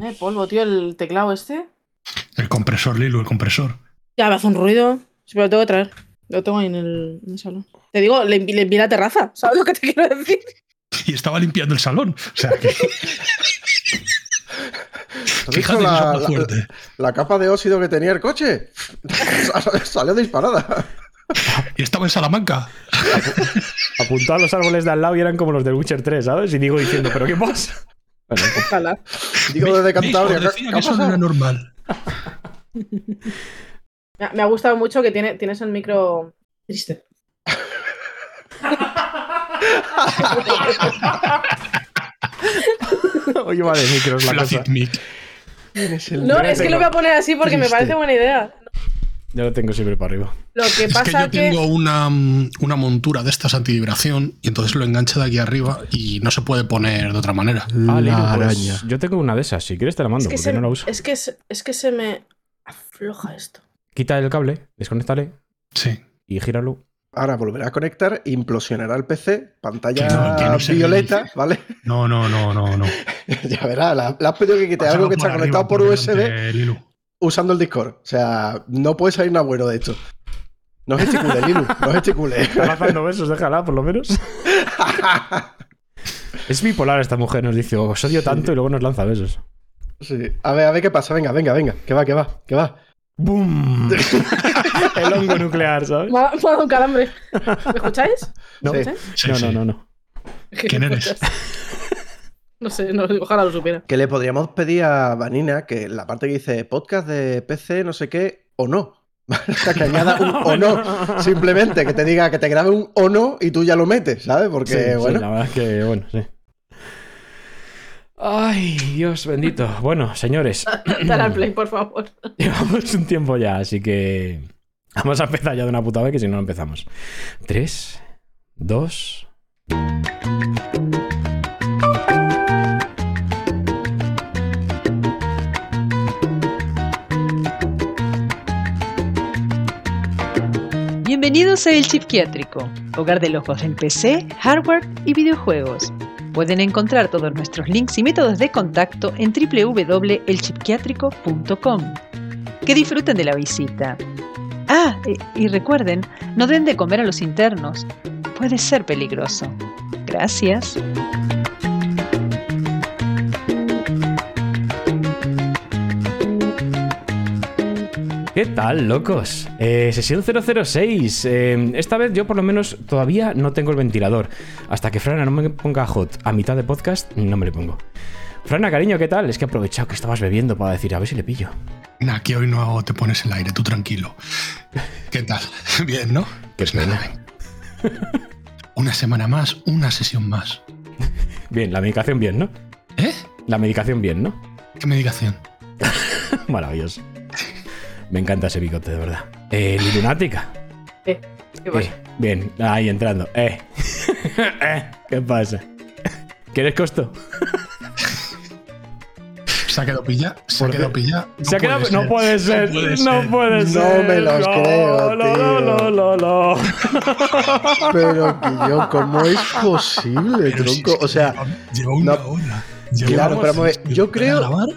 Eh, polvo, tío, el teclado este. El compresor, Lilu, el compresor. Ya me hace un ruido. Sí, pero lo tengo que traer. Lo tengo ahí en el, en el salón. Te digo, le, le envié la terraza. ¿Sabes lo que te quiero decir? Y estaba limpiando el salón. O sea que. ¿Has visto Fíjate, la, la, la- fuerte. la capa de óxido que tenía el coche? Salió disparada. Y estaba en Salamanca. Apuntaba a los árboles de al lado y eran como los del Witcher 3, ¿sabes? Y digo diciendo, ¿pero qué pasa? Bueno, Ojalá. Digo desde. Cantabria. Os ¿qué- decía que eso no era normal. Me ha, gustado mucho que tiene, tienes el micro triste. Oye, vale, micros la cosa. Mic. No, es que lo voy a poner así porque me parece buena idea. Yo lo tengo siempre para arriba. Lo que Es que pasa yo que. tengo una, una montura de estas antivibración y entonces lo engancho de aquí arriba y no se puede poner de otra manera. Ah, Lilu, La pues araña. yo tengo una de esas. Si quieres te la mando, es, que porque se, no la uso. es, que se, es que se me afloja esto. Quita el cable, desconéctale Sí. y gíralo. Ahora volverá a conectar, implosionará el PC, pantalla Que no, que no violeta. ¿vale? No, no, no, no, no. ya verás, la- le has pedido que quite Pásalo algo que está por conectado arriba, por USB. Usando el Discord. O sea, no puede salir nada bueno de esto. No gesticule, Lilu, no gesticule. Está lanzando besos, déjala, por lo menos. Es bipolar esta mujer, nos dice, os odio tanto y luego nos lanza besos. Sí. A ver, a ver qué pasa. Venga, venga, venga. Que va, que va, que va. ¡Bum! el hongo nuclear, ¿sabes? Me ha, dado un calambre. ¿Me escucháis? No, ¿Me escucháis? Sí, no, no, no, no. ¿Quién eres? No sé, no, ojalá lo supiera. Que le podríamos pedir a Vanina que la parte que dice podcast de PC, no sé qué, o no. O sea, que añada un o no. Simplemente que te diga que te grabe un o no y tú ya lo metes, ¿sabes? Porque, Sí, sí, bueno. la verdad es que, bueno, sí. Ay, Dios bendito. Bueno, señores, Dale al play, por favor. llevamos un tiempo ya, así que vamos a empezar ya de una puta vez, que si no no empezamos. Tres, dos. Bienvenidos a El Psiquiátrico, hogar de locos en PC, hardware y videojuegos. Pueden encontrar todos nuestros links y métodos de contacto en www.elchipquiátrico.com. Que disfruten de la visita. Ah, e- y recuerden, no den de comer a los internos. Puede ser peligroso. Gracias. ¿Qué tal, locos? Eh, sesión 006. Eh, esta vez yo por lo menos todavía no tengo el ventilador. Hasta que Frana no me ponga hot a mitad de podcast, no me le pongo. Frana, cariño, ¿qué tal? Es que he aprovechado que estabas bebiendo para decir, a ver si le pillo. Nah, que hoy no te pones el aire, tú tranquilo. ¿Qué tal? Bien, ¿no? Pues nada, ven. Una semana más, una sesión más. Bien, la medicación bien, ¿no? ¿Eh? La medicación bien, ¿no? ¿Qué medicación? Maravilloso. Me encanta ese bigote, de verdad. Eh, Lilunática. Eh, ¿Qué pasa? Eh, bien, ahí entrando. Eh. Eh, ¿Qué pasa? ¿Quieres costo? ¿Se ha quedado pilla? ¿Se ha ¿Por quedado pilla? Se ha quedado- No puede ser. puede No ser. puede No ser. me los No, creo, no, tío. no, no, no. Pero yo, ¿cómo es posible, Pero si tronco? es que O sea, lleva- una no- hora. Claro, pero yo creo- grabar,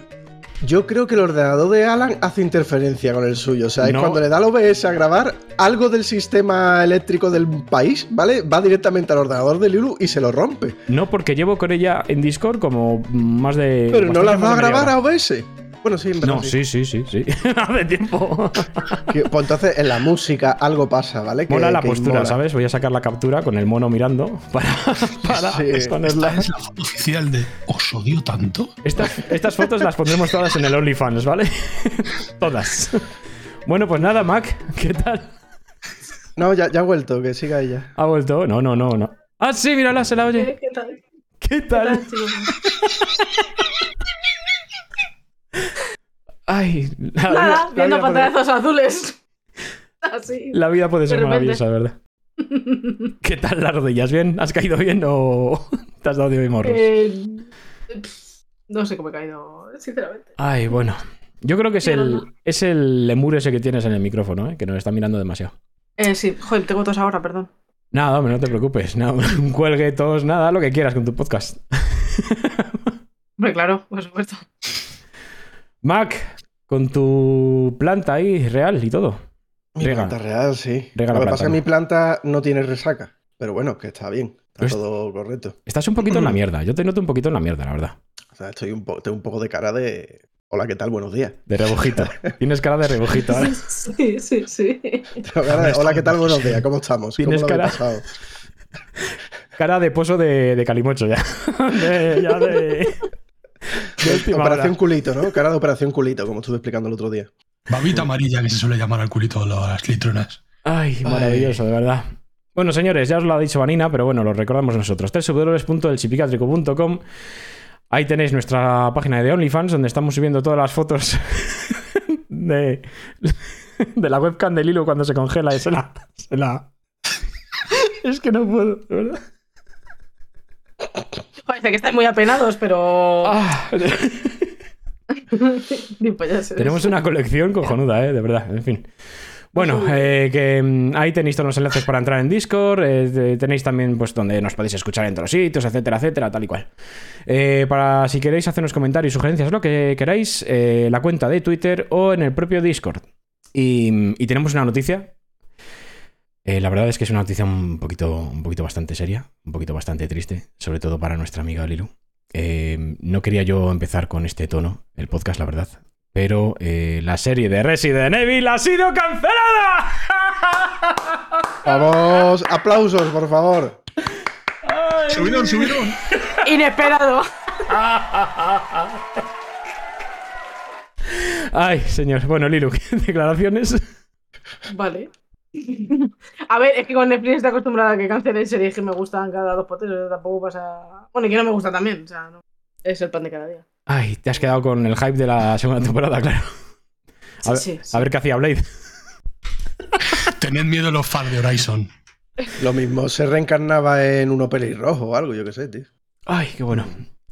yo creo que el ordenador de Alan hace interferencia con el suyo. O sea, es No. cuando le da el OBS a grabar, algo del sistema eléctrico del país, ¿vale? Va directamente al ordenador de Lilu y se lo rompe. No, porque llevo con ella en Discord como más de. Pero no las va a grabar a OBS. Bueno, sí, en verdad. No, sí, sí, sí, sí. Hace tiempo. Que- Pues entonces en la música algo pasa, ¿vale? Que- mola la que postura, mola. ¿sabes? Voy a sacar la captura con el mono mirando para, para Sí. exponerla. Esta es la foto oficial de ¿Os odio tanto? Estas, estas fotos las pondremos todas en el OnlyFans, ¿vale? todas. Bueno, pues nada, Mac, ¿qué tal? No, ya, ya ha vuelto, que siga ella. ¿Ha vuelto? No, no, no, no. Ah, sí, mírala, se la oye. ¿Qué tal? ¿Qué ¿Qué tal? Ay, la, Nada, la viendo puede, pantallazos azules. Así. la vida puede ser maravillosa, ¿verdad? ¿Qué tal las rodillas? ¿Bien? ¿Has caído bien o te has dado de morros? Eh, no sé cómo he caído, sinceramente. Ay, bueno. Yo creo que es no, el, no. es el lemur ese que tienes en el micrófono, ¿eh? que nos está mirando demasiado. Eh, sí, joder, tengo tos ahora, perdón. Nada, hombre, no te preocupes. Nada, un cuelgue, tos, nada, lo que quieras con tu podcast. Hombre, claro, por supuesto. Mac, con tu planta ahí real y todo. Mi Riega. planta real, sí. Riega Lo que pasa es que mi planta no tiene resaca. Pero bueno, que está bien. Está Pues- todo correcto. Estás un poquito en la mierda. Yo te noto un poquito en la mierda, la verdad. O sea, estoy un po- tengo un poco de cara de. Hola, ¿qué tal? Buenos días. De rebujito. Tienes cara de rebujito. ¿eh? Sí, sí, sí. Tengo cara de, Hola, ¿qué tal? Buenos días. ¿Cómo estamos? ¿Cómo Tienes lo cara- pasado? Cara de pozo de, de calimocho ya. De- ya de. Operación culito, ¿no? Cara de operación culito, como estuve explicando el otro día. Babita amarilla que se suele llamar al culito de las litronas. Ay, maravilloso, de verdad. Bueno, señores, ya os lo ha dicho Vanina, pero bueno, lo recordamos nosotros. www.elchipicatrico.com Ahí tenéis nuestra página de OnlyFans, donde estamos subiendo todas las fotos de, de la webcam de Lilo cuando se congela y se la, se la- Es que no puedo, de verdad. Parece que estáis muy apenados, pero. Ah, tenemos una colección cojonuda, ¿eh? De verdad, en fin. Bueno, eh, que mm, ahí tenéis todos los enlaces para entrar en Discord, eh, tenéis también pues donde nos podéis escuchar en todos los sitios, etcétera, etcétera, tal y cual. Eh, para si queréis hacernos comentarios, sugerencias, lo que queráis, eh, la cuenta de Twitter o en el propio Discord. Y, y tenemos una noticia. Eh, la verdad es que es una noticia un poquito, un poquito bastante seria, un poquito bastante triste, sobre todo para nuestra amiga Lilu. Eh, no quería yo empezar con este tono, el podcast, la verdad. Pero eh, la serie de Resident Evil ha sido cancelada. Vamos, aplausos, por favor. Subidón, subidón. Inesperado. Ay, señor. Bueno, Lilu, declaraciones. Vale. A ver, es que con Netflix está acostumbrada a que cancelen series que me gustan cada dos potes. Tampoco pasa. Bueno, y que no me gusta también. O sea, no. Es el pan de cada día. Ay, te has quedado con el hype de la segunda temporada, claro. A, Sí, ver, sí, sí. a ver qué hacía Blade. Tened miedo los fans de Horizon. Lo mismo se reencarnaba en uno pelirrojo o algo, yo qué sé, tío. Ay, qué bueno.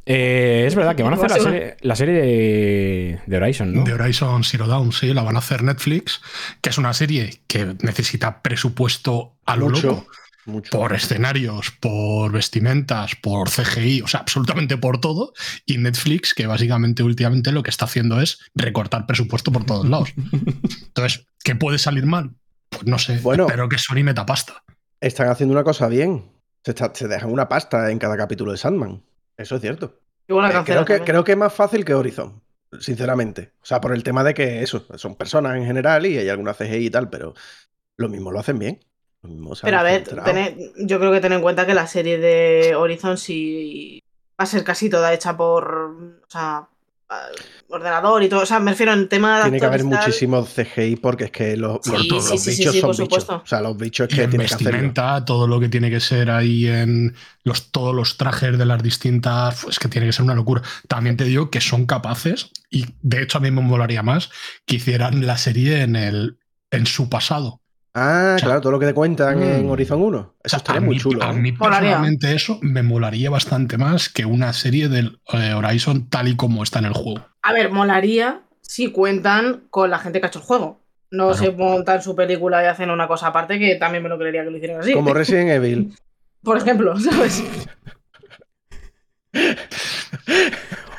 Eh, es verdad que van a hacer la serie, la serie de, de Horizon, ¿no? De Horizon Zero Dawn, sí, la van a hacer Netflix, que es una serie que necesita presupuesto a lo Mucho, loco. mucho. Por escenarios, por vestimentas, por CGI, o sea, absolutamente por todo. Y Netflix, que básicamente últimamente lo que está haciendo es recortar presupuesto por todos lados. Entonces, ¿qué puede salir mal? Pues no sé, Bueno. espero que Sony meta pasta. Están haciendo una cosa bien. Se, está- se dejan una pasta en cada capítulo de Sandman. Eso es cierto. Igual Eh, creo, que, creo que es más fácil que Horizon, sinceramente. O sea, por el tema de que eso, son personas en general y hay alguna CGI y tal, pero lo mismo lo hacen bien. Lo mismo Pero a ver, tened- yo creo que ten en cuenta que la serie de Horizon sí va a ser casi toda hecha por o sea, ordenador y todo. O sea, me refiero en tema de Tiene que haber muchísimo CGI porque es que los, Sí, los- sí, los sí, bichos sí, son por bichos. supuesto. O sea, los bichos es que en tienen que hacerlo. vestimenta, todo lo que tiene que ser ahí en los, todos los trajes de las distintas, pues que tiene que ser una locura. También te digo que son capaces, y de hecho a mí me molaría más que hicieran la serie en, el, en su pasado. Ah, claro, todo lo que te cuentan en mm. Horizon 1. O Eso estaría a muy mí, chulo. a ¿eh? mí personalmente eso me molaría bastante más que una serie del eh, Horizon tal y como está en el juego. A ver, molaría si cuentan con la gente que ha hecho el juego. No Claro. se montan su película y hacen una cosa aparte que también me lo creería que lo hicieran así. Como Resident Evil. Por ejemplo, ¿sabes?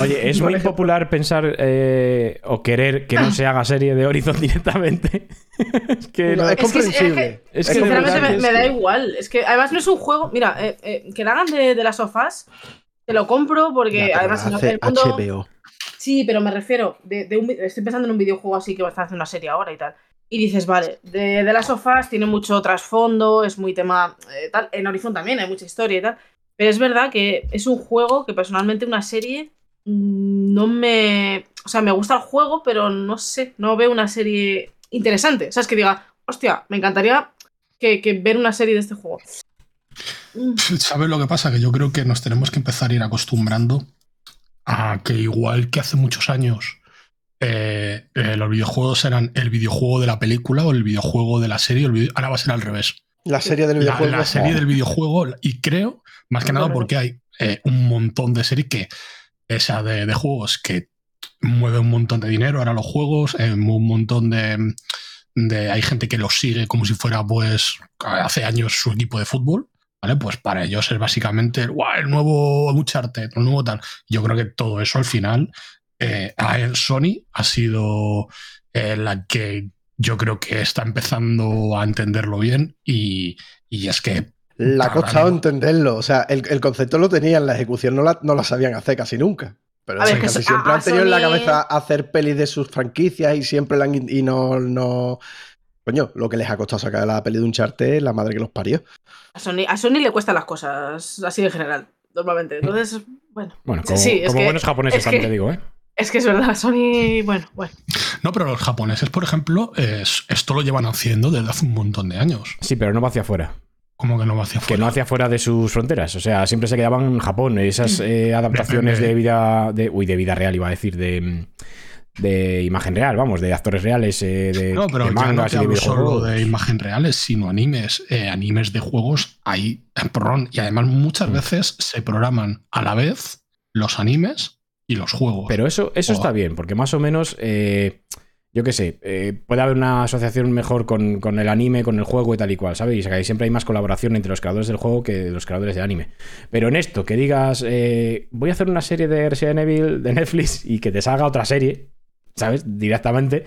Oye, es muy popular pensar eh, o querer que no se haga serie de Horizon directamente. es que No, no- es Es que- es comprensible. es que Sinceramente me, da igual. Es que además no es un juego. Mira, eh, eh, que la hagan de, de las sofás, te lo compro porque Ya, además hace el mundo. HBO. Sí, pero me refiero. De, de un estoy pensando en un videojuego así que va a estar haciendo una serie ahora y tal. Y dices, vale, de, de las sofás tiene mucho trasfondo, es muy tema. eh, tal. En Horizon también hay mucha historia y tal. Pero es verdad que es un juego que personalmente una serie no me. O sea, me gusta el juego, pero no sé, no veo una serie interesante. O sea, es que diga, hostia, me encantaría que, que ver una serie de este juego. Mm, ¿Sabes lo que pasa? Que yo creo que nos tenemos que empezar a ir acostumbrando a que igual que hace muchos años eh, eh, los videojuegos eran el videojuego de la película o el videojuego de la serie, el vide- ahora va a ser al revés. La serie del La, videojuego. la serie del videojuego, y creo, más que nada porque hay eh, un montón de series que, esa de, juegos que mueve un montón de dinero, ahora los juegos, eh, un montón de, Hay gente que los sigue como si fuera, pues, hace años su equipo de fútbol. ¿Vale? Pues para ellos es básicamente "Guau, el nuevo Uncharted, el nuevo tal. Yo creo que todo eso al final eh, a Sony ha sido eh, la que yo creo que está empezando a entenderlo bien y, y es que Le ha Ahora costado entenderlo. O sea, el, el concepto lo tenían, la ejecución no la, no la sabían hacer casi nunca. Pero ver, que casi siempre a- han tenido en la cabeza hacer pelis de sus franquicias y siempre la han, y no, no. Coño, lo que les ha costado sacar la peli de un charte, la madre que los parió. A Sony, a Sony le cuestan las cosas, así en general, normalmente. Entonces, bueno. Bueno, como, Sí, es como que- buenos japoneses es también que- te digo, ¿eh? Es que es verdad, Sony, bueno, bueno. No, pero los japoneses, por ejemplo, es- esto lo llevan haciendo desde hace un montón de años. Sí, pero no va hacia afuera. Como que no va hacia Que afuera. no hacia fuera de sus fronteras. O sea, siempre se quedaban en Japón. Esas eh, adaptaciones de vida. De, uy, de vida real, iba a decir. De, de imagen real, vamos, de actores reales, eh, de, No, pero de ya no mangas te y de solo de imagen reales, sino animes. Eh, animes de juegos hay porrón. Y además muchas Mm. veces se programan a la vez los animes y los juegos. Pero eso, eso Oh. está bien, porque más o menos, eh, yo qué sé, eh, puede haber una asociación mejor con, con el anime, con el juego y tal y cual, ¿sabes? Y que siempre hay más colaboración entre los creadores del juego que los creadores del anime. Pero en esto, que digas, eh, voy a hacer una serie de Resident Evil de Netflix y que te salga otra serie, ¿sabes? Directamente,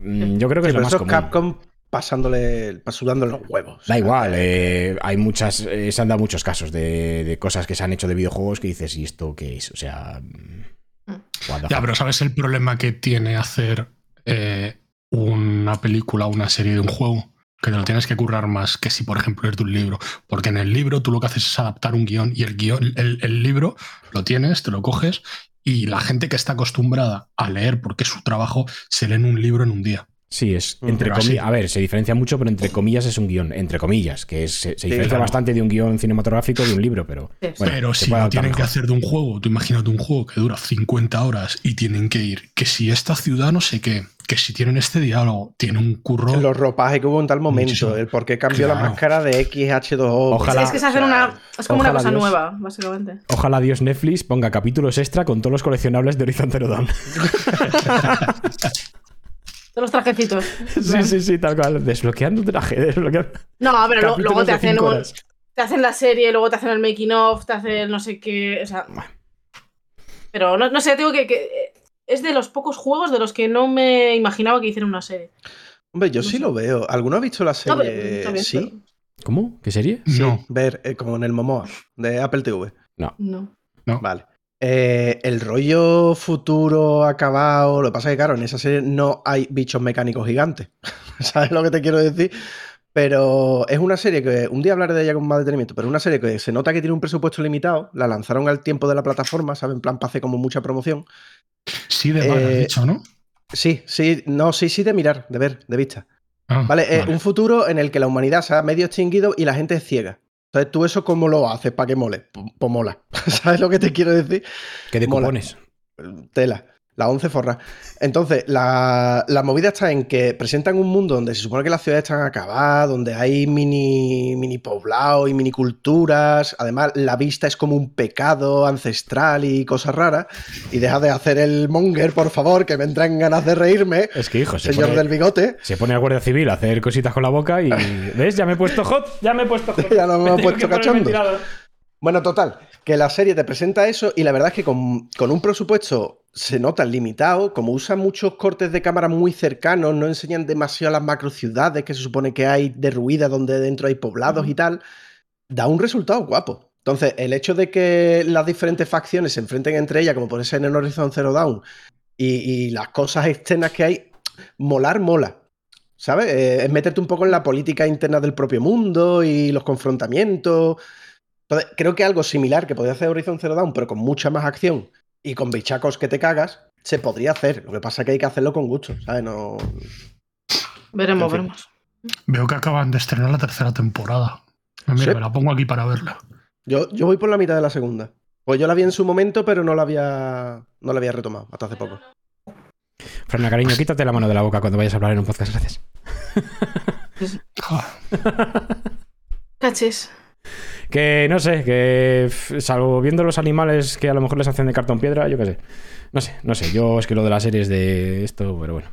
mm, yo creo que Sí, es lo más común. Capcom pasándole, sudándole los huevos. Da igual, eh, hay muchas, eh, se han dado muchos casos de, de cosas que se han hecho de videojuegos que dices, ¿y esto qué es? O sea... mm, the Ya, pero ¿sabes el problema que tiene hacer eh, una película una serie de un juego? Que te lo tienes que currar más que si, por ejemplo, es un libro. Porque en el libro tú lo que haces es adaptar un guion y el guion, el, el libro lo tienes, te lo coges y la gente que está acostumbrada a leer, porque es su trabajo, se lee en un libro en un día. Sí, es Mm, entre comillas. A ver, se diferencia mucho, pero entre comillas es un guion. Entre comillas, que es- se, se diferencia claro. bastante de un guion cinematográfico de un libro, pero. Sí. Bueno, Pero se si lo tienen que hacer de un juego, tú imagínate un juego que dura 50 horas y tienen que ir, que si esta ciudad no sé qué, que si tienen este diálogo, tiene un curro. Los ropajes que hubo en tal momento, Muchísimo. el por qué cambió la máscara de XH2O. Ojalá- es que sea, una. Es como una cosa Dios. nueva, básicamente. Ojalá Dios Netflix ponga capítulos extra con todos los coleccionables de Horizon Zero Dawn. De los trajecitos. sí, sí, sí, tal cual. Desbloqueando traje, desbloqueando. No, pero luego te hacen, un- te hacen la serie, luego te hacen el making of, te hacen no sé qué. O sea. Pero no, no sé, tengo que, que. eh, Es de los pocos juegos de los que no me imaginaba que hicieran una serie. Hombre, yo no sí sé. lo veo. ¿Alguno ha visto la No, pero- serie? está bien, sí. ¿Cómo? ¿Qué serie? Sí, No. ver eh, como en el Momoa de Apple TV. pero No. Vale. Eh, el rollo futuro acabado. Lo que pasa es que, claro, en esa serie no hay bichos mecánicos gigantes. ¿Sabes lo que te quiero decir? Pero es una serie que un día hablaré de ella con más detenimiento, pero es una serie que se nota que tiene un presupuesto limitado. La lanzaron al tiempo de la plataforma, ¿sabes? En plan, para hacer como mucha promoción. Sí, de mal, has Eh, dicho, ¿no? Sí, sí, no, sí, sí, de mirar, de ver, de vista. Ah, Vale, un futuro en el que la humanidad se ha medio extinguido y la gente es ciega. Entonces, ¿tú eso cómo lo haces para que mole? Pues mola. ¿Sabes lo que te quiero decir? ¿Qué de? Tela. La 11 forra. Entonces, la, la movida está en que presentan un mundo donde se supone que las ciudades están acabadas, donde hay mini, mini poblados y mini culturas. Además, la vista es como un pecado ancestral y cosas raras. Y deja de hacer el monger, por favor, que me entran ganas de reírme. Es que, hijo, se Señor pone, del bigote. se pone al guardia civil a hacer cositas con la boca y. ¿Ves? Ya me he puesto hot, ya me he puesto hot. Ya no me he tengo puesto cachondo. Bueno, total, que la serie te presenta eso y la verdad es que con, con un presupuesto se nota limitado, como usan muchos cortes de cámara muy cercanos, no enseñan demasiado las macro ciudades que se supone que hay derruidas donde dentro hay poblados y tal, da un resultado guapo. Entonces, el hecho de que las diferentes facciones se enfrenten entre ellas, como puede ser en Horizon Zero Dawn, y, y las cosas externas que hay, molar mola. ¿Sabes? Eh, es meterte un poco en la política interna del propio mundo y los confrontamientos. Entonces, creo que algo similar que podría hacer Horizon Zero Dawn, pero con mucha más acción y con bichacos que te cagas, se podría hacer. Lo que pasa es que hay que hacerlo con gusto, ¿sabes? No... Veremos, En fin. veremos. Veo que acaban de estrenar la tercera temporada. Ah, Mira, Sí. me la pongo aquí para verla. Yo, yo voy por la mitad de la segunda. Pues yo la vi en su momento, pero no la había, no la había retomado hasta hace poco. Frana, cariño, quítate la mano de la boca cuando vayas a hablar en un podcast, gracias. Ah, Caches. Que no sé, que salvo viendo los animales que a lo mejor les hacen de cartón piedra, yo qué sé. No sé, no sé. Yo es que lo de las series de esto, pero bueno.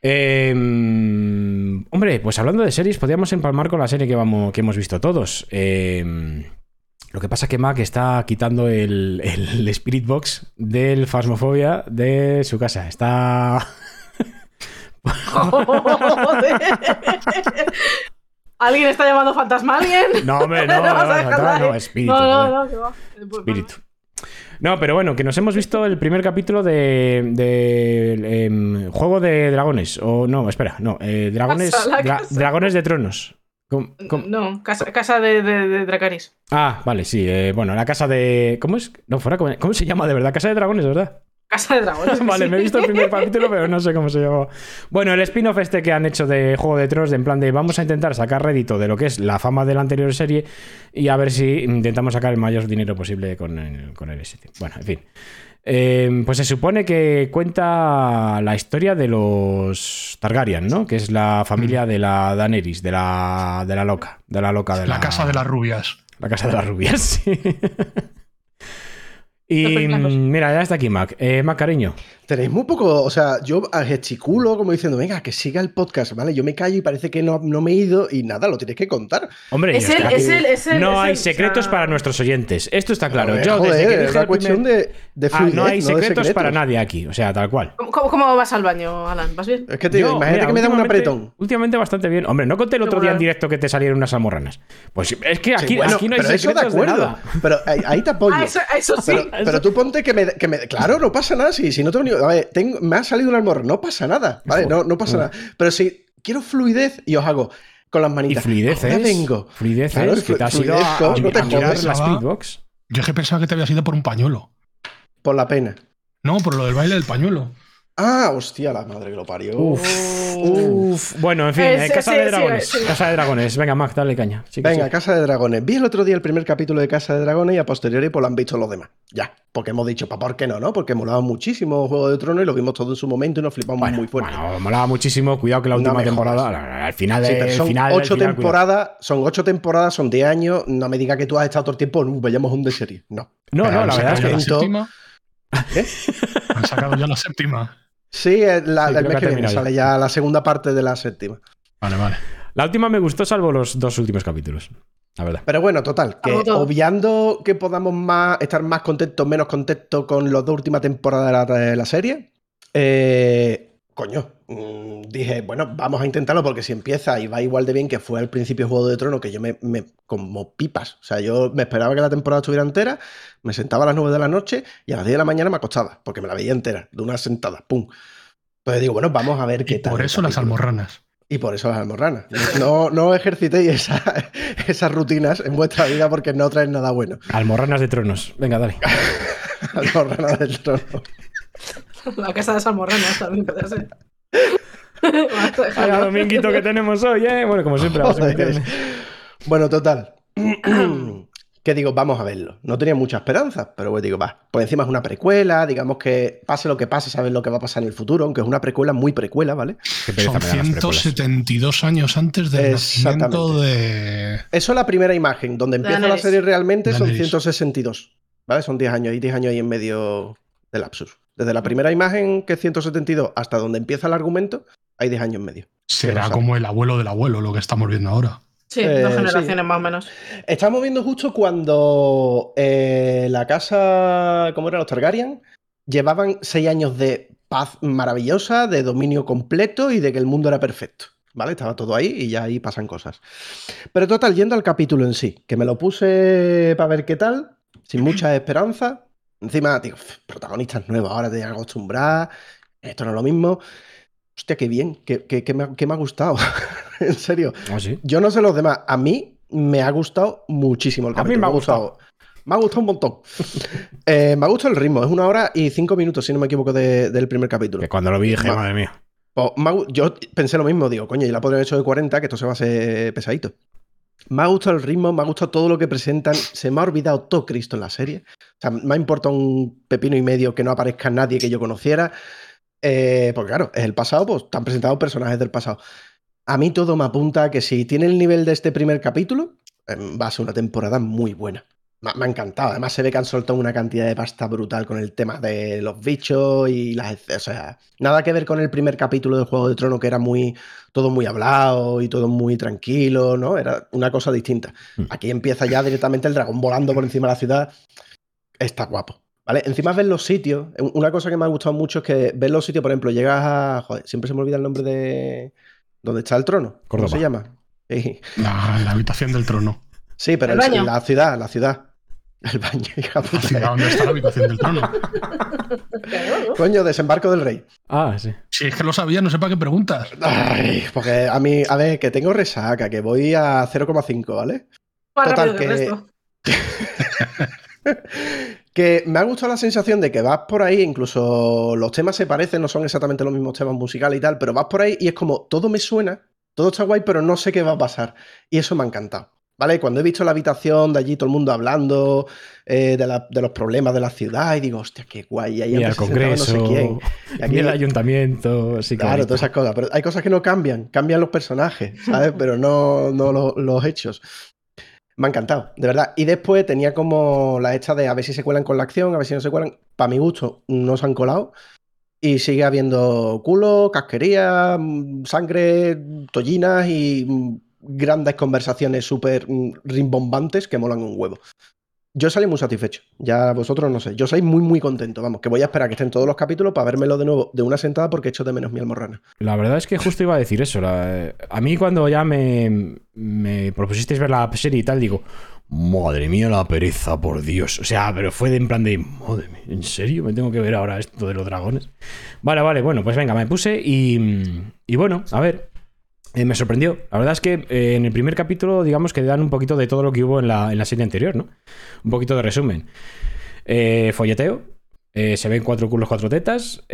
Em, hombre, pues hablando de series, podríamos empalmar con la serie que, vamos, que hemos visto todos. Em, Lo que pasa es que Mac está quitando el, el Spirit Box del Phasmophobia de su casa. Está. ¿Alguien está llamando fantasma a alguien? No, hombre, no, no, no, espíritu, No, joder. no, no, que va. Espíritu. No, pero bueno, que nos hemos visto el primer capítulo de, de, em, Juego de Dragones. O no, espera, no. eh, dragones, Casa, la dra- casa. Dragones de Tronos. ¿Cómo- cómo? No, casa, casa de, de, de Dracaris. Ah, vale, sí. eh, bueno, la casa de. ¿Cómo es? No, fuera. ¿Cómo, cómo se llama de verdad? Casa de Dragones, ¿verdad? Casa de dragones. vale, sí. me he visto el primer capítulo, pero no sé cómo se llama. Bueno, el spin-off este que han hecho de Juego de Tronos, de en plan de vamos a intentar sacar rédito de lo que es la fama de la anterior serie y a ver si intentamos sacar el mayor dinero posible con el, con el ST. Bueno, en fin. Eh, pues se supone que cuenta la historia de los Targaryen, ¿no? Que es la familia de la Daenerys, de la, de la loca, de la loca de la, La casa de las rubias. la casa de las rubias, sí. Y mm, mira, ya está aquí Mac. Eh, Mac, cariño. Tenéis muy poco, o sea, yo gesticulo como diciendo, venga, que siga el podcast, ¿vale? Yo me callo y parece que no, no me he ido y nada, lo tienes que contar. Hombre, Es ya el, está. es el, es el- no es hay el- secretos o sea, para nuestros oyentes. Esto está claro. Joder, Yo joder, desde que es dije el cuestión primer- de, de Ah, no hay de secretos, para nadie aquí. O sea, tal cual. ¿Cómo, cómo- vas al baño, Alan? ¿Vas bien? Es que te digo, Yo, imagínate mira, que me dan un últimamente- apretón. Últimamente bastante bien. Hombre, no conté el otro día en directo que te salieron unas almorranas. Pues es que aquí, Sí, bueno, aquí no hay pero eso de secretos de, acuerdo. nada. Pero ahí, ahí te apoyo. Ah, eso, eso sí. Pero, pero tú ponte que me, que me- Claro, no pasa nada. Si, si no te he venido- A ver, tengo- me ha salido un almorrán. No pasa nada. ¿Vale? No, no pasa Joder. nada. Pero si quiero fluidez y os hago con las Y manitas. fluidez ahora es. vengo. Fluidez Claro, es que te has ido fluidez, a, no te a mirar. Yo es que pensaba que te habías ido por un pañuelo. Por la pena. No, por lo del baile del pañuelo. Ah, hostia, la madre que lo parió. Uf. Uf. Bueno, en fin, Eh, eh, sí, Casa sí, de sí, Dragones. sí. Casa de Dragones. Venga, Mac, dale caña. Venga, sí. Casa de Dragones. Vi el otro día el primer capítulo de Casa de Dragones y a posteriori pues lo han visto los demás. Ya, porque hemos dicho, ¿pa por qué no? no? Porque molaba muchísimo Juego de Tronos y lo vimos todo en su momento y nos flipamos Bueno, muy fuerte. bueno, molaba muchísimo. Cuidado que la última temporada, al- al final, Sí, de, son final, ocho final, cuidado. temporadas, son ocho temporadas, son 10 años. No me diga que tú has estado todo el tiempo en un Bellamojón de serie. No. No, Pero no, la verdad es que la séptima. ¿Eh? Han sacado ya la séptima. Sí, el, la- Sí, el mes que viene sale ya la segunda parte de la séptima. Vale, vale. la última me gustó, salvo los dos últimos capítulos. La verdad. Pero bueno, total, que obviando que podamos más, estar más contentos, menos contentos con las dos últimas temporadas de la, de la serie, eh, coño, mm, dije, bueno, vamos a intentarlo porque si empieza y va igual de bien que fue al principio Juego de Tronos, que yo me, me- como pipas, o sea, yo me esperaba que la temporada estuviera entera, me sentaba a las 9 de la noche y a las 10 de la mañana me acostaba, porque me la veía entera, de una sentada, pum. Pues digo, bueno, vamos a ver qué Y tal. por eso las almorranas. Y por eso las almorranas. No, no ejercitéis esa- esas rutinas en vuestra vida porque no traen nada bueno. Almorranas de tronos. Venga, dale. Almorranas del trono. La casa de las almorranas también puede ser. Vaya dominguito que tenemos hoy, ¿eh? Bueno, como siempre, vamos a. Bueno, total. que digo, vamos a verlo. No tenía mucha esperanza, pero pues digo, va. Por encima es una precuela, digamos que pase lo que pase, sabes lo que va a pasar en el futuro, aunque es una precuela muy precuela, ¿vale? Son me dan las precuelas. 172 años antes del nacimiento de. Eso es la primera imagen. Donde empieza la serie realmente son Daenerys. 162. ¿Vale? Son 10 años y 10 años ahí en medio del lapsus. Desde la primera imagen, que es 172, hasta donde empieza el argumento, hay 10 años en medio. Será como el abuelo del abuelo, lo que estamos viendo ahora. Sí, Eh, dos sí. generaciones más o menos. Estamos viendo justo cuando eh, la casa, ¿cómo era? Los Targaryen, llevaban seis años de paz maravillosa, de dominio completo y de que el mundo era perfecto. ¿Vale? Estaba todo ahí y ya ahí pasan cosas. Pero total, yendo al capítulo en sí, que me lo puse para ver qué tal, sin mucha esperanza. Encima, digo, "Uf, protagonistas nuevos, ahora te acostumbrar, esto no es lo mismo. Hostia, qué bien, que, que- que me, ha- que me ha gustado. en serio. Ah, sí. Yo no sé los demás. A mí me ha gustado muchísimo el A mí capítulo. me ha gustado. Me ha gustado un montón. Eh, me ha gustado el ritmo. Es una hora y cinco minutos, si no me equivoco, de- del primer capítulo. Que cuando lo vi dije, Ma- madre mía. Pues yo pensé lo mismo. Digo, coño, y la podrían haber hecho de 40, que esto se va a hacer pesadito. Me ha gustado el ritmo, me ha gustado todo lo que presentan. Se me ha olvidado todo Cristo en la serie. O sea, me ha importado un pepino y medio que no aparezca nadie que yo conociera. Eh, porque claro, es el pasado, pues están presentados personajes del pasado. A mí todo me apunta a que si tiene el nivel de este primer capítulo, eh, va a ser una temporada muy buena. Me, ha encantado. Además, se ve que han soltado una cantidad de pasta brutal con el tema de los bichos y las. O sea, nada que ver con el primer capítulo de Juego de Tronos, que era muy. todo muy hablado y todo muy tranquilo, ¿no? Era una cosa distinta. Mm. Aquí empieza ya directamente el dragón volando por encima de la ciudad. Está guapo. ¿Vale? Encima ves los sitios. Una cosa que me ha gustado mucho es que ves los sitios, por ejemplo, llegas a. Joder, siempre se me olvida el nombre de. ¿Dónde está el trono? ¿Cómo se llama? Sí. La, la habitación del trono. Sí, pero ¿El el- baño? la ciudad, la ciudad. El baño, hija puta. donde está la habitación del trono. Coño, desembarco del rey. Ah, sí. Si es que lo sabía, no sé para qué preguntas. Ay, porque a mí, a ver, que tengo resaca, que voy a 0,5, ¿vale? Más Total, rápido que el que- resto. Que me ha gustado la sensación de que vas por ahí, incluso los temas se parecen, no son exactamente los mismos temas musicales y tal, pero vas por ahí y es como todo me suena, todo está guay, pero no sé qué va a pasar. Y eso me ha encantado. ¿Vale? Cuando he visto la habitación de allí, todo el mundo hablando eh, de, la- de los problemas de la ciudad, y digo, hostia, qué guay. Y ahí sentaba Congreso, no sé quién. Y aquí- el ayuntamiento, sí, Claro, todas esas cosas. Pero hay cosas que no cambian. Cambian los personajes, ¿sabes? Pero no, no lo- los hechos. Me ha encantado, de verdad. Y después tenía como la hecha de a ver si se cuelan con la acción, a ver si no se cuelan. Para mi gusto, no se han colado. Y sigue habiendo culo, casquería, mm, sangre, tollinas y mm, grandes conversaciones súper mm, rimbombantes que molan un huevo. Yo salí muy satisfecho. Ya vosotros no sé. Yo salí muy, muy contento. Vamos, que voy a esperar que estén todos los capítulos para vérmelo de nuevo de una sentada porque echo de menos mi almorrana. La verdad es que justo iba a decir eso. a mí cuando ya me, me propusisteis ver la serie y tal, digo, madre mía la pereza, por Dios. O sea, pero fue de en plan de, madre ¿en serio me tengo que ver ahora esto de los dragones? Vale, vale, bueno, pues venga, me puse y bueno, a ver. Eh, me sorprendió. La verdad es que eh, en el primer capítulo, digamos que dan un poquito de todo lo que hubo en la, en la serie anterior, ¿no? Un poquito de resumen. Eh, folleteo, se ven cuatro culos, cuatro tetas.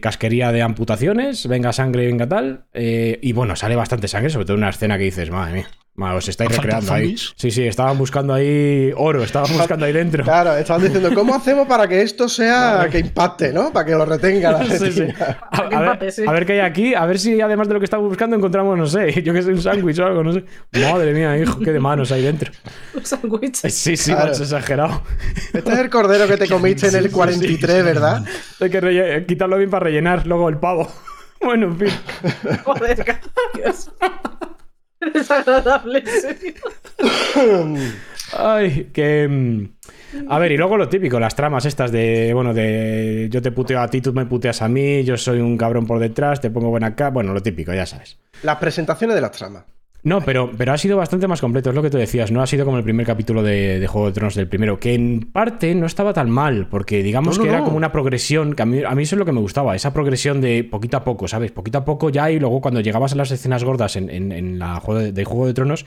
casquería de amputaciones. Venga sangre, venga tal. y bueno, sale bastante sangre, sobre todo en una escena que dices, madre mía. Ma, Os estáis ¿Faltan recreando ahí. Sí, sí, estaban buscando ahí oro, estaban buscando ahí dentro. Claro, estaban diciendo, ¿cómo hacemos para que esto sea que impacte, ¿no? Para que lo retenga la Sí, sí. A, a Que ver, sí. a ver qué hay aquí, a ver si además de lo que estamos buscando encontramos, no sé, yo que sé, un sándwich o algo, no sé. Madre mía, hijo, qué de manos hay dentro. Un sándwich. Sí, sí, Claro. macho, exagerado. Este es el cordero que te comiste en el 43, ¿verdad? Hay que relle- quitarlo bien para rellenar luego el pavo. Bueno, en fin. Joder, Dios. Es agradable, en serio. Ay, que. mm, A ver, y luego lo típico, las tramas estas de, bueno, de yo te puteo a ti, tú me puteas a mí, yo soy un cabrón por detrás, te pongo buena acá, bueno, lo típico, ya sabes. Las presentaciones de las tramas. No, pero, pero ha sido bastante más completo, es lo que tú decías, no ha sido como el primer capítulo de, de Juego de Tronos del primero, que en parte no estaba tan mal, porque digamos No, no, que era no. como una progresión, que a mí, a mí eso es lo que me gustaba, esa progresión de poquito a poco, ¿sabes? Poquito a poco ya, y luego cuando llegabas a las escenas gordas en, en, en la juego de, de Juego de Tronos,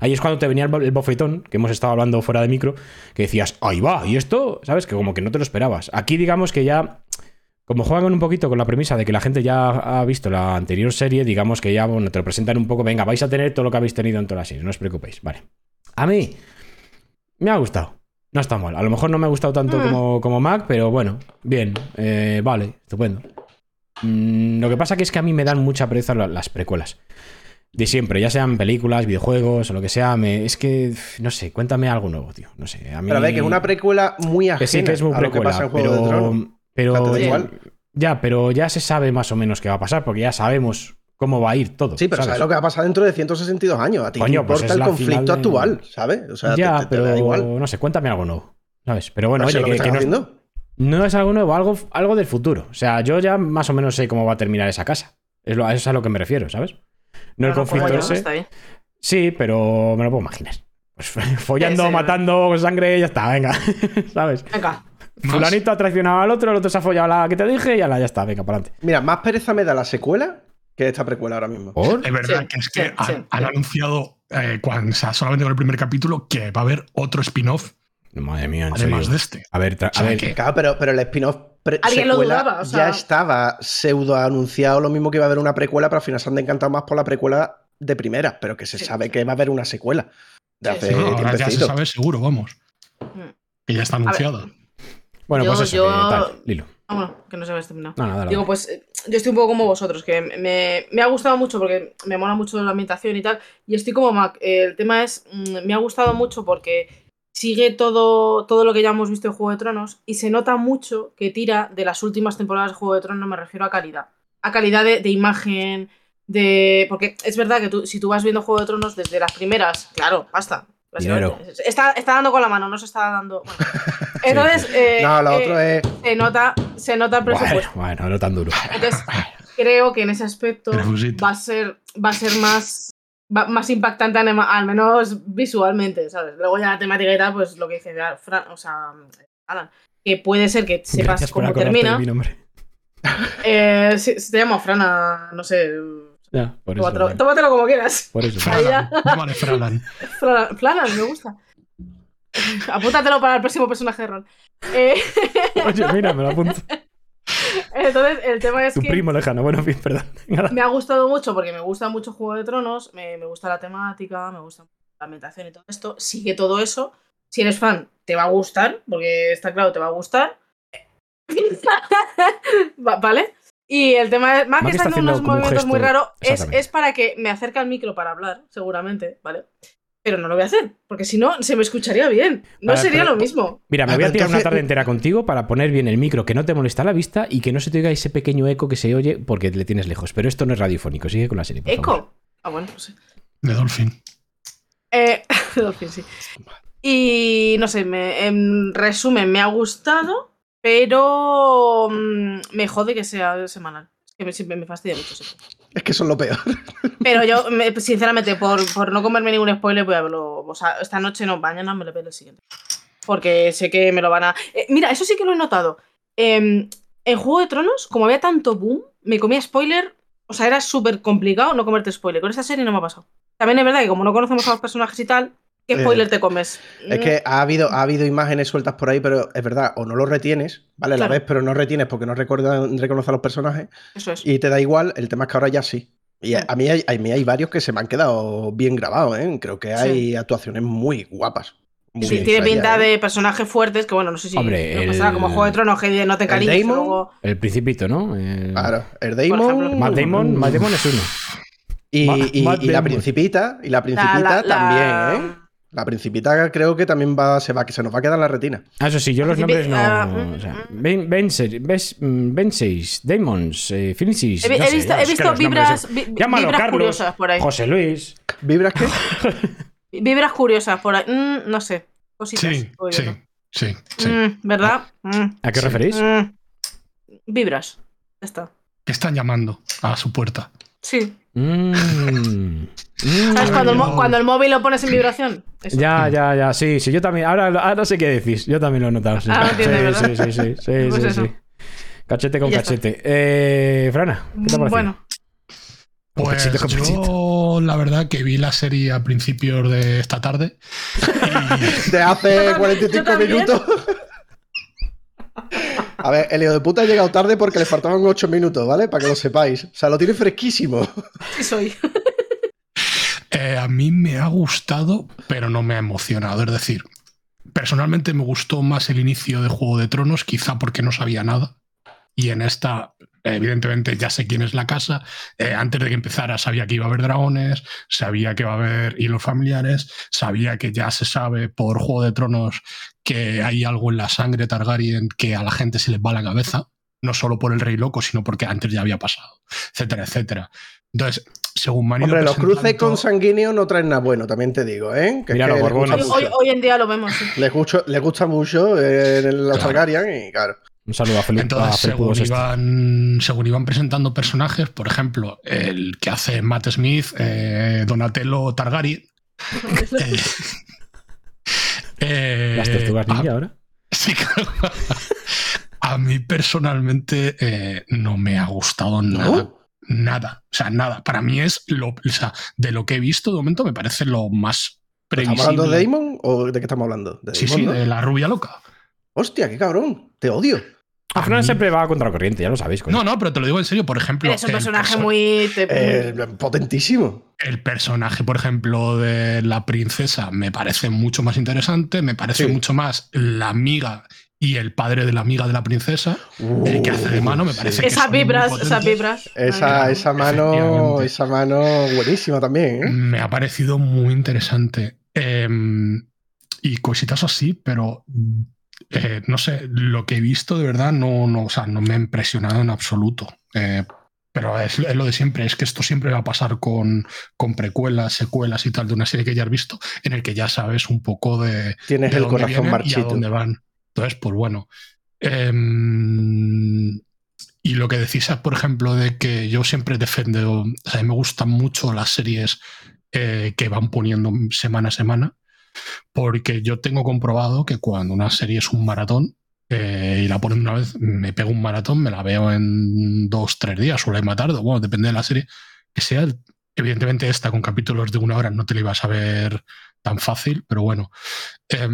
ahí es cuando te venía el, el bofetón, que hemos estado hablando fuera de micro, que decías, ahí va, y esto, ¿sabes? Que como que no te lo esperabas. Aquí digamos que ya como juegan un poquito con la premisa de que la gente ya ha visto la anterior serie, digamos que ya bueno, te lo presentan un poco, venga, vais a tener todo lo que habéis tenido en toda la serie, no os preocupéis, vale. A mí me ha gustado, no está mal. A lo mejor no me ha gustado tanto Mm. como, como Mac, pero bueno, bien, eh, vale, estupendo. Mm, lo que pasa que es que a mí me dan mucha pereza la- las precuelas. De siempre, ya sean películas, videojuegos o lo que sea, me, es que, no sé, cuéntame algo nuevo, tío. No sé, a mí... Pero a ver, que es una precuela muy ajena Que sí, que es muy a lo que precuela, pasa en Juego de Tronos. Pero igual. ya, pero ya se sabe más o menos qué va a pasar, porque ya sabemos cómo va a ir todo. Sí, pero ¿sabes? sabes lo que va a pasar dentro de 162 años. A ti Coño, te pues importa es el conflicto de- actual, ¿sabes? O sea, ya, te, te pero da igual. no sé, cuéntame algo nuevo. ¿Sabes? Pero bueno, No oye, que que, no, haciendo. no es algo nuevo, algo, algo del futuro. O sea, yo ya más o menos sé cómo va a terminar esa casa. Es, lo, es a lo que me refiero, ¿sabes? No el Claro, conflicto ese. Sí, pero me lo puedo imaginar. Pues follando, Sí, sí. matando con sangre, ya está, venga. ¿Sabes? Venga. Más- Fulanito ha traicionado al otro, el otro se ha follado a la que te dije y ala, ya está, venga, para adelante. Mira, más pereza me da la secuela que esta precuela ahora mismo. ¿Por? Es verdad Sí, que es que sí, han, sí, han sí. anunciado eh, cuando, o sea, solamente con el primer capítulo que va a haber otro spin-off Madre mía, en además serio. de este. A ver, a ver, que- Claro, pero, pero el spin-off Alguien lo dudaba, o sea- ya estaba pseudo anunciado lo mismo que iba a haber una precuela, pero al final se han encantado más por la precuela de primera, pero que se Sí, sabe sí. que va a haber una secuela de Sí, hace sí. No, ahora ya se sabe seguro, vamos. Mm. Que ya está anunciada. Bueno, yo- pues eso, yo- que tal, Lilo. Ah, bueno, que no se terminado. No, dale, Digo, pues eh, yo estoy un poco como vosotros, que me, me ha gustado mucho porque me mola mucho la ambientación y tal. Y estoy como Mac. El tema es, mm, me ha gustado mucho porque sigue todo, todo lo que ya hemos visto en Juego de Tronos y se nota mucho que tira de las últimas temporadas de Juego de Tronos, me refiero a calidad. A calidad de, de imagen, de... Porque es verdad que tú, si tú vas viendo Juego de Tronos desde las primeras, claro, basta. Dinero. Está, está dando con la mano, no se está dando... Bueno. Entonces, eh, No, lo eh, otro es. se, nota, se nota el presupuesto. bueno, no tan duro. Entonces, creo que en ese aspecto va a ser, va a ser más, va- más impactante, al menos visualmente, ¿sabes? Luego ya la temática y tal, pues lo que dice Fran, o sea, Alan, que puede ser que sepas Gracias cómo termina. mi nombre. Eh, si te llamo Frana, no sé, Ya, por eso. tómatelo, como quieras. por eso. Fralan. Fran- Flanan, me gusta. Apúntatelo para el próximo personaje de rol. Eh, Oye, mira, me lo apunto. entonces, el tema es Tu que... primo lejano. Bueno, en fin, perdón. Me ha gustado mucho porque me gusta mucho Juego de Tronos, me, me gusta la temática, me gusta la ambientación y todo esto. Sigue todo eso. Si eres fan, te va a gustar, porque está claro, te va a gustar. Va- ¿Vale? Y el tema es, más Maki que está está haciendo unos un movimientos muy raros, es, es para que me acerque al micro para hablar, seguramente, ¿vale? Pero no lo voy a hacer, porque si no, se me escucharía bien. No sería pero- lo mismo. Mira, me A voy a tirar ¿qué una tarde entera contigo para poner bien el micro, que no te molesta la vista y que no se te oiga ese pequeño eco que se oye porque le tienes lejos. Pero esto no es radiofónico. Sigue con la serie, por favor. Eco. Ah, bueno, no sé. De Dolphin. Eh, Dolphin, sí. Y no sé, me- en resumen, me ha gustado, pero mm, me jode que sea semanal. Es que me, siempre me fastidia mucho. siempre. Es que son lo peor. Pero yo, me- sinceramente, por, por no comerme ningún spoiler, voy a verlo. O sea, esta noche no, mañana me lo veo el siguiente. Porque sé que me lo van a. Eh, mira, eso sí que lo he notado. Em, en Juego de Tronos, como había tanto boom, me comía spoiler. O sea, era súper complicado no comerte spoiler. Con esta serie no me ha pasado. También es verdad que como no conocemos a los personajes y tal, ¿qué Eh, spoiler te comes? Es que ha habido, ha habido imágenes sueltas por ahí, pero es verdad, o no lo retienes, ¿vale? La Claro. ves, pero no retienes porque no recuerdan, reconoce a los personajes Eso es. y te da igual. El tema es que ahora ya sí. Y a a mí hay, a mí hay varios que se me han quedado bien grabados, ¿eh? Creo que hay actuaciones muy guapas. Muy Sí, tiene pinta ¿eh? de personajes fuertes que, bueno, no sé si Hombre, no pasará el- como Juego de Tronos, que no te el cariñes. Daemon, Luego... El principito, ¿no? El- Claro, el. Damon. Matt Damon, Matt Damon es uno. Y, Ma- y- Matt y la principita, y la La- principita la- la- también, ¿eh? La principita creo que también va, se va, que se nos va a quedar en la retina. Ah, eso sí, yo los nombres no. o sea, Ben, Benser- Bes- Benseis, Demons, eh, Finicis. He, vi- no he sé, visto, ya he visto nombres vibras, vi- Llámalo, vibras Carlos. curiosas por ahí. José Luis. ¿Vibras qué? Vibras curiosas por ahí. Mm, no sé. Cositas. Sí, sí, sí, sí. Mm, ¿Verdad? Mm, ¿A qué referís? mm. Vibras. Ya está. Que están llamando a su puerta. Sí. Mm. Mm. ¿Sabes cuando el, mo- yo- cuando el móvil lo pones en vibración? Eso. Ya, ya, ya, sí, sí, yo también, ahora, ahora sé qué decís, yo también lo he notado. Sí, Ah, sí, sí, sí, sí, sí, Pues sí, eso. sí. Cachete con cachete. Eh, Frana, ¿qué te ha parecido? Bueno, Pues con yo, la verdad, que vi la serie a principios de esta tarde. De hace Yo 45 también. minutos. A ver, el hijo de puta ha llegado tarde porque le faltaban 8 minutos, ¿vale? Para que lo sepáis. O sea, lo tiene fresquísimo. sí soy. Eh, a mí me ha gustado, pero no me ha emocionado. Es decir, personalmente me gustó más el inicio de Juego de Tronos, quizá porque no sabía nada. Y en esta, evidentemente, ya sé quién es la casa. Eh, antes de que empezara, sabía que iba a haber dragones, sabía que va a haber hilos familiares, sabía que ya se sabe por Juego de Tronos que hay algo en la sangre Targaryen que a la gente se les va la cabeza. No solo por el rey loco, sino porque antes ya había pasado, etcétera, etcétera. Entonces, según ido Hombre, los cruces con sanguíneo no traen nada bueno, también te digo, ¿eh? Que es Mira, que los. Hoy, hoy en día lo vemos. sí. Les gusta, les gusta mucho eh, en los Claro. Targaryen y claro. Un saludo a Felipe. a Entonces, Felipe según iban, según iban presentando personajes, por ejemplo, el que hace Matt Smith, eh, Donatello Targaryen. eh, eh, Las tortugas a- ninja ahora. sí, claro. A mí personalmente eh, no me ha gustado nada. ¿No? Nada. O sea, nada. Para mí es lo. O sea, de lo que he visto de momento me parece lo más ¿Estamos previsible. hablando de Damon o de qué estamos hablando? De Sí, sí, ¿no? de la rubia loca. Hostia, qué cabrón. Te odio. A Fran mí- siempre va contra la corriente, ya lo sabéis. coño. No, no, pero te lo digo en serio. Por ejemplo, Eres un el personaje perso- muy. te- Eh, potentísimo. El personaje, por ejemplo, de la princesa me parece mucho más interesante, me parece Sí. mucho más la amiga y el padre de la amiga de la princesa, el que hace de mano, me Uh, parece sí. que esas vibras, esas vibras. Esa, esa mano, esa mano buenísima también, ¿eh? Me ha parecido muy interesante. Eh, y cositas así, pero eh, no sé, lo que he visto de verdad no, no, o sea, no me ha impresionado en absoluto. Eh, pero es, es, lo de siempre, es que esto siempre va a pasar con, con, precuelas, secuelas y tal de una serie que ya has visto, en el que ya sabes un poco de. Tienes de el corazón marchito. Y a dónde van. Entonces, pues bueno. Eh, y lo que decís, por ejemplo, de que yo siempre defendo, o sea, me gustan mucho las series eh, que van poniendo semana a semana, porque yo tengo comprobado que cuando una serie es un maratón, eh, y la ponen una vez, me pego un maratón, me la veo en dos, tres días o la más tarde, bueno, depende de la serie que sea. Evidentemente esta con capítulos de una hora no te la ibas a ver tan fácil, pero bueno, eh,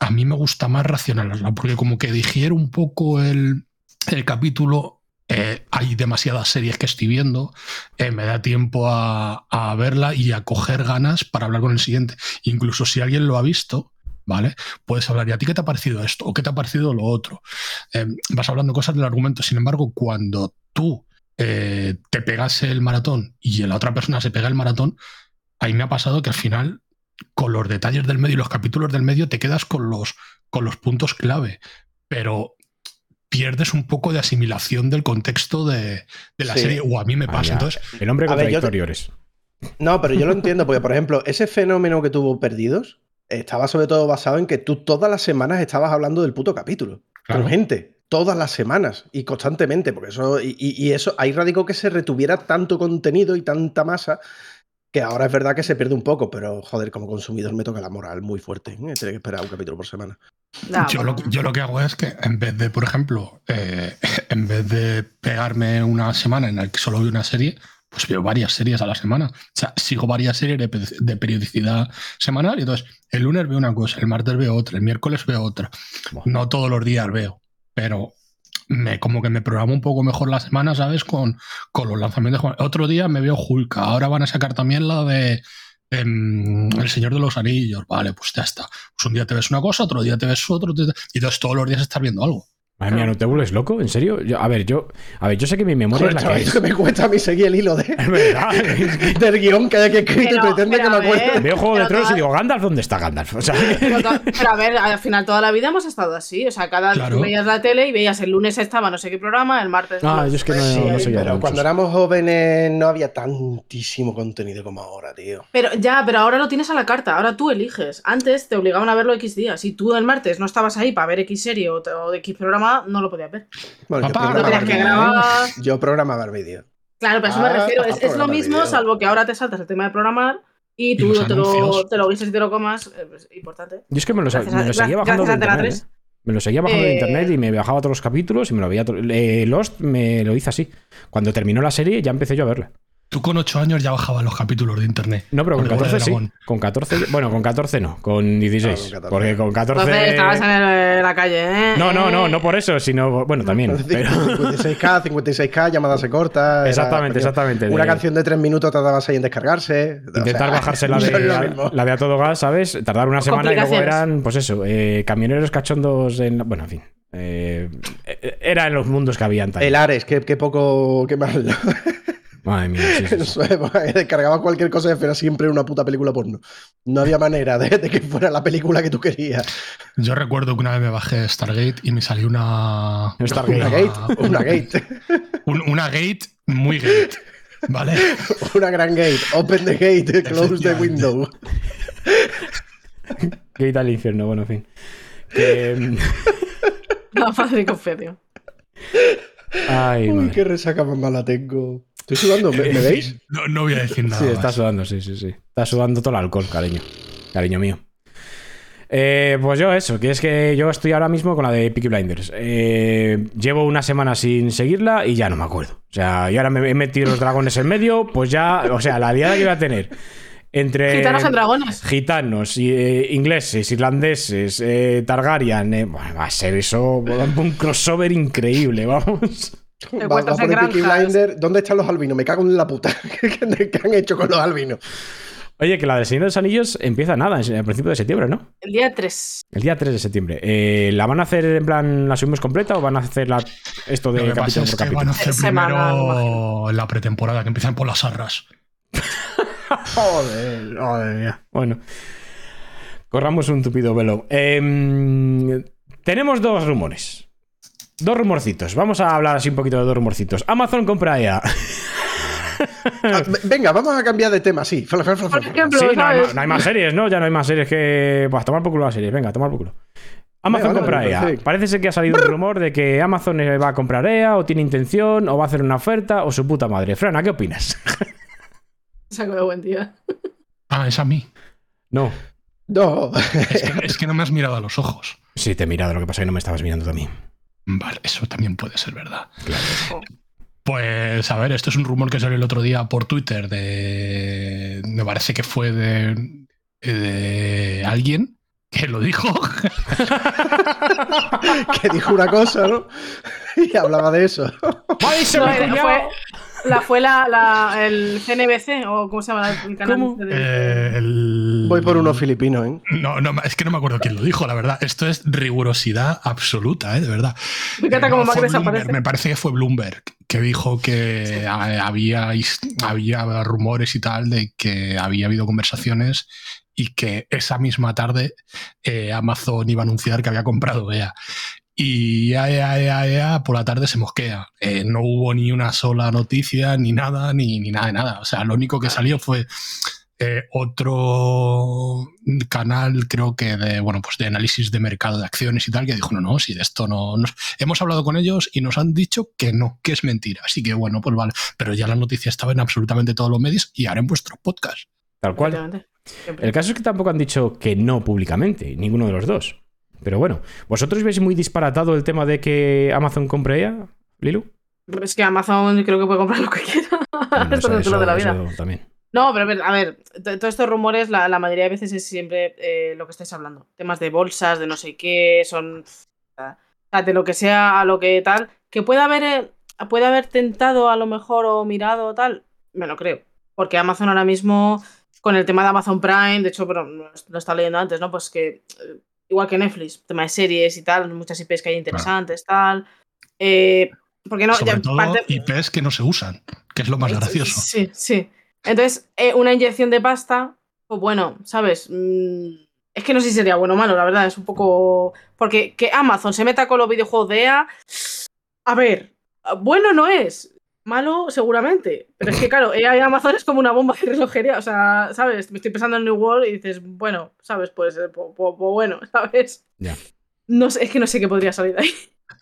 a mí me gusta más racionalizarla, porque como que digiero un poco el, el capítulo, eh, hay demasiadas series que estoy viendo, eh, me da tiempo a, verla y a coger ganas para hablar con el siguiente. Incluso si alguien lo ha visto, ¿vale? Puedes hablar, ¿y a ti qué te ha parecido esto? ¿O qué te ha parecido lo otro? Eh, vas hablando cosas del argumento. Sin embargo, cuando tú eh, te pegas el maratón y la otra persona se pega el maratón, ahí me ha pasado que al final, con los detalles del medio y los capítulos del medio, te quedas con los, con los puntos clave. Pero pierdes un poco de asimilación del contexto de, de la sí. serie, o a mí me pasa. Ah, Entonces, el hombre contradictorio eres. No, pero yo lo entiendo, porque por ejemplo, ese fenómeno que tuvo Perdidos estaba sobre todo basado en que tú todas las semanas estabas hablando del puto capítulo. Claro. Con gente, todas las semanas y constantemente, porque eso, y, y eso, ahí radicó que se retuviera tanto contenido y tanta masa que ahora es verdad que se pierde un poco, pero joder, como consumidor me toca la moral muy fuerte. ¿eh? Tener que esperar un capítulo por semana. No, yo, lo, yo, lo, que hago es que en vez de, por ejemplo, eh, en vez de pegarme una semana en la que solo veo una serie, pues veo varias series a la semana. O sea, sigo varias series de, de, periodicidad semanal y entonces el lunes veo una cosa, el martes veo otra, el miércoles veo otra. Bueno. No todos los días veo, pero me, como que me programo un poco mejor la semana, ¿sabes? Con, con los lanzamientos. Otro día me veo Hulk, ahora van a sacar también la de eh, El Señor de los Anillos. Vale, pues ya está. Pues un día te ves una cosa, otro día te ves otro, y entonces todos los días estás viendo algo. Madre mía, ¿no te vuelves loco? ¿En serio? Yo, a ver, yo a ver, yo sé que mi memoria Joder, es la que chaval, es. que me cuesta a mí seguir el hilo de, Es verdad. del guion que haya que escrito Pero, y pretende que me acuerde. Veo Juego de Tronos y digo, Gandalf, ¿dónde está Gandalf? O sea, Pero, a ver, al final toda la vida hemos estado así. O sea, cada Claro. veías la tele y veías el lunes estaba no sé qué programa, el martes. Ah, yo es que no, Sí, no seguía pero cuando éramos jóvenes no había tantísimo contenido como ahora, tío. Pero ya, pero ahora lo tienes a la carta, ahora tú eliges. Antes te obligaban a verlo X días. Si tú el martes no estabas ahí para ver X serie o, X programa, no lo podías ver. Bueno, Papá, yo programaba, que el vídeo. grabar. yo programaba el vídeo. Claro, pero a eso me Ah, refiero. Es, es lo mismo, salvo que ahora te saltas el tema de programar y Y tú los te lo, te lo guises y te lo comas. eh, pues, importante. Yo es que me lo, Gracias a- me lo seguía bajando de a Antena internet. 3. ¿eh? Me lo seguía bajando de Eh, internet y me bajaba todos los capítulos y me lo veía. eh, Lost me lo hice así. Cuando terminó la serie ya empecé yo a verla. Tú con 8 años ya bajabas los capítulos de internet. No, pero con Con Bola de 14 sí. Con 14, bueno, con 14 no, con 16. Ah, con 14. Porque con 14. Entonces estabas en, el- en la calle, ¿eh? No, no, no, no por eso, sino. Bueno, también. Pero... 56K, 56K, llamada se corta. era- Exactamente, exactamente, Una de- canción de tres minutos tardabas ahí en descargarse. O Intentar sea, bajarse la de, mismo. la de a todo gas, ¿sabes? Tardar una semana y luego eran, pues eso, eh, camioneros cachondos en. la- Bueno, en fin. Eh, eh, era en los mundos que habían también. El Ares, qué, qué poco, qué mal. Madre mía, sí, sí, sí. Eso es, Descargabas cualquier cosa y era siempre una puta película porno. No había manera de, de que fuera la película que tú querías. Yo recuerdo que una vez me bajé Stargate y me salió una. Stargate. Una gate, una gate, un- una gate muy gate. ¿Vale? una gran gate. Open the gate, close the window. Gate al infierno, bueno, en fin. Que, mm, La madre de confedio. Ay, Uy, madre. qué resaca más mala tengo. Estoy sudando, ¿me, me veis? No, no voy a decir nada. Sí, está más. sudando, sí, sí, sí. Está sudando todo el alcohol, cariño. Cariño mío. Eh, pues yo eso, que es que yo estoy ahora mismo con la de Peaky Blinders. Eh, llevo una semana sin seguirla y ya no me acuerdo. O sea, y ahora me he metido los dragones en medio, pues ya, o sea, la liada que voy a tener entre Gitanos en dragones. gitanos, y, eh, ingleses, irlandeses, eh, Targaryen, eh, bueno, va a ser eso un crossover increíble, vamos. Te Va, va por en el Peaky granjas. Blinder. ¿Dónde están los albinos? Me cago en la puta. ¿Qué, qué han hecho con los albinos? Oye, que la del Señor de los Anillos empieza nada, en- al principio de septiembre, ¿no? El día 3. El día 3 de septiembre. Eh, ¿La van a hacer en plan, la subimos completa o van a hacer la, esto de que pasa capítulo es por que capítulo? van a hacer Semana, primero la pretemporada, que empiezan por las arras. Joder, madre mía. Bueno. Corramos un tupido velo. Em, tenemos dos rumores. Dos rumorcitos. Vamos a hablar así un poquito de dos rumorcitos. Amazon compra EA. Ah, venga, vamos a cambiar de tema, sí. Por ejemplo, Sí, no hay, no hay más series, ¿no? Ya no hay más series que. Pues tomar por culo las series. Venga, tomar por culo. Amazon Venga, compra vale, EA. perfecto. Parece ser que ha salido un rumor de que Amazon eh, va a comprar EA, o tiene intención, o va a hacer una oferta, o su puta madre. Frana, ¿qué opinas? Saco de buen día. Ah, es a mí. No. No. Es que, es que no me has mirado a los ojos. Sí, te he mirado, lo que pasa es que no me estabas mirando mí. Vale, eso también puede ser verdad. Pues a ver, esto es un rumor que salió el otro día por Twitter de. Me parece que fue de. de alguien que lo dijo. que dijo una cosa, ¿no? Y hablaba de eso. No, fue, la, fue la, la- el CNBC, o ¿cómo se llama el canal? ¿Cómo? este de- Eh, el- Voy por unos filipinos, ¿eh? No, no, es que no me acuerdo quién lo dijo, la verdad. Esto es rigurosidad absoluta, ¿eh? de verdad. Me encanta Eh, cómo no, Mac fue desaparece. Me parece que fue Bloomberg que dijo que ha- había, había rumores y tal de que había habido conversaciones y que esa misma tarde eh, Amazon iba a anunciar que había comprado EA. Y EA, EA, EA, EA, por la tarde se mosquea. Eh, no hubo ni una sola noticia, ni nada, ni, ni nada de nada. O sea, lo único que salió fue eh, otro canal, creo que de, bueno, pues de análisis de mercado de acciones y tal, que dijo, no, no, si de esto no... nos- Hemos hablado con ellos y nos han dicho que no, que es mentira. Así que bueno, pues vale. Pero ya la noticia estaba en absolutamente todos los medios y ahora en vuestros podcasts. Tal cual. El caso es que tampoco han dicho que no públicamente, ninguno de los dos. Pero bueno, ¿vosotros veis muy disparatado el tema de que Amazon compre EA, Lilu? Es que Amazon creo que puede comprar lo que quiera. Bueno, Esto eso- es lo de la eso- vida. eso también. No, pero a ver, a ver, todos estos rumores, la, la mayoría de veces es siempre eh, lo que estáis hablando. Temas de bolsas, de no sé qué, son. O sea, de lo que sea a lo que tal. Que puede haber, eh, puede haber tentado a lo mejor o mirado tal, me lo creo. Porque Amazon ahora mismo, con el tema de Amazon Prime, de hecho, pero lo lo estaba leyendo antes, ¿no? Pues que, eh, igual que Netflix, tema de series y tal, muchas IPs que hay interesantes, tal. Eh, porque no, Sobre ya todo parte- IPs que no se usan, que es lo más gracioso. Sí, sí. Entonces, eh, una inyección de pasta, pues bueno, ¿sabes? Mm, es que no sé si sería bueno o malo, la verdad, es un poco... Porque que Amazon se meta con los videojuegos de EA, a ver, bueno no es, malo seguramente, pero es que claro, EA y Amazon es como una bomba de relojería, o sea, ¿sabes? Me estoy pensando en New World y dices, bueno, ¿sabes? Pues, pues bueno, ¿sabes? Ya. No sé, es que no sé qué podría salir de ahí,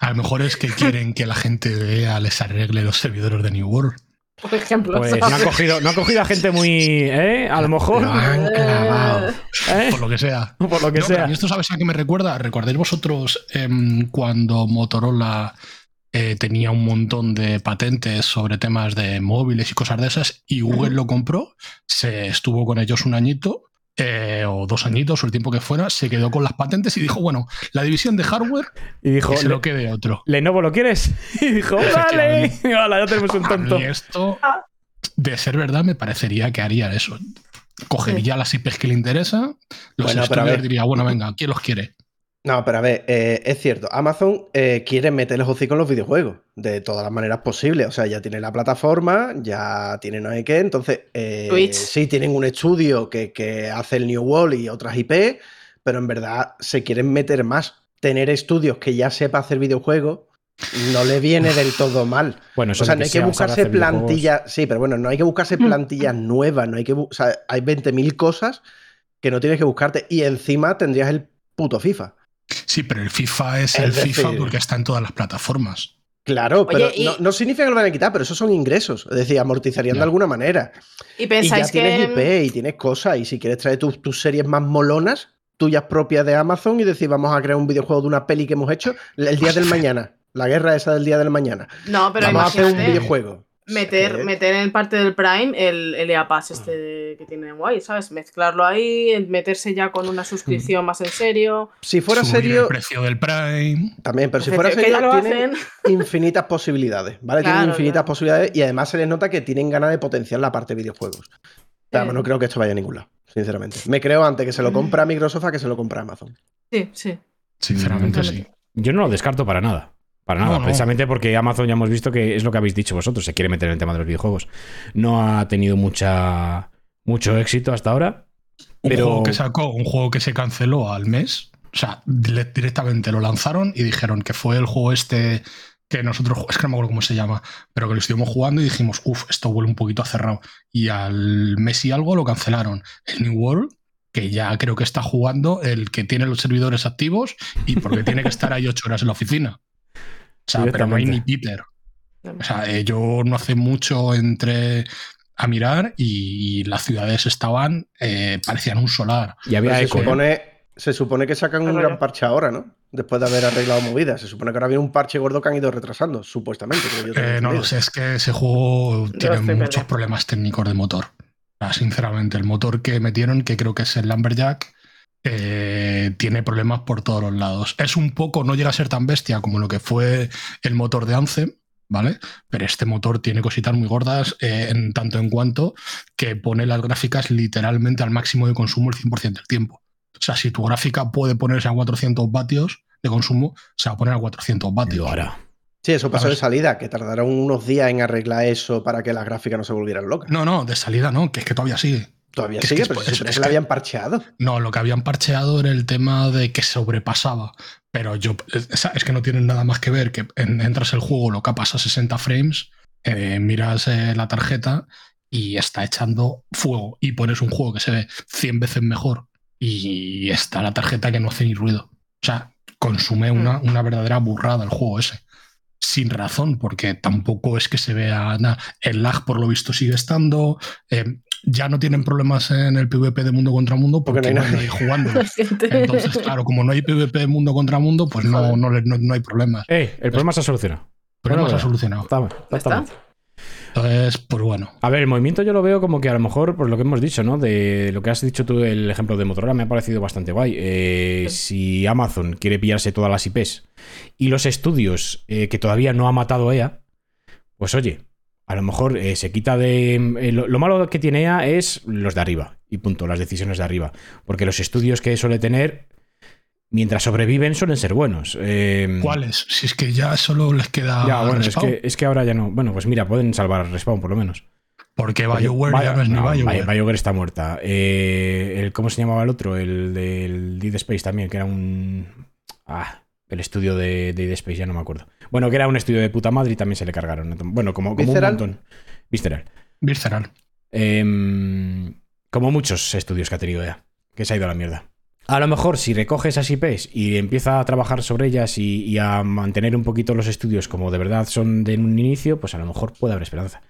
A lo mejor es que quieren que la gente de EA les arregle los servidores de New World. por ejemplo. Pues no han cogido, no han cogido a gente muy. ¿eh? A lo mejor. Lo han clavado, ¿eh? por lo que sea. Por lo que No, pero a sea. mí esto sabes a qué me recuerda. ¿Recordáis vosotros em, cuando Motorola eh, tenía un montón de patentes sobre temas de móviles y cosas de esas y Google lo compró? Se estuvo con ellos un añito eh, o dos añitos o el tiempo que fuera, se quedó con las patentes y dijo, bueno, la división de hardware Y dijo, que se "Le- lo quede otro. ¿Lenovo lo quieres? Y dijo, vale. Y ya tenemos un tonto. mí esto, de ser verdad, me parecería que haría eso. Cogería las IPs que le interesa, los Bueno, estudios diría, bueno, venga, ¿quién los quiere? No, pero a ver, eh, es cierto, Amazon eh, quiere meter los hocicos en los videojuegos de todas las maneras posibles. O sea, ya tiene la plataforma, ya tiene no sé qué. Entonces, eh, Twitch. sí, tienen un estudio que, que hace el New World y otras IP, pero en verdad se quieren meter más. Tener estudios que ya sepa hacer videojuegos no le viene del todo mal. Bueno, eso O sea, no hay que sea- buscarse plantillas. Sí, pero bueno, no hay que buscarse Mm. plantillas nuevas. No hay que o sea, hay 20.000 cosas que no tienes que buscarte. Y encima tendrías el puto FIFA. Sí, pero el FIFA es Es el decir- FIFA porque está en todas las plataformas. Claro, Oye, pero y- no, no significa que lo van a quitar, pero esos son ingresos. Es decir, amortizarían Ya. de alguna manera. Y Y ya pensáis tienes que... IP y tienes cosas. Y si quieres traer tus, tus series más molonas, tuyas propias de Amazon, y decir, vamos a crear un videojuego de una peli que hemos hecho el día del mañana. La guerra esa del día del mañana. No, pero vamos a hacer un videojuego. Meter, Que- meter en parte del Prime el, el EA Pass este que tiene guay, ¿sabes? Mezclarlo ahí, meterse ya con una suscripción más en serio. Si fuera Subir serio, el precio del Prime. también, pero si fuera que serio, ya lo tienen hacen. infinitas posibilidades, ¿vale? tienen Claro, infinitas claro. posibilidades y además se les nota que tienen ganas de potenciar la parte de videojuegos. Eh. no creo que esto vaya a ningún lado, sinceramente. Me creo antes que se lo Mm. compra Microsoft a que se lo compra Amazon. Sí, sí. Sinceramente, Mm, sí. Yo no lo descarto para nada. Para nada, No, no. precisamente porque Amazon ya hemos visto que es lo que habéis dicho vosotros, se quiere meter en el tema de los videojuegos. No ha tenido mucha mucho éxito hasta ahora. Un Pero- juego que sacó, un juego que se canceló al mes. O sea, dire- directamente lo lanzaron y dijeron que fue el juego este que nosotros, es que no me acuerdo cómo se llama, pero que lo estuvimos jugando y dijimos, uff, esto huele un poquito a cerrado. Y al mes y algo lo cancelaron. El New World, que ya creo que está jugando el que tiene los servidores activos y porque tiene que estar ahí ocho horas en la oficina. O sea, pero no hay ni Peter. O sea, eh, yo no hace mucho entré a mirar y, y las ciudades estaban, eh, parecían un solar. Y había Pero se, supone, se supone que sacan un gran parche ahora, ¿no? Después de haber arreglado movidas. Se supone que ahora viene un parche gordo que han ido retrasando, supuestamente. creo yo tengo Eh, no lo sé, es que ese juego tiene muchos problemas técnicos de motor. Sinceramente, el motor que metieron, que creo que es el Lumberjack, eh, tiene problemas por todos los lados. Es un poco, no llega a ser tan bestia como lo que fue el motor de Anthem, ¿vale? Pero este motor tiene cositas muy gordas, eh, en tanto en cuanto que pone las gráficas literalmente al máximo de consumo el 100% del tiempo. O sea, si tu gráfica puede ponerse a 400 vatios de consumo, se va a poner a 400 vatios. Hará. Sí, eso pasó de salida, que tardaron unos días en arreglar eso para que las gráficas no se volvieran locas. No, no, de salida no, que es que todavía sigue. Todavía Es sigue, que es pero por- se es- que la que- habían parcheado. No, lo que habían parcheado era el tema de que sobrepasaba. Pero yo, es, que no tienen nada más que ver que en- entras el juego, lo capas a 60 frames, eh, miras eh, la tarjeta y está echando fuego. Y pones un juego que se ve 100 veces mejor y está la tarjeta que no hace ni ruido. O sea, consume una, una verdadera burrada el juego ese. Sin razón, porque tampoco es que se vea nada. El lag, por lo visto, sigue estando. eh, ya no tienen problemas en el PvP de mundo contra mundo Porque porque, no hay nadie jugando. Entonces, claro, como no hay PvP de mundo contra mundo, pues no, no, no- no hay problemas. Eh, el problema se ha solucionado. Pero no se ha Bueno, solucionado. Está, ¿Ya está? Entonces, pues bueno. A ver, el movimiento yo lo veo como que a lo mejor, por lo que hemos dicho, ¿no? De lo que has dicho tú, el ejemplo de Motorola, me ha parecido bastante guay. Eh, si Amazon quiere pillarse todas las IPs y los estudios eh, que todavía no ha matado EA, pues oye, a lo mejor eh, se quita de. eh, lo, lo malo que tiene EA es los de arriba, y punto, las decisiones de arriba. Porque los estudios que suele tener, mientras sobreviven, suelen ser buenos. Eh, ¿Cuáles? Si es que ya solo les queda Ya, bueno, es que, es que ahora ya no. Bueno, pues mira, pueden salvar Respawn por lo menos. Porque Porque BioWare ya no es ni BioWare. Bio- BioWare está muerta. El, ¿Cómo se llamaba el otro? El del Dead Space también, que era un. Ah, el estudio de Dead Space, ya no me acuerdo. Bueno, que era un estudio de puta madre y también se le cargaron. Bueno, como, como un montón. Visceral. Visceral. Em, como muchos estudios que ha tenido ya, que se ha ido a la mierda. A lo mejor si recoge esas IPs y empieza a trabajar sobre ellas y, y a mantener un poquito los estudios como de verdad son de un inicio, pues a lo mejor puede haber esperanza.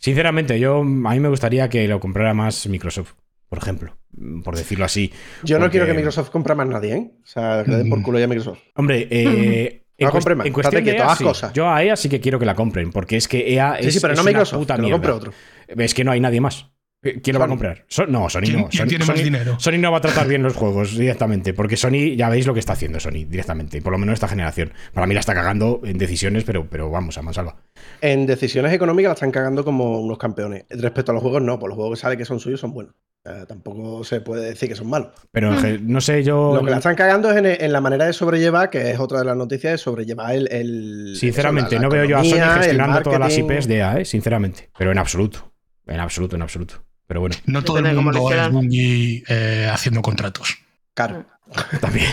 Sinceramente, yo a mí me gustaría que lo comprara más Microsoft, por ejemplo, por decirlo así. Yo no quiero que Microsoft compre más nadie, ¿eh? O sea, que le den por Mm. culo ya a Microsoft. Hombre, eh, No en, más, en cuestión de EA, haz sí. cosas. yo a EA sí que quiero que la compren, porque es que EA Sí, es, sí, pero es no una Microsoft, puta mierda. otro. Es que no hay nadie más. ¿Quién lo va a comprar? So- no, Sony ¿Quién, no. quién Sony- tiene más Sony- dinero? Sony no va a tratar bien los juegos directamente, porque Sony, ya veis lo que está haciendo Sony directamente, por lo menos esta generación. Para mí la está cagando en decisiones, pero, pero vamos, a mansalva. En decisiones económicas la están cagando como unos campeones. Respecto a los juegos, no, pues los juegos que sale que son suyos son buenos. Eh, tampoco se puede decir que son malos. Pero no sé, yo. Lo que la están cagando es en, en la manera de sobrellevar, que es otra de las noticias, de sobrellevar el. el- Sinceramente, eso, la- la no veo yo a Sony gestionando todas las. IPs de EA, ¿eh? sinceramente. Pero en absoluto. En absoluto, en absoluto. Pero bueno, No todo Depende el mundo es. Bungie eh, haciendo contratos. Claro. también.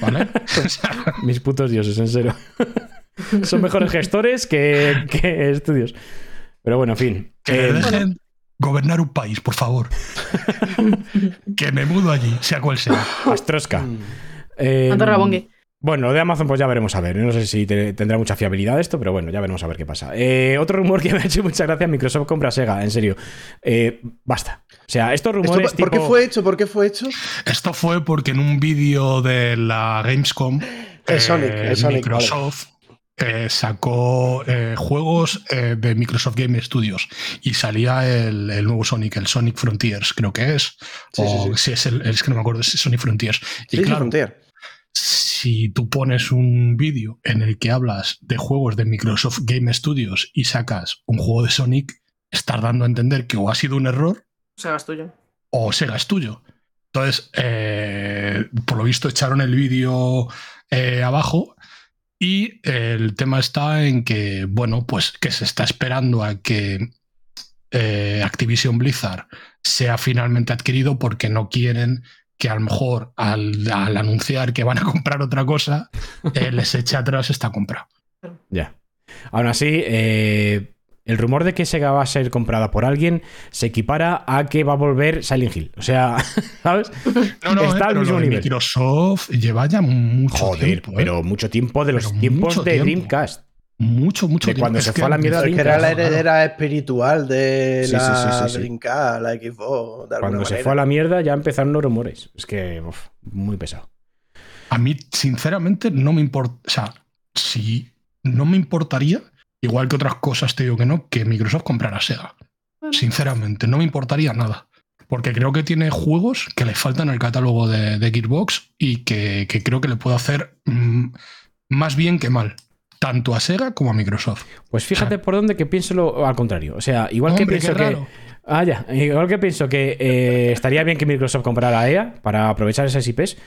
¿Vale? Mis putos dioses, en serio. Son mejores gestores que, que estudios. Pero bueno, en fin. que Eh, dejen gobernar un país, por favor. que me mudo allí, sea cual sea. Astrosca. Mm. Eh, Andorra Bongue. Bueno, lo de Amazon, pues ya veremos a ver. No sé si te- tendrá mucha fiabilidad esto, pero bueno, ya veremos a ver qué pasa. Eh, otro rumor que me ha hecho mucha gracia: Microsoft compra Sega, en serio. Eh, basta. O sea, estos ¿Esto rumores. por, por qué fue hecho? ¿Por qué fue hecho? Esto fue porque en un vídeo de la Gamescom, Es Sonic, eh, es Sonic, Microsoft eh, sacó eh, juegos eh, de Microsoft Game Studios y salía el, el nuevo Sonic, el Sonic Frontiers, creo que es. Sí, o sí, sí. si es el, es que no me acuerdo, es Sonic Frontiers. Y claro, Frontier. Si tú pones un vídeo en el que hablas de juegos de Microsoft Game Studios y sacas un juego de Sonic, estás dando a entender que o ha sido un error O sea, es tuyo. o Sega es tuyo. Entonces, eh, por lo visto, echaron el vídeo eh, abajo y el tema está en que, bueno, pues que se está esperando a que eh, Activision Blizzard sea finalmente adquirido porque no quieren que a lo mejor al, al anunciar que van a comprar otra cosa, eh, les eche atrás esta compra. Ya. Aún así, eh, el rumor de que Sega va a ser comprada por alguien se equipara a que va a volver Silent Hill. O sea, ¿sabes? No, no, Está eh, al mismo nivel. Microsoft lleva ya mucho Joder, tiempo. ¿eh? pero mucho tiempo de los tiempos de tiempo. Dreamcast. Mucho, mucho de tiempo. cuando Es se que fue a la mierda Es que Dreamcast, era la claro. heredera espiritual de Sí, la sí, sí, sí, sí. Dreamcast, la Xbox, de Cuando se manera. fue a la mierda ya empezaron los rumores. Es que, uf, muy pesado. A mí, sinceramente, no me importa. O sea, si no me importaría, igual que otras cosas te digo que no, que Microsoft comprara Sega. Bueno, Sinceramente, no me importaría nada. Porque creo que tiene juegos que le faltan al catálogo de, de Gearbox y que, que creo que le puede hacer mm, más bien que mal. Tanto a Sega como a Microsoft. Pues fíjate por dónde que pienso lo al contrario. O sea, igual que Hombre, pienso que. Ah, ya. Igual que pienso que eh, estaría bien que Microsoft comprara a EA para aprovechar esas IPs,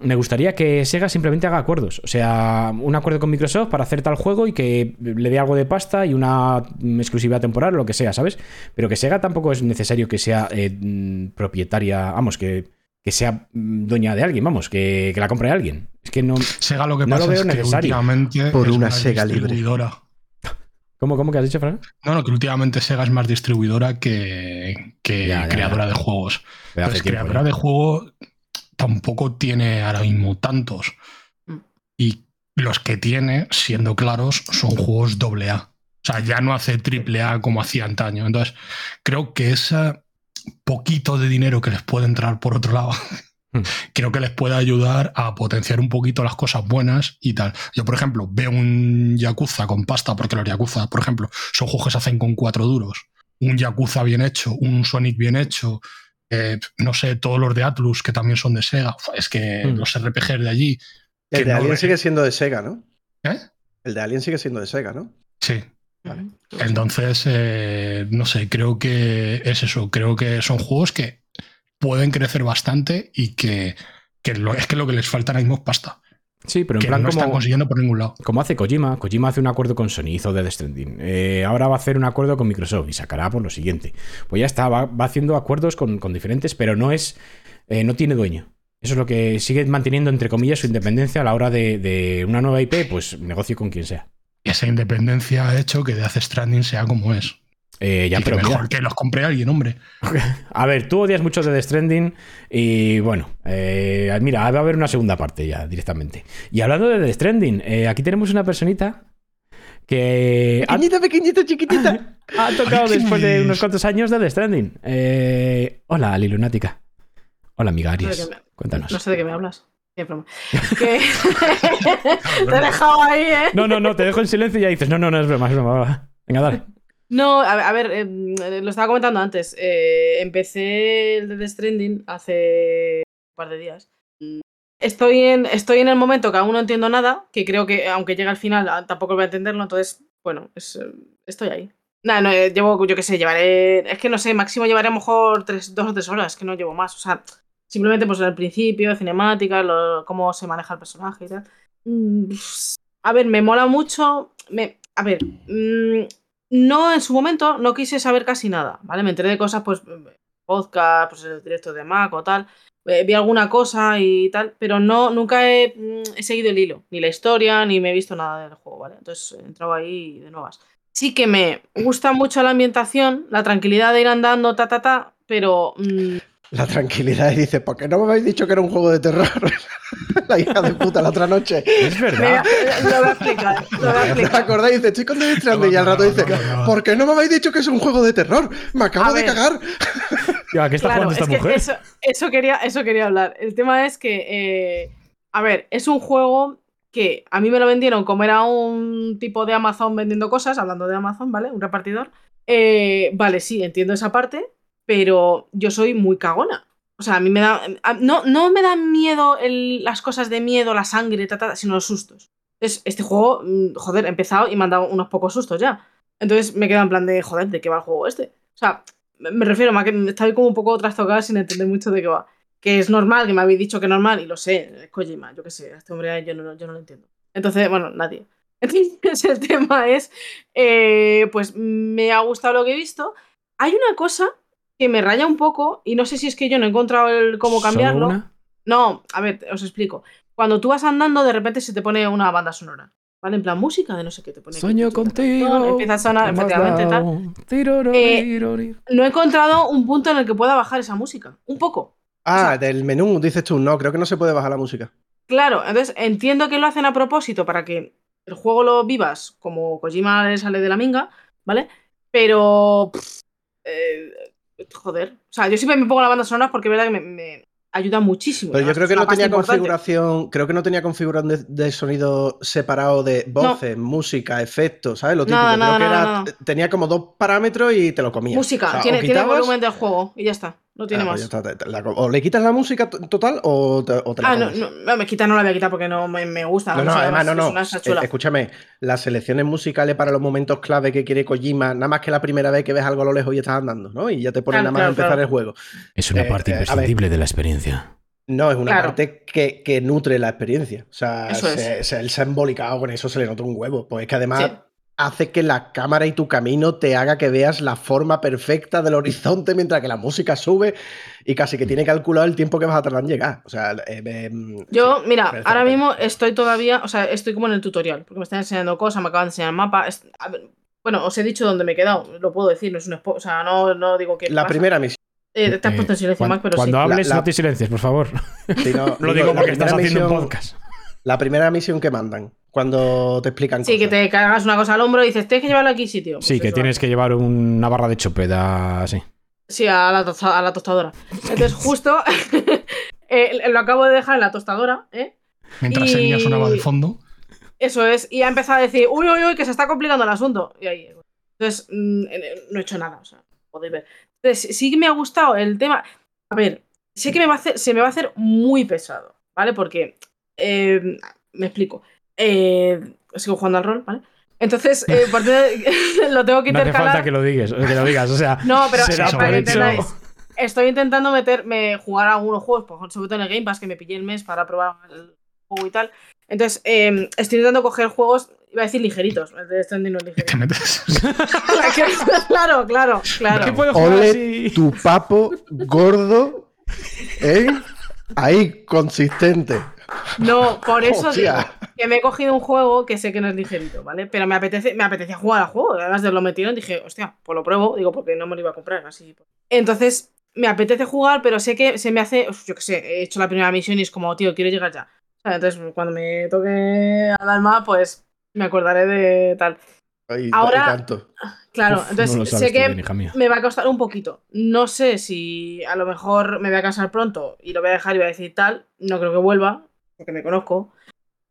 me gustaría que Sega simplemente haga acuerdos. O sea, un acuerdo con Microsoft para hacer tal juego y que le dé algo de pasta y una mm, exclusividad temporal lo que sea, ¿sabes? Pero que Sega tampoco es necesario que sea eh, mm, propietaria, vamos, que, que sea mm, dueña de alguien, vamos, que, que la compre alguien. Es que no. Sega lo que No lo pasa veo es que necesario. últimamente Por es una más Sega libre. distribuidora. ¿Cómo, cómo que has dicho, Fran? No, no, que últimamente Sega es más distribuidora que, que Ya, ya, creadora ya. de juegos. Hace Pues tiempo creadora ya. de juego tampoco tiene ahora mismo tantos. Mm. Y los que tiene, siendo claros, son juegos doble A. O sea, ya no hace triple A como hacía antaño. Entonces, creo que ese poquito de dinero que les puede entrar por otro lado, Mm. creo que les puede ayudar a potenciar un poquito las cosas buenas y tal. Yo, por ejemplo, veo un Yakuza con pasta, porque los Yakuza, por ejemplo, son juegos que se hacen con cuatro duros. Un Yakuza bien hecho, un Sonic bien hecho, eh, no sé, todos los de Atlus, que también son de Sega. Es que Mm. los RPGs de allí. El de no Alien sigue siendo de Sega, ¿no? ¿Eh? El de Alien sigue siendo de Sega, ¿no? Sí. Vale. Entonces, eh, no sé, creo que es eso. Creo que son juegos que pueden crecer bastante y que, que lo- es que lo que les falta ahora mismo es pasta. Sí, pero en que plan no están como, consiguiendo por ningún lado. como hace Kojima. Kojima hace un acuerdo con Sony, hizo Death Stranding. Eh, ahora va a hacer un acuerdo con Microsoft y sacará por lo siguiente. Pues ya está, va, va haciendo acuerdos con, con diferentes, pero no es. eh, no tiene dueño. Eso es lo que sigue manteniendo, entre comillas, su independencia a la hora de, de una nueva IP, pues negocio con quien sea. Y esa independencia ha hecho que Death Stranding sea como es. Eh, ya, y que mejor mira, que los compre alguien, hombre. a ver, tú odias mucho de Death Stranding y bueno, eh, mira, va a haber una segunda parte ya directamente. Y hablando de Death Stranding, eh, aquí tenemos una personita que ha, Pequeñita, pequeñita, chiquitita. ha tocado Ay, después de unos cuantos años de Death Stranding. Eh, hola, Lilunática. Hola, amiga No sé, Aries. de qué me, Cuéntanos. no sé de qué me hablas. Qué broma. Que- Te he dejado ahí, ¿eh? No, no, no, te dejo en silencio y ya dices, no, no, no es broma, es broma. va. Venga, dale. No, a ver, a ver, eh, lo estaba comentando antes. Eh, empecé el de Death Stranding hace un par de días. Estoy en, estoy en el momento que aún no entiendo nada, que creo que aunque llegue al final ah, tampoco voy a entenderlo, entonces, bueno, es, eh, estoy ahí. Nada, no, eh, llevo, yo qué sé, llevaré, es que no sé, máximo llevaré a lo mejor tres, dos o tres horas, que no llevo más. O sea, simplemente pues al principio, cinemática, lo- cómo se maneja el personaje y tal. Mm, A ver, me mola mucho. Me, a ver, mm, no en su momento no quise saber casi nada, ¿vale? Me enteré de cosas, pues, podcast, pues el directo de Mac o tal. Eh, vi alguna cosa y tal, pero no, nunca he, mm, he seguido el hilo, ni la historia, ni me he visto nada del juego, ¿vale? Entonces he entrado ahí de nuevas. Sí que me gusta mucho la ambientación, la tranquilidad de ir andando, ta, ta, ta, pero La tranquilidad y dice, ¿por qué no me habéis dicho que era un juego de terror? la hija de puta la otra noche. Es verdad. lo voy a explicar, lo voy a ¿Te acordáis? Dice, estoy con Stranding y al No, rato no, dice, no, no. ¿por qué no me habéis dicho que es un juego de terror? Me acabo A de ver. cagar. ¿a qué está Claro, jugando esta es que mujer? Eso, eso quería, eso quería hablar. El tema es que, eh, a ver, es un juego que a mí me lo vendieron como era un tipo de Amazon vendiendo cosas, hablando de Amazon, ¿vale? Un repartidor. Eh, vale, sí, entiendo esa parte, pero yo soy muy cagona. O sea, a mí me da. a- no, no me dan miedo las cosas de miedo, la sangre, ta, ta, sino los sustos. Entonces, este juego, mm, joder, he empezado y me han dado unos pocos sustos ya. Entonces me quedo en plan de, joder, ¿de qué va el juego este? O sea, me refiero a que estoy como un poco trastocada sin entender mucho de qué va. Que es normal, que me habéis dicho que es normal, y lo sé, es Kojima, yo qué sé, este hombre yo no, yo no lo entiendo. Entonces, bueno, nadie. Entonces, el tema es, eh, pues me ha gustado lo que he visto. Hay una cosa que me raya un poco y no sé si es que yo no he encontrado el cómo ¿Solo cambiarlo. una? No, a ver, os explico. Cuando tú vas andando, de repente se te pone una banda sonora. ¿Vale? En plan música de no sé qué te pone. Sueño aquí, contigo. Empieza a sonar, efectivamente, tal. Tirorori. No he encontrado un punto en el que pueda bajar esa música. Un poco. Ah, sea- del menú, dices tú. No, creo que no se puede bajar la música. Claro, entonces entiendo que lo hacen a propósito para que el juego lo vivas como Kojima le sale de la minga, ¿vale? Pero. pff, eh, joder. O sea, yo siempre me pongo la banda sonora porque es verdad que me, me ayuda muchísimo. Pero yo creo que no tenía importante. configuración, creo que no tenía configuración de, de sonido separado de voces, música, efectos, ¿sabes? Lo típico. Nada, creo nada, que era, nada. tenía como dos parámetros y te lo comías. Música, O sea, tiene, tiene quitabas- volumen del juego y ya está. No tiene Ah, más. pues está, la- o le quitas la música total o te, o te la Ah, no, comes. no, no, me quita, no la voy a quitar porque no me, me gusta. la No, no, además, no, no. es una Eh, escúchame, las selecciones musicales para los momentos clave que quiere Kojima, nada más que la primera vez que ves algo a lo lejos y estás andando, ¿no? Y ya te ponen Claro, nada más claro, a empezar claro. el juego. Es una Eh, parte eh, imprescindible de la experiencia. No, es una Claro. parte que, que nutre la experiencia. O sea, Eso es. se, se- él se ha embolicado con eso, se le nota un huevo. Pues es que además Sí. Hace que la cámara y tu camino te haga que veas la forma perfecta del horizonte mientras que la música sube y casi que tiene calculado el tiempo que vas a tardar en llegar. O sea, eh, eh, Yo, mira, ahora mismo estoy todavía, o sea, estoy como en el tutorial, porque me están enseñando cosas, me acaban de enseñar el mapa. es- a ver, bueno, os he dicho dónde me he quedado, lo puedo decir, no es un o sea, no, no digo que. la primera misión. Eh, te has pueto en silencio, Mac, pero cuando sí. hables, La- la- no te silencies, por favor. Sí, no, Lo digo, porque estás haciendo un podcast. La primera misión que mandan, cuando te explican Sí, que te cargas una cosa al hombro y dices, tienes que llevarlo aquí, sitio. Sí, que tienes que llevar una barra de chopeda así. Sí, a la, tosta- a la tostadora. Entonces, justo eh, lo acabo de dejar en la tostadora, ¿eh? Mientras Y- Enya sonaba de fondo. Eso es, y ha empezado a decir, uy, uy, uy, que se está complicando el asunto. Y ahí, entonces, mm, eh, no he hecho nada, o sea, podéis ver. Entonces, sí que me ha gustado el tema. A ver, sé que me va a hacer, se me va a hacer muy pesado, ¿vale? Porque, eh, me explico. Eh, sigo jugando al rol, ¿vale? Entonces, eh, por tener- lo tengo que No hace intercalar. falta que lo digas, que lo digas. O sea, No, pero será para que entendáis. Estoy intentando meterme, jugar a algunos juegos, sobre todo en el Game Pass, que me pillé el mes para probar el juego y tal. Entonces, eh, estoy intentando coger juegos, iba a decir ligeritos, el de Stranding no es Te ligerito. metes. claro, claro, claro. ¿Qué puedo jugar Ole así? tu papo gordo, ¿eh? Ahí, consistente. No, por eso digo que me he cogido un juego que sé que no es ligerito, ¿vale? Pero me apetece, me apetecía jugar al juego. Además de lo metieron, dije, hostia, pues lo pruebo, digo, porque no me lo iba a comprar así. Entonces, me apetece jugar, pero sé que se me hace, yo qué sé, he hecho la primera misión y es como, tío, quiero llegar ya. O sea, Entonces, cuando me toque al alma, pues me acordaré de tal. Ay, Ahora- tanto. Claro, Uf, entonces sé tú que bien, me va a costar un poquito. No sé si a lo mejor me voy a casar pronto y lo voy a dejar y voy a decir tal. No creo que vuelva, porque me conozco.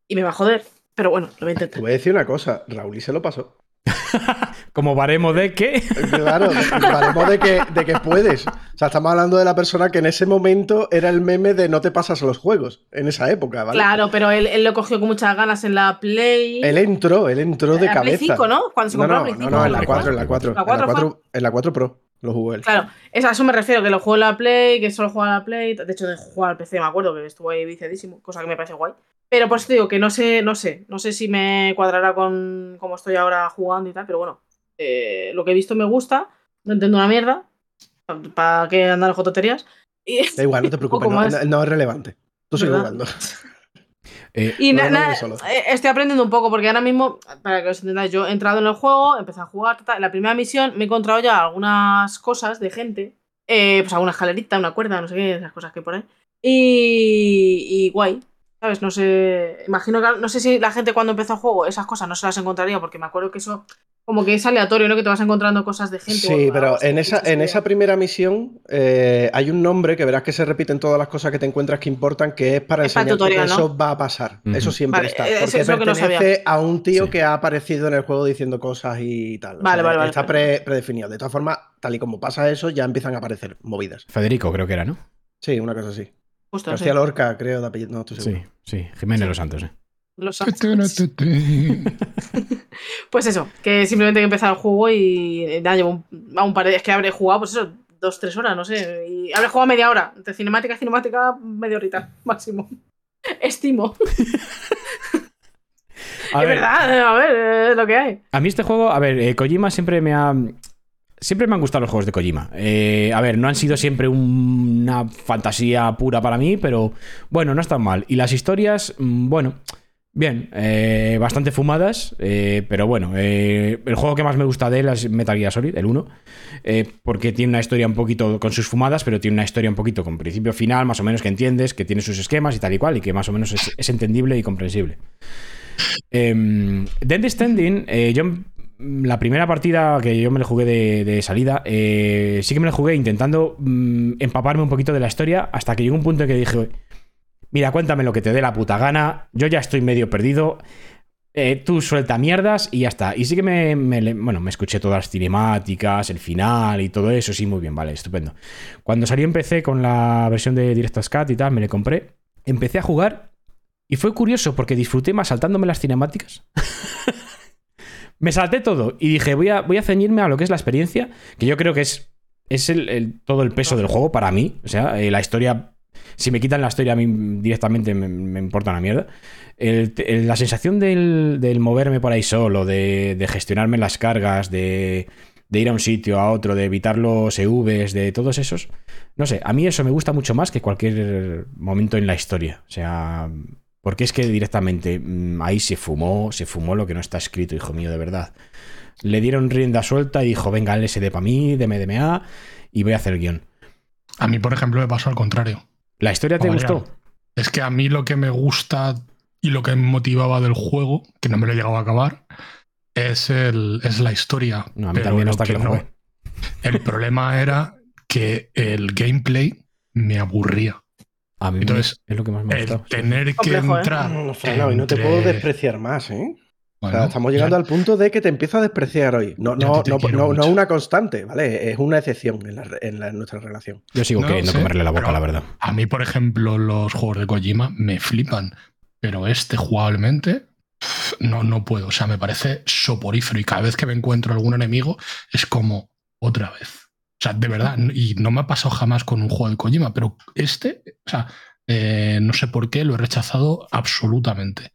Y me va a joder. Pero bueno, lo voy a Te intentar. voy a decir una cosa, Raúl y se lo pasó. Como baremo de que. Claro, paremos de que, de que puedes. O sea, estamos hablando de la persona que en ese momento era el meme de no te pasas los juegos, en esa época, ¿vale? Claro, pero él, él lo cogió con muchas ganas en la Play. Él entró, él entró de en la Play cabeza. 5, ¿no? Cuando se No, compró no, la Play no, 5. no, en la Play 4, en la 4. cuatro. ¿La En la 4 4, en la 4 Pro lo jugó él. Claro, es- a eso me refiero, que lo juego en la Play, que solo juega en la Play. De hecho, de jugar al PC me acuerdo que estuvo ahí viciadísimo, cosa que me parece guay. Pero por eso te digo que no sé, no sé, no sé si me cuadrará con cómo estoy ahora jugando y tal, pero bueno, eh, lo que he visto me gusta, no entiendo una mierda, para qué andar jototerías. Y, Da igual, no te preocupes, no, no- no es relevante. Tú sigue ¿Verdad? jugando. Eh, y No, na- no, na- no solo. eh, estoy aprendiendo un poco, porque ahora mismo, para que os entendáis, yo he entrado en el juego, empecé a jugar, en la primera misión me he encontrado ya algunas cosas de gente, eh, pues alguna escalerita, una cuerda, no sé qué, esas cosas que ahí. Y, y guay, ¿sabes? No sé, imagino que, no sé si la gente cuando empezó el juego esas cosas no se las encontraría, porque me acuerdo que eso como que es aleatorio, ¿no? Que te vas encontrando cosas de gente. Sí, pero en esa, en ideas. esa primera misión eh, hay un nombre que verás que se repite en todas las cosas que te encuentras que importan, que es para Es tutorial, que ¿no? eso va a pasar. Eso siempre Vale, está. eh, Porque es que no pertenece a un tío Sí. que ha aparecido en el juego diciendo cosas y tal. O Vale, sea, vale, vale, Está pre- predefinido. De todas formas, tal y como pasa eso, ya empiezan a aparecer movidas. Federico, creo que era, ¿no? Sí, una cosa así. Justo, sí. García Lorca, creo, de apellido. No estoy seguro. Sí, sí. Jiménez Los Santos, ¿eh? Los Pues eso, que simplemente he empezado el juego y eh, nada, llevo un, a un par de días que habré jugado, pues eso, dos, tres horas, no sé. Y habré jugado media hora. Entre cinemática y cinemática, media horita, máximo. Estimo. A es ver, verdad, eh, a ver, es lo que hay. A mí este juego, a ver, eh, Kojima siempre me ha. siempre me han gustado los juegos de Kojima. Eh, a ver, no han sido siempre un- una fantasía pura para mí, pero bueno, no están mal. Y las historias, mm, bueno, bien, eh, bastante fumadas, eh, pero bueno, eh, el juego que más me gusta de él es Metal Gear Solid, el 1, eh, porque tiene una historia un poquito con sus fumadas, pero tiene una historia un poquito con principio final, más o menos que entiendes, que tiene sus esquemas y tal y cual, y que más o menos es, entendible y comprensible. Eh, Dead Standing, yo la primera partida que yo me la jugué de, de salida, sí que me la jugué intentando mm, empaparme un poquito de la historia hasta que llegó un punto en que dije, mira, cuéntame lo que te dé la puta gana, yo ya estoy medio perdido, eh, tú suelta mierdas y ya está. Y sí que me, bueno, me escuché todas las cinemáticas, el final y todo eso, sí, muy bien, vale, estupendo. Cuando salió empecé con la versión de Director's Cut y tal, me le compré, empecé a jugar y fue curioso porque disfruté más saltándome las cinemáticas. me salté todo y dije, voy a, voy a ceñirme a lo que es la experiencia, que yo creo que es, es el- todo el peso del juego para mí. O sea, eh, la historia, si me quitan la historia a mí directamente me, importa una mierda. La sensación del, moverme por ahí solo, de, de gestionarme las cargas, de, de ir a un sitio, a otro, de evitar los EVs, de todos esos. No sé, a mí eso me gusta mucho más que cualquier momento en la historia. O sea, porque es que directamente mm, ahí se fumó, se fumó lo que no está escrito, hijo mío, de verdad. Le dieron rienda suelta y dijo, venga, LSD para mí, DMDMA, y voy a hacer el guion. A mí, por ejemplo, me pasó al contrario. ¿La historia te Pa' gustó? Es que a mí lo que me gusta y lo que me motivaba del juego, que no me lo he llegado a acabar, es, el, es la historia. No, a mí Pero también lo hasta que lo no- jugué. El problema era que el gameplay me aburría. A mí me- Entonces, es lo que más me ha El gustado. tener que Complejo, ¿eh? entrar. No, Fran, hoy no te puedo despreciar más, ¿eh? O Bueno, sea, estamos llegando ya- al punto de que te empiezo a despreciar hoy. No, no, no, no, no una constante, ¿vale? Es una excepción en, la, en la- en nuestra relación. Yo sigo No, queriendo sí, comerle la boca, la verdad. A mí, por ejemplo, los juegos de Kojima me flipan, pero este jugablemente no, no puedo. O sea, me parece soporífero y cada vez que me encuentro algún enemigo es como otra vez. O sea, de verdad, y no me ha pasado jamás con un juego de Kojima, pero este, o sea, eh, no sé por qué lo he rechazado absolutamente.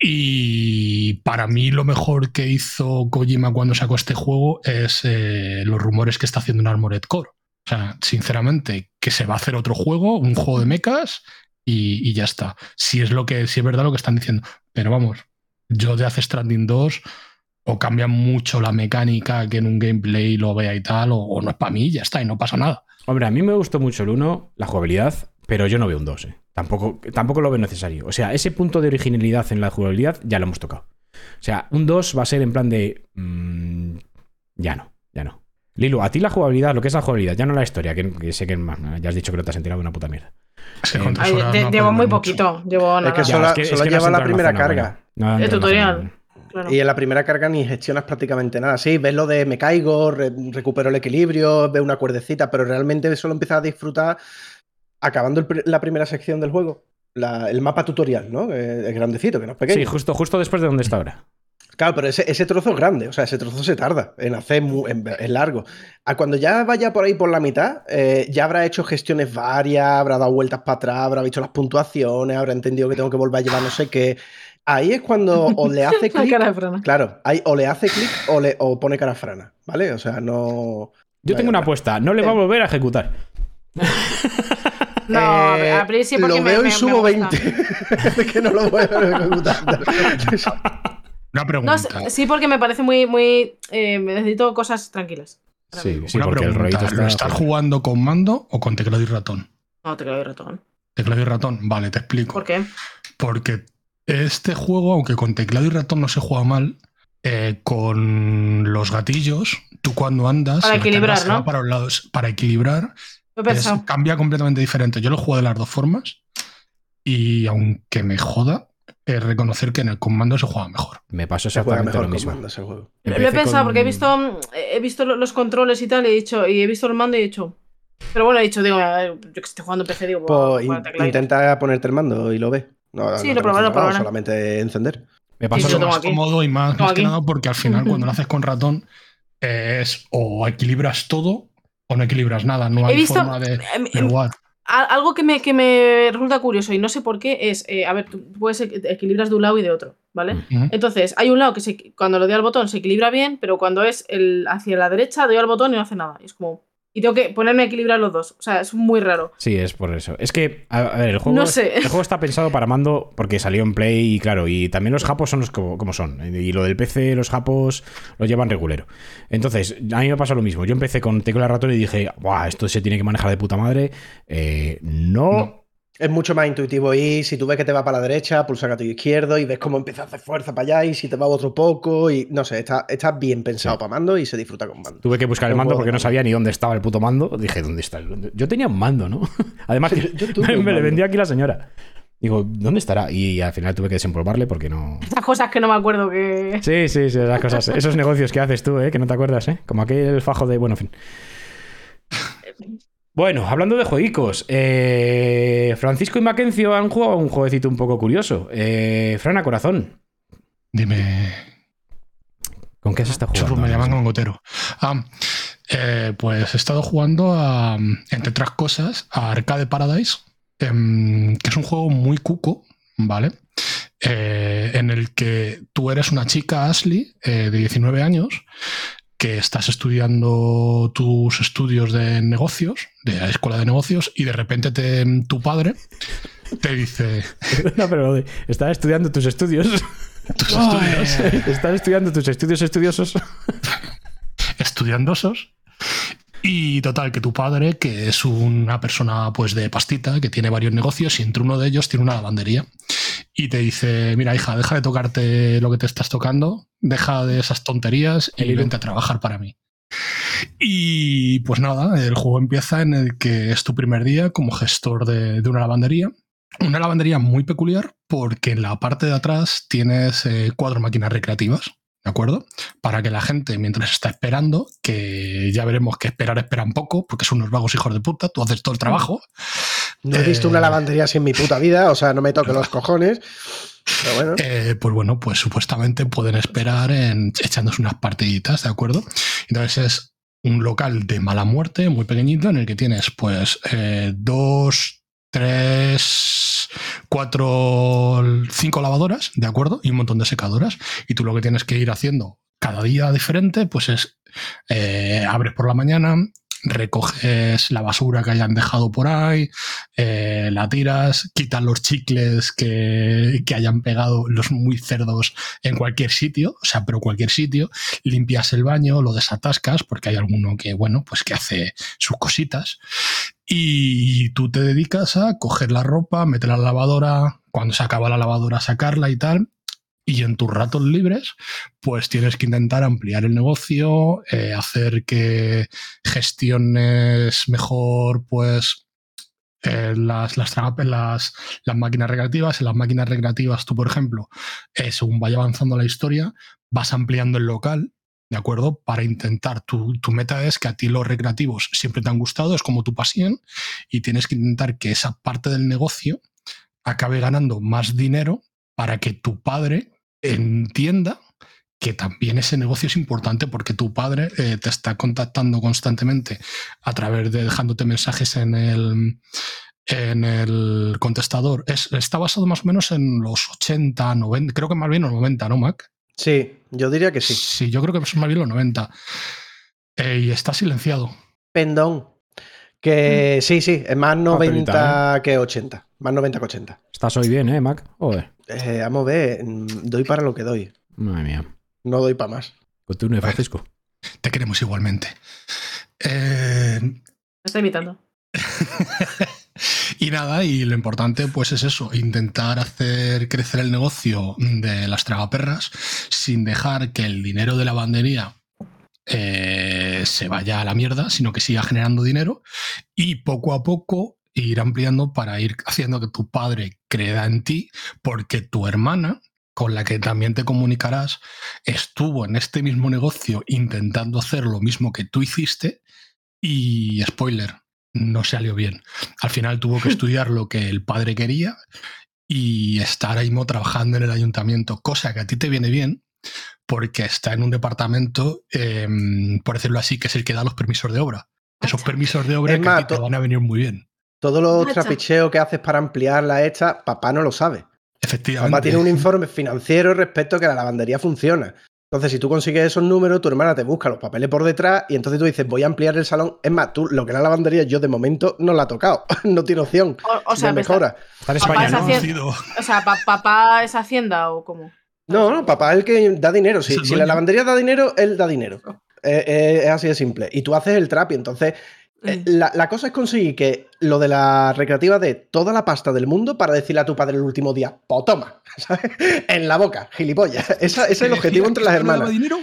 Y para mí lo mejor que hizo Kojima cuando sacó este juego es eh, los rumores que está haciendo en Armored Core. O sea, sinceramente, que se va a hacer otro juego, un juego de mechas y, ya está. Si es lo que, si es verdad lo que están diciendo. Pero vamos, yo de hace Stranding 2 o cambia mucho la mecánica que en un gameplay lo vea y tal, o, o no es para mí, ya está, y no pasa nada. Hombre, a mí me gustó mucho el 1, la jugabilidad, pero yo no veo un 2. ¿eh? Tampoco, tampoco lo veo necesario. O sea, ese punto de originalidad en la jugabilidad ya lo hemos tocado. O sea, un 2 va a ser en plan de. mm, ya no, ya no. Lilo, a ti la jugabilidad, lo que es la jugabilidad, ya no la historia, que, que sé que más, ya has dicho que no te has enterado de una puta mierda. Es que Eh, Ay, de- no llevo muy mucho. poquito. Llevo nada. que Ya, solo- es que- que lleva la primera zona carga. buena. El tutorial. Claro. Y en la primera carga ni gestionas prácticamente nada. Sí, ves lo de me caigo, re- recupero el equilibrio, veo una cuerdecita, pero realmente solo empiezas a disfrutar acabando el la primera sección del juego. La- el mapa tutorial, ¿no? Que Es grandecito, que no es pequeño. Sí, justo, justo después de donde está ahora. Claro, pero ese, ese trozo es grande, o sea, ese trozo se tarda en hacer, mu- en, en largo. A cuando ya vaya por ahí por la mitad, eh, ya habrá hecho gestiones varias, habrá dado vueltas para atrás, habrá visto las puntuaciones, habrá entendido que tengo que volver a llevar no sé qué. Ahí es cuando o le hace clic, claro, ahí o le hace clic o, le, o pone cara frana, ¿vale? O sea, no... Yo no tengo una apuesta, no le va a Eh. volver a ejecutar. No, Eh, a ver, sí, porque lo me, veo me- y me subo gusta. 20. Es que no lo voy a ejecutar. Una No, pregunta. sí, porque me parece muy, muy. eh, necesito cosas tranquilas. Sí, sí, una porque el pregunta. ¿Lo está. estás jugando con mando o con teclado y ratón? No, te quedo ratón. Teclado y ratón, vale, te explico. ¿Por qué? Porque este juego, aunque con teclado y ratón no se juega mal, eh, con los gatillos, tú cuando andas, Para equilibrar, ¿no? para un lado. Para equilibrar, Lo es- cambia completamente diferente. Yo lo juego de las dos formas y aunque me joda, es reconocer que en el comando se juega mejor. Me pasó Se juega exactamente mejor lo mismo. comando. Lo he pensado con- porque he visto, mm, he visto lo- los controles y tal, y he dicho, y he visto el mando y he dicho. Pero bueno, he dicho, digo, yo que estoy jugando en PC, digo, Pues in- intenta ponerte el mando y lo ves. No, Sí, no lo probaré, lo. Solamente encender. Me Sí, pasó yo Eso lo más aquí. cómodo y más, más que nada porque al final cuando lo haces con ratón eh, es o equilibras todo o no equilibras nada. No hay visto. forma de em, em, jugar. algo que me, que me resulta curioso y no sé por qué es, eh, a ver, tú puedes equilibras de un lado y de otro, ¿vale? Entonces, hay un lado que se, cuando le doy al botón se equilibra bien, pero cuando es el, hacia la derecha doy al botón y no hace nada. Y es como, y tengo que ponerme a equilibrar los dos. O sea, es muy raro. Sí, es por eso. Es que, a, ver, el juego, no sé. el juego está pensado para mando porque salió en Play y claro, y también los japos son los como, son. Y lo del PC, los japos lo llevan regulero. Entonces, a mí me pasa lo mismo. Yo empecé con tecla ratón y dije, Buah, esto se tiene que manejar de puta madre. Eh, no es mucho más intuitivo y si tú ves que te va para la derecha, pulsa gatillo izquierdo y ves cómo empieza a hacer fuerza para allá y si te va otro poco y no sé, está, está bien pensado para mando y se disfruta con mando. Tuve que buscar el mando porque no sabía ni dónde estaba el puto mando. Dije, ¿dónde está el Yo tenía un mando, ¿no? Además, me, le vendió aquí la señora. Digo, ¿dónde estará? Y al final tuve que desempolvarle porque no. Esas cosas que no me acuerdo que. Sí, sí, sí, las cosas. Esos negocios que haces tú, ¿eh? Que no te acuerdas, ¿eh? Como aquel fajo de. Bueno, en fin. Bueno, hablando de jueguicos, eh, Francisco y Maquencio han jugado un jueguecito un poco curioso. Eh, Frana Corazón. Dime. ¿Con qué has estado jugando? me llaman con gotero. Ah, eh, pues he estado jugando a, entre otras cosas, a Arcade Paradise, em, que es un juego muy cuco, ¿vale? en el que tú eres una chica, Ashley, de 19 años, que estás estudiando tus estudios de negocios, de la escuela de negocios, y de repente te, tu padre te dice... No, pero estás estudiando tus estudios. Tus estudios. Estás estudiando tus estudios estudiosos. Estudiandosos. Y total, que tu padre, que es una persona pues de pastita, que tiene varios negocios y entre uno de ellos tiene una lavandería. Y te dice, mira hija, deja de tocarte lo que te estás tocando, deja de esas tonterías y vente a trabajar para mí. Y pues nada, el juego empieza en el que es tu primer día como gestor de, una lavandería. Una lavandería muy peculiar porque en la parte de atrás tienes eh, cuatro máquinas recreativas ¿de acuerdo? Para que la gente, mientras está esperando, que ya veremos que esperar espera un poco, porque son unos vagos hijos de puta, tú haces todo el trabajo. No he visto una eh, lavandería así en mi puta vida, o sea, no me toque los cojones. Pero bueno. Eh, pues bueno, pues supuestamente pueden esperar en, echándose unas partiditas, ¿de acuerdo? Entonces es un local de mala muerte, muy pequeñito, en el que tienes pues eh, dos, tres, cuatro, cinco lavadoras, ¿de acuerdo? Y un montón de secadoras. Y tú lo que tienes que ir haciendo cada día diferente, pues es eh, abres por la mañana, recoges la basura que hayan dejado por ahí, eh, la tiras, quitas los chicles que, que, hayan pegado los muy cerdos en cualquier sitio, o sea, pero cualquier sitio, limpias el baño, lo desatascas, porque hay alguno que, bueno, pues que hace sus cositas, y tú te dedicas a coger la ropa, meterla la lavadora, cuando se acaba la lavadora sacarla y tal. Y en tus ratos libres, pues tienes que intentar ampliar el negocio, eh, hacer que gestiones mejor, pues, eh, las, las, las, las, máquinas recreativas. En las máquinas recreativas, tú, por ejemplo, eh, según vaya avanzando la historia, vas ampliando el local ¿de acuerdo? Para intentar, tu, meta es que a ti los recreativos siempre te han gustado, es como tu pasión, y tienes que intentar que esa parte del negocio acabe ganando más dinero para que tu padre entienda que también ese negocio es importante porque tu padre eh, te está contactando constantemente a través de dejándote mensajes en el, en el contestador. Es, está basado más o menos en los 80, 90, creo que más bien los 90, ¿no, Mac? Sí, yo diría que sí. Sí, yo creo que es más bien los 90. Eh, y está silenciado. Pendón. Que mm. sí, sí, es más 90 ¿eh? que 80. Más 90 que 80. Estás hoy bien, ¿eh, Mac? Eh, vamos a ver, mm, doy para lo que doy. Madre mía. No doy para más. Continúe, Francisco. Te queremos igualmente. Eh... Me estoy imitando. Y nada, y lo importante pues es eso, intentar hacer crecer el negocio de las tragaperras sin dejar que el dinero de la bandería eh, se vaya a la mierda, sino que siga generando dinero y poco a poco ir ampliando para ir haciendo que tu padre crea en ti, porque tu hermana, con la que también te comunicarás, estuvo en este mismo negocio intentando hacer lo mismo que tú hiciste. Y spoiler, no salió bien. Al final tuvo que estudiar lo que el padre quería y estar ahí mismo trabajando en el ayuntamiento, cosa que a ti te viene bien porque está en un departamento, em, por decirlo así, que es el que da los permisos de obra. Esos permisos de obra que te van a venir muy bien. Todos los trapicheos que haces para ampliar la hecha, papá no lo sabe. Efectivamente. Papá tiene un informe financiero respecto a que la lavandería funciona. Entonces, si tú consigues esos números, tu hermana te busca los papeles por detrás y entonces tú dices, voy a ampliar el salón. Es más, tú, lo que es la lavandería, yo de momento no la he tocado. no tiene opción O, o sea, de me está- mejora. Está en Papá España, o sea, pa- papá es Hacienda o cómo. No, no, papá es el que da dinero. Si, si la lavandería da dinero, él da dinero. Eh, eh, es así de simple. Y tú haces el trap y entonces eh, la, la cosa es conseguir que lo de la recreativa de toda la pasta del mundo para decirle a tu padre el último día, pues toma, ¿sabes? En la boca, gilipollas. Esa- ese es el objetivo entre las ¿Esto no daba hermanas. dinero?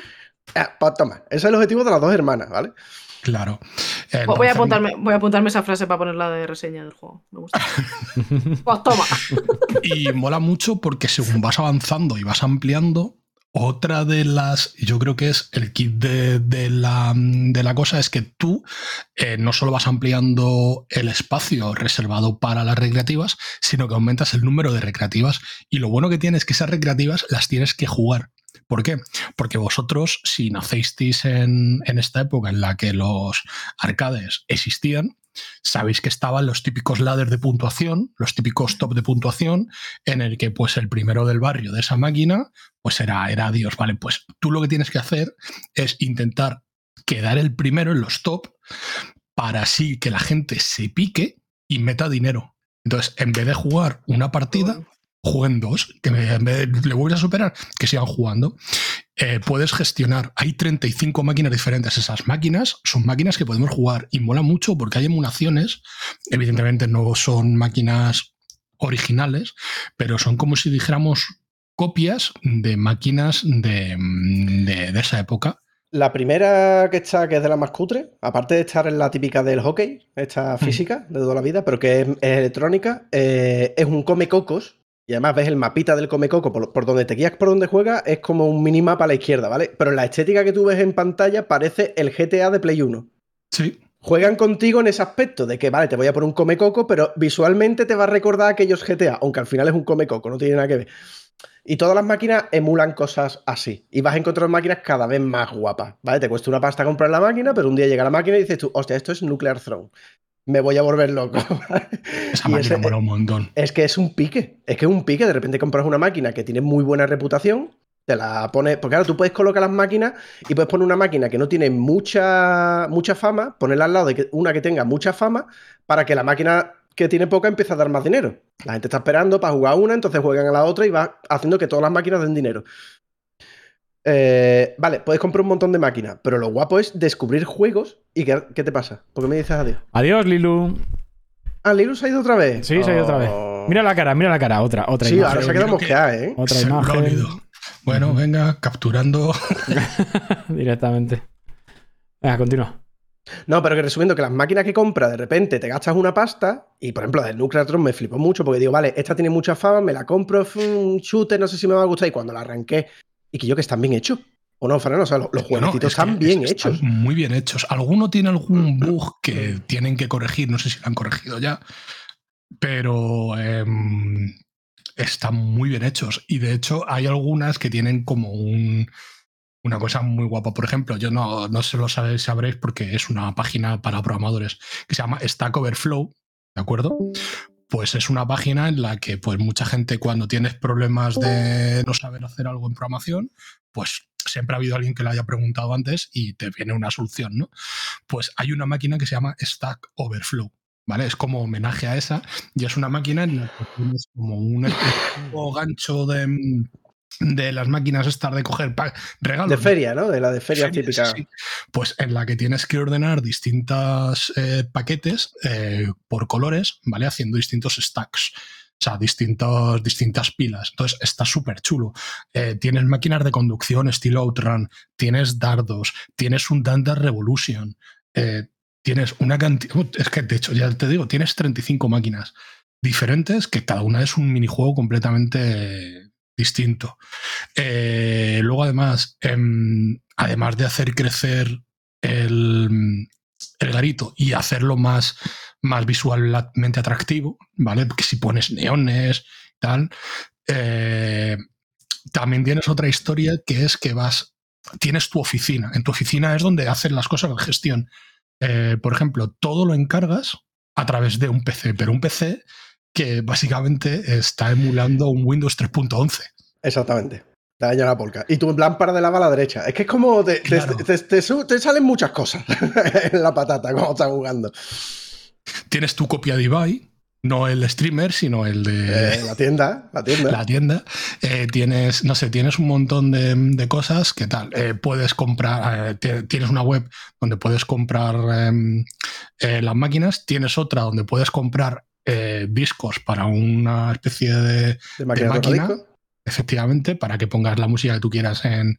Ah, pues toma, ese es el objetivo de las dos hermanas, ¿vale? Claro. Voy a, apuntarme, voy a apuntarme esa frase para ponerla de reseña del juego. Me gusta. pues toma. Y mola mucho porque según vas avanzando y vas ampliando, otra de las, yo creo que es el kit de, la, de la cosa, es que tú eh, no solo vas ampliando el espacio reservado para las recreativas, sino que aumentas el número de recreativas. Y lo bueno que tienes es que esas recreativas las tienes que jugar. ¿Por qué? Porque vosotros, si nacisteis en, en esta época en la que los arcades existían, sabéis que estaban los típicos ladders de puntuación, los típicos top de puntuación, en el que pues el primero del barrio de esa máquina, pues era, era Dios, ¿vale? Pues tú lo que tienes que hacer es intentar quedar el primero en los top para así que la gente se pique y meta dinero. Entonces, en vez de jugar una partida, jueguen dos, que me- en vez de- le vuelves a superar, que sigan jugando. Eh, puedes gestionar, hay 35 máquinas diferentes. Esas máquinas son máquinas que podemos jugar y mola mucho porque hay emulaciones. Evidentemente no son máquinas originales, pero son como si dijéramos copias de máquinas de, de- de esa época. La primera que está, que es de la más cutre, aparte de estar en la típica del hockey, esta física de toda la vida, pero que es, es electrónica, eh, es un come cocos. Y además ves el mapita del come coco por, por donde te guías por donde juegas, es como un minimapa a la izquierda, ¿vale? Pero la estética que tú ves en pantalla parece el GTA de Play 1. Sí, Juegan contigo en ese aspecto de que, vale, te voy a poner un come coco, pero visualmente te va a recordar a aquellos GTA, aunque al final es un come coco, no tiene nada que ver. Y todas las máquinas emulan cosas así. Y vas a encontrar máquinas cada vez más guapas, ¿vale? Te cuesta una pasta comprar la máquina, pero un día llega la máquina y dices tú, hostia, esto es Nuclear Throne. Me voy a volver loco. esa Y máquina ese- un montón. es que es un pique. Es que es un pique. De repente compras una máquina que tiene muy buena reputación, te la pones. Porque claro, tú puedes colocar las máquinas y puedes poner una máquina que no tiene mucha, mucha fama, ponerla al lado de una que tenga mucha fama, para que la máquina que tiene poca empiece a dar más dinero. La gente está esperando para jugar una, entonces juegan a la otra y va haciendo que todas las máquinas den dinero. Eh, vale, puedes comprar un montón de máquinas, pero lo guapo es descubrir juegos. ¿Y qué, qué te pasa? ¿Por qué me dices adiós? Adiós, Lilu. Ah, Lilu se ha ido otra vez. Sí, se ha ido otra vez. Oh. Mira la cara, mira la cara. Otra, otra Sí, imagen. ahora se ha quedado mosqueada, ¿eh? Otra Se imagen. Bueno, venga, capturando. Directamente. Venga, continúa. No, pero que resumiendo, que las máquinas que compras, de repente te gastas una pasta, y por ejemplo, la del Nuclear Throne me flipó mucho porque digo, vale, esta tiene mucha fama, me la compro, fue un shooter, no sé si me va a gustar, y cuando la arranqué, y que yo que están bien hechos. O no, Fernando, o sea, los, los Bueno, jueguecitos es que están bien hechos. Muy bien hechos. Alguno tiene algún bug que tienen que corregir, no sé si lo han corregido ya, pero em, están muy bien hechos. Y de hecho hay algunas que tienen como un, una cosa muy guapa. Por ejemplo, yo no, no se lo sabéis, sabréis porque es una página para programadores que se llama Stack Overflow, ¿de acuerdo? Pues es una página en la que pues mucha gente cuando tienes problemas de no saber hacer algo en programación, pues siempre ha habido alguien que lo haya preguntado antes y te viene una solución, ¿no? Pues hay una máquina que se llama Stack Overflow, ¿vale? Es como homenaje a esa y es una máquina en la que tienes como un gancho de, de las máquinas estas de coger pa- regalos. De feria, ¿no? De la de feria Feria, típica. sí. Pues en la que tienes que ordenar distintos paquetes eh, por colores, ¿vale? Haciendo distintos stacks. O sea, distintos, distintas pilas. Entonces está súper chulo. Eh, tienes máquinas de conducción estilo Outrun, tienes dardos, tienes un Dante Revolution, eh, tienes una cantidad. Es que de hecho, ya te digo, tienes 35 máquinas diferentes que cada una es un minijuego completamente distinto. Eh, luego, además, em, además de hacer crecer el, el garito y hacerlo más, más visualmente atractivo, ¿vale? Porque si pones neones, tal. eh, también tienes otra historia que es que vas. Tienes tu oficina. En tu oficina es donde haces las cosas de gestión. Eh, por ejemplo, todo lo encargas a través de un PC, pero un PC que básicamente está emulando un Windows 3.11. Exactamente. Te daña la polca. Y tu lámpara de lava a la derecha. Es que es como. Te, te- Claro. te- te salen muchas cosas en la patata cuando estás jugando. Tienes tu copia de Ibai, no el streamer, sino el de Eh, la tienda, la tienda. la tienda. Eh, tienes, no sé, tienes un montón de, de cosas que tal. Eh, puedes comprar, ti- tienes una web donde puedes comprar em, las máquinas, tienes otra donde puedes comprar eh, discos para una especie de, de máquina de máquina. tocadiscos. efectivamente, para que pongas la música que tú quieras en,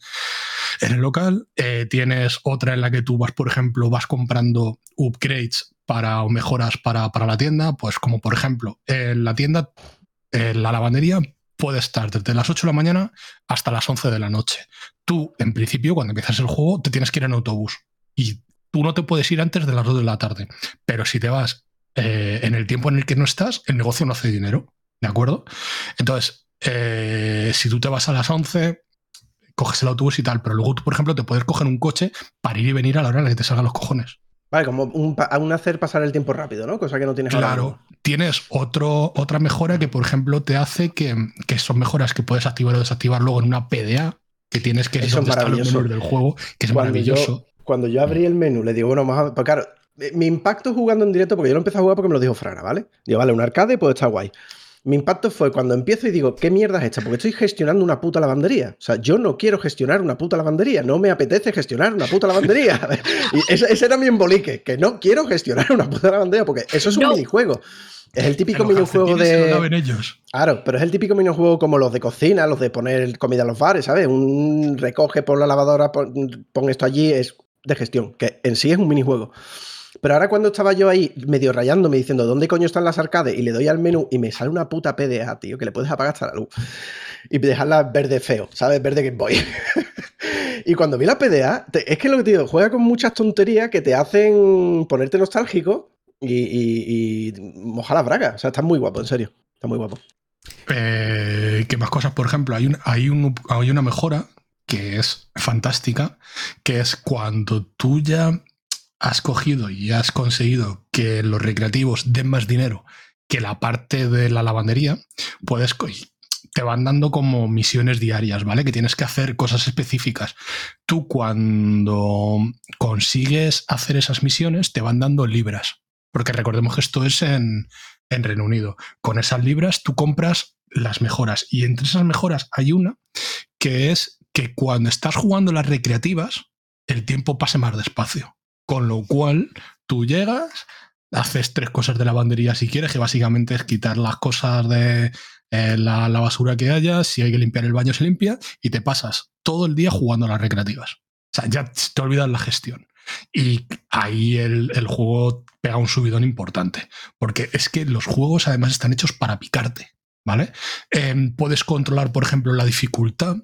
en el local. Eh, tienes otra en la que tú vas, por ejemplo, vas comprando upgrades para o mejoras para, para la tienda, pues como por ejemplo, en la tienda, en la lavandería puede estar desde las 8 de la mañana hasta las 11 de la noche. Tú, en principio, cuando empiezas el juego, te tienes que ir en autobús y tú no te puedes ir antes de las 2 de la tarde. Pero si te vas eh, en el tiempo en el que no estás, el negocio no hace dinero. ¿De acuerdo? Entonces, eh, si tú te vas a las 11, coges el autobús y tal, pero luego tú, por ejemplo, te puedes coger un coche para ir y venir a la hora en la que te salgan los cojones. Vale, como un, un hacer pasar el tiempo rápido, ¿no? Cosa que no tienes Claro, tienes otro, otra mejora que, por ejemplo, te hace que, que son mejoras que puedes activar o desactivar luego en una PDA, que tienes que ir Eso es donde menús del juego, que es Cuando maravilloso. Yo, cuando yo abrí el menú, le digo, bueno, a. Pues claro, mi impacto jugando en directo, porque yo lo empecé a jugar porque me lo dijo Frana, ¿vale? Digo, vale, un arcade, pues está guay. Mi impacto fue cuando empiezo y digo, ¿qué mierda es esta? Porque estoy gestionando una puta lavandería. O sea, yo no quiero gestionar una puta lavandería. No me apetece gestionar una puta lavandería. y ese, ese era mi embolique, que no quiero gestionar una puta lavandería, porque eso es un No. minijuego. Es el típico minijuego de. ellos. Claro, pero es el típico minijuego como los de cocina, los de poner comida en los bares, ¿sabes? Un recoge por la lavadora, pon, pon esto allí, es de gestión, que en sí es un minijuego. Pero ahora cuando estaba yo ahí medio rayándome diciendo dónde coño están las arcades y le doy al menú y me sale una puta PDA, tío, que le puedes apagar hasta la luz y dejarla verde feo, ¿sabes? Verde Game Boy. y cuando vi la PDA, es que lo que te digo, juega con muchas tonterías que te hacen ponerte nostálgico y, y, y mojar las bragas. O sea, está muy guapo, en serio. Está muy guapo. Eh, ¿Qué más cosas? Por ejemplo, hay, hay, hay una mejora que es fantástica, que es cuando tú ya has cogido y has conseguido que los recreativos den más dinero que la parte de la lavandería, puedes te van dando como misiones diarias, ¿vale? Que tienes que hacer cosas específicas. Tú cuando consigues hacer esas misiones te van dando libras, porque recordemos que esto es en, en Reino Unido. Con esas libras tú compras las mejoras y entre esas mejoras hay una que es que cuando estás jugando las recreativas el tiempo pase más despacio. Con lo cual tú llegas, haces tres cosas de lavandería si quieres, que básicamente es quitar las cosas de eh, la, basura que haya, si hay que limpiar el baño se limpia y te pasas todo el día jugando a las recreativas. O sea, ya te olvidas la gestión. Y ahí el, el juego pega un subidón importante. Porque es que los juegos además están hechos para picarte. ¿Vale? Em, puedes controlar, por ejemplo, la dificultad.